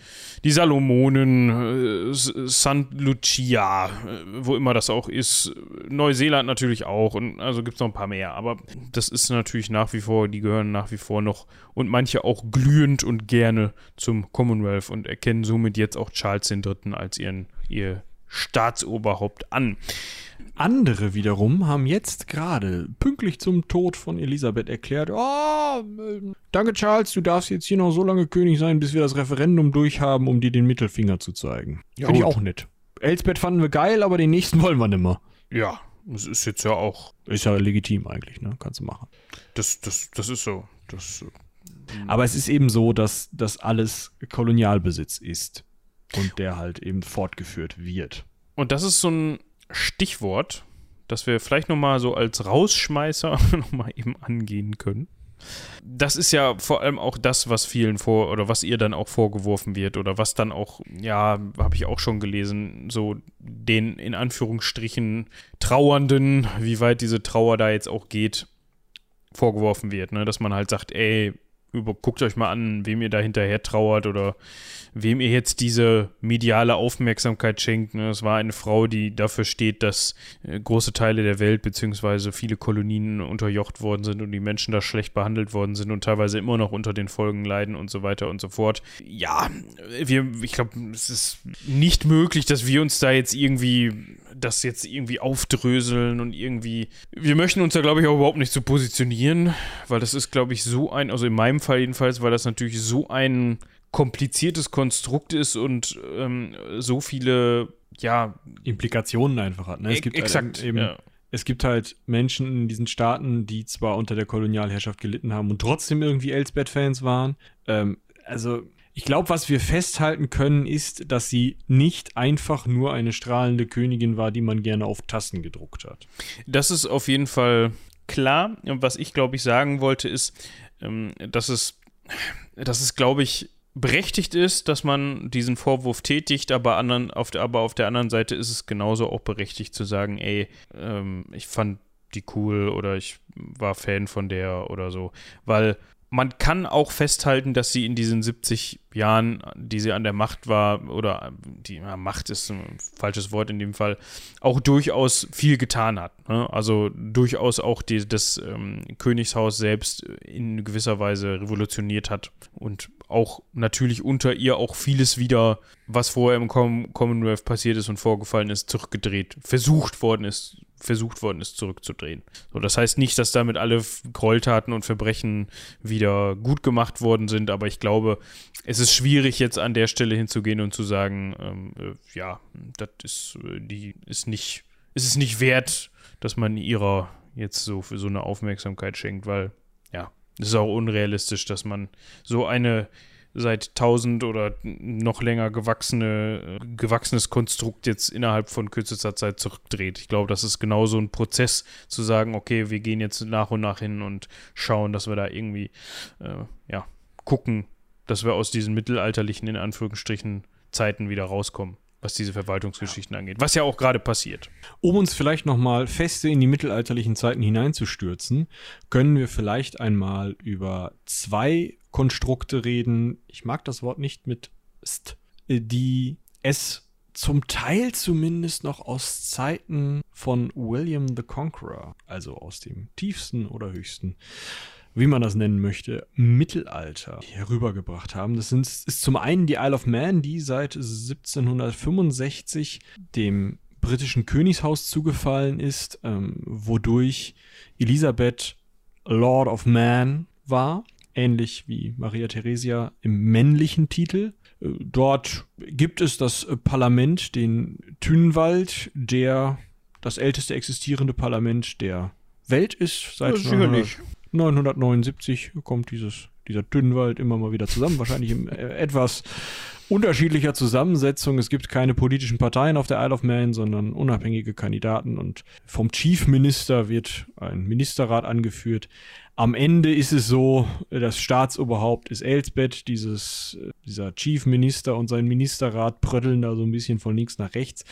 A: die Salomonen, äh, St. Lucia, äh, wo immer das auch ist. Neuseeland natürlich auch. Und also gibt es noch ein paar mehr. Aber das ist natürlich nach wie vor, die gehören nach wie vor noch und manche auch glühend und gerne zum Commonwealth und erkennen somit jetzt auch Charles III. als ihren, ihr Staatsoberhaupt an.
B: Andere wiederum haben jetzt gerade pünktlich zum Tod von Elisabeth erklärt, oh, danke Charles, du darfst jetzt hier noch so lange König sein, bis wir das Referendum durchhaben, um dir den Mittelfinger zu zeigen. Ja, Finde ich auch nett. Elsbeth fanden wir geil, aber den nächsten [LAUGHS] wollen wir nimmer.
A: Ja, das ist jetzt ja auch.
B: Ist ja legitim eigentlich, ne? Kannst du machen.
A: Das, das, das ist so. Das,
B: aber es ist eben so, dass das alles Kolonialbesitz ist und der halt eben fortgeführt wird.
A: Und das ist so ein Stichwort, das wir vielleicht nochmal so als Rausschmeißer [LAUGHS] nochmal eben angehen können. Das ist ja vor allem auch das, was vielen vor oder was ihr dann auch vorgeworfen wird oder was dann auch, ja, habe ich auch schon gelesen, so den in Anführungsstrichen Trauernden, wie weit diese Trauer da jetzt auch geht, vorgeworfen wird, ne? dass man halt sagt, ey, über, guckt euch mal an, wem ihr da hinterher trauert oder wem ihr jetzt diese mediale Aufmerksamkeit schenkt. Ne? Es war eine Frau, die dafür steht, dass äh, große Teile der Welt beziehungsweise viele Kolonien unterjocht worden sind und die Menschen da schlecht behandelt worden sind und teilweise immer noch unter den Folgen leiden und so weiter und so fort. Ja, wir, ich glaube, es ist nicht möglich, dass wir uns da jetzt irgendwie das jetzt irgendwie aufdröseln und irgendwie. Wir möchten uns da, glaube ich, auch überhaupt nicht so positionieren, weil das ist, glaube ich, so ein, also in meinem Fall jedenfalls, weil das natürlich so ein kompliziertes Konstrukt ist und ähm, so viele, ja.
B: Implikationen einfach hat. Ne?
A: Es gibt exakt,
B: halt eben, ja. Es gibt halt Menschen in diesen Staaten, die zwar unter der Kolonialherrschaft gelitten haben und trotzdem irgendwie Elsbeth-Fans waren. Ähm, also ich glaube, was wir festhalten können, ist, dass sie nicht einfach nur eine strahlende Königin war, die man gerne auf Tassen gedruckt hat.
A: Das ist auf jeden Fall klar. Was ich, glaube ich, sagen wollte, ist, ähm, dass es, dass es, glaube ich, berechtigt ist, dass man diesen Vorwurf tätigt, aber, anderen, auf der, aber auf der anderen Seite ist es genauso auch berechtigt zu sagen, ey, ähm, ich fand die cool oder ich war Fan von der oder so. Weil man kann auch festhalten, dass sie in diesen 70 Jahren, die sie an der Macht war, oder die ja, Macht ist ein falsches Wort in dem Fall, auch durchaus viel getan hat. Ne? Also durchaus auch die, das ähm, Königshaus selbst in gewisser Weise revolutioniert hat und auch natürlich unter ihr auch vieles wieder, was vorher im Commonwealth passiert ist und vorgefallen ist, zurückgedreht, versucht worden ist versucht worden ist, zurückzudrehen. So, das heißt nicht, dass damit alle Gräueltaten und Verbrechen wieder gut gemacht worden sind, aber ich glaube, es ist schwierig, jetzt an der Stelle hinzugehen und zu sagen, ähm, äh, ja, das ist, äh, die ist nicht, ist es nicht wert, dass man ihrer jetzt so für so eine Aufmerksamkeit schenkt, weil, es ist auch unrealistisch, dass man so eine seit 1000 oder noch länger gewachsene, gewachsenes Konstrukt jetzt innerhalb von kürzester Zeit zurückdreht. Ich glaube, das ist genauso ein Prozess zu sagen, okay, wir gehen jetzt nach und nach hin und schauen, dass wir da irgendwie, äh, ja, gucken, dass wir aus diesen mittelalterlichen, in Anführungsstrichen, Zeiten wieder rauskommen was diese Verwaltungsgeschichten ja. angeht, was ja auch gerade passiert.
B: Um uns vielleicht nochmal feste in die mittelalterlichen Zeiten hineinzustürzen, können wir vielleicht einmal über zwei Konstrukte reden. Ich mag das Wort nicht mit st, die es zum Teil zumindest noch aus Zeiten von William the Conqueror, also aus dem tiefsten oder höchsten, wie man das nennen möchte, Mittelalter herübergebracht haben. Das sind, ist zum einen die Isle of Man, die seit 1765 dem britischen Königshaus zugefallen ist, ähm, wodurch Elisabeth Lord of Man war ähnlich wie Maria Theresia im männlichen Titel. Äh, dort gibt es das Parlament, den Thünwald, der das älteste existierende Parlament der Welt ist. Seit ja, 979 kommt dieses, dieser Thünwald immer mal wieder zusammen, wahrscheinlich in äh, etwas unterschiedlicher Zusammensetzung. Es gibt keine politischen Parteien auf der Isle of Man, sondern unabhängige Kandidaten und vom Chief Minister wird ein Ministerrat angeführt. Am Ende ist es so, das Staatsoberhaupt ist Elsbeth, dieses, dieser Chief Minister und sein Ministerrat prötteln da so ein bisschen von links nach rechts.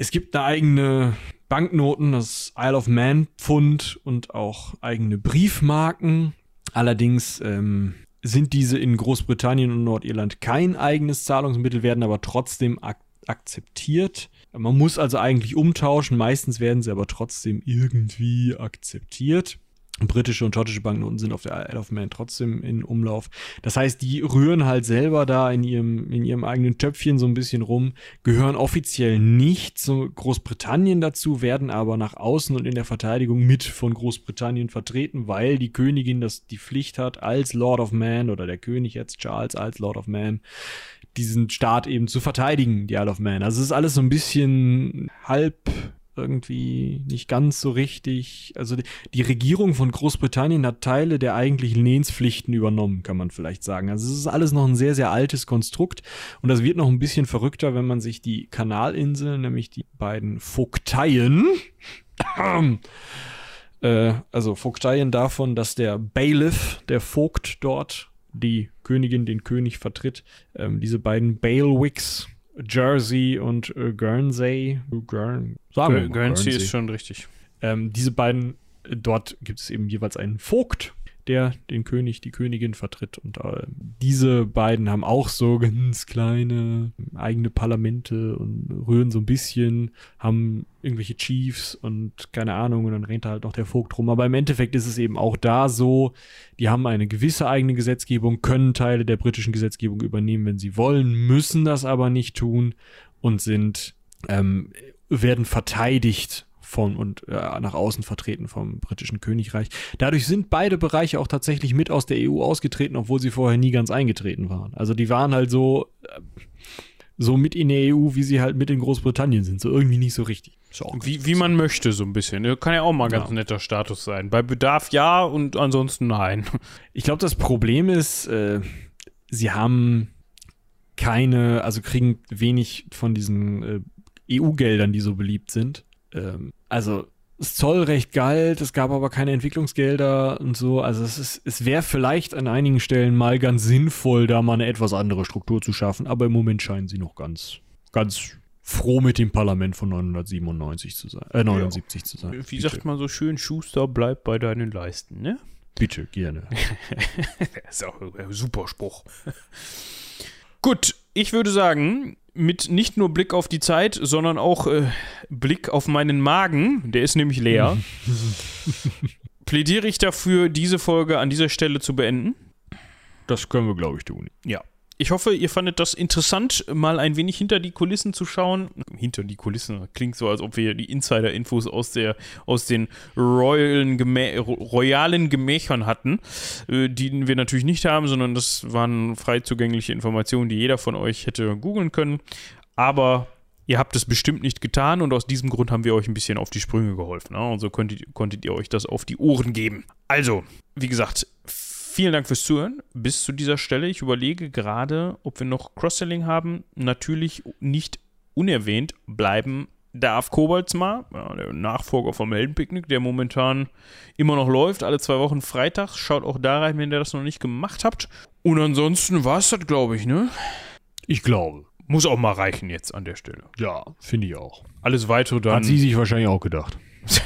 B: Es gibt eine eigene Banknoten, das Isle of Man Pfund und auch eigene Briefmarken. Allerdings ähm, sind diese in Großbritannien und Nordirland kein eigenes Zahlungsmittel, werden aber trotzdem ak akzeptiert. Man muss also eigentlich umtauschen, meistens werden sie aber trotzdem irgendwie akzeptiert britische und schottische Banknoten sind auf der Isle of Man trotzdem in Umlauf. Das heißt, die rühren halt selber da in ihrem, in ihrem eigenen Töpfchen so ein bisschen rum, gehören offiziell nicht zu Großbritannien dazu, werden aber nach außen und in der Verteidigung mit von Großbritannien vertreten, weil die Königin das die Pflicht hat, als Lord of Man oder der König jetzt Charles als Lord of Man diesen Staat eben zu verteidigen, die Isle of Man. Also es ist alles so ein bisschen halb irgendwie nicht ganz so richtig. Also die, die, Regierung von Großbritannien hat Teile der eigentlichen Lehnspflichten übernommen, kann man vielleicht sagen. Also es ist alles noch ein sehr, sehr altes Konstrukt und das wird noch ein bisschen verrückter, wenn man sich die Kanalinseln, nämlich die beiden Vogteien, [CLEARS THROAT] äh, also Vogteien davon, dass der Bailiff, der Vogt dort, die Königin den König vertritt, ähm, diese beiden Bailwicks Jersey und äh, Guernsey.
A: Guern, wir Guernsey ist schon richtig.
B: Ähm, diese beiden, äh, dort gibt es eben jeweils einen Vogt, der den König, die Königin vertritt. Und äh, diese beiden haben auch so ganz kleine eigene Parlamente und rühren so ein bisschen, haben irgendwelche Chiefs und keine Ahnung, und dann rennt da halt noch der Vogt rum. Aber im Endeffekt ist es eben auch da so, die haben eine gewisse eigene Gesetzgebung, können Teile der britischen Gesetzgebung übernehmen, wenn sie wollen, müssen das aber nicht tun und sind, ähm, werden verteidigt von und äh, nach außen vertreten vom britischen Königreich. Dadurch sind beide Bereiche auch tatsächlich mit aus der EU ausgetreten, obwohl sie vorher nie ganz eingetreten waren. Also die waren halt so, äh, so mit in der EU, wie sie halt mit in Großbritannien sind. So irgendwie nicht so richtig.
A: Wie, wie man möchte, so ein bisschen. Kann ja auch mal ein ganz
B: Ja.
A: netter Status sein. Bei Bedarf ja und ansonsten nein. [LAUGHS]
B: Ich glaube, das Problem ist, äh, sie haben keine, also kriegen wenig von diesen äh, EU-Geldern, die so beliebt sind. Ähm, also das Zollrecht galt, es gab aber keine Entwicklungsgelder und so. Also es ist, es wäre vielleicht an einigen Stellen mal ganz sinnvoll, da mal eine etwas andere Struktur zu schaffen. Aber im Moment scheinen sie noch ganz, ganz froh mit dem Parlament von 997 zu sein, äh, 79 zu sein.
A: Wie sagt man so schön, Schuster, bleib bei deinen Leisten, ne?
B: Bitte, gerne. [LAUGHS]
A: ist auch ein super Spruch. Gut, ich würde sagen, mit nicht nur Blick auf die Zeit, sondern auch äh, Blick auf meinen Magen, der ist nämlich leer, [LAUGHS] plädiere ich dafür, diese Folge an dieser Stelle zu beenden.
B: Das können wir, glaube ich, tun.
A: Ja. Ich hoffe, ihr fandet das interessant, mal ein wenig hinter die Kulissen zu schauen. Hinter die Kulissen klingt so, als ob wir die Insider-Infos aus, aus den royalen, Gemä royalen Gemächern hatten, äh, die wir natürlich nicht haben, sondern das waren frei zugängliche Informationen, die jeder von euch hätte googeln können. Aber ihr habt es bestimmt nicht getan und aus diesem Grund haben wir euch ein bisschen auf die Sprünge geholfen. Ne? Und so konntet, konntet ihr euch das auf die Ohren geben. Also, wie gesagt, vielen Dank fürs Zuhören bis zu dieser Stelle. Ich überlege gerade, ob wir noch Cross-Selling haben. Natürlich nicht unerwähnt bleiben darf Koboldsmar, ja, der Nachfolger vom Heldenpicknick, der momentan immer noch läuft, alle zwei Wochen freitags. Schaut auch da rein, wenn ihr das noch nicht gemacht habt. Und ansonsten war es das, glaube ich, ne?
B: Ich glaube.
A: Muss auch mal reichen jetzt an der Stelle.
B: Ja, finde ich auch.
A: Alles weitere dann.
B: Hat sie sich wahrscheinlich auch gedacht. [LAUGHS]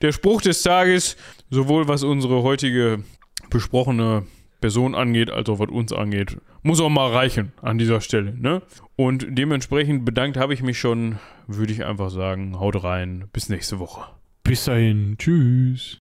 A: Der Spruch des Tages, sowohl was unsere heutige besprochene Person angeht, als auch was uns angeht, muss auch mal reichen an dieser Stelle. Ne? Und dementsprechend bedankt habe ich mich schon, würde ich einfach sagen, haut rein, bis nächste Woche.
B: Bis dahin. Tschüss.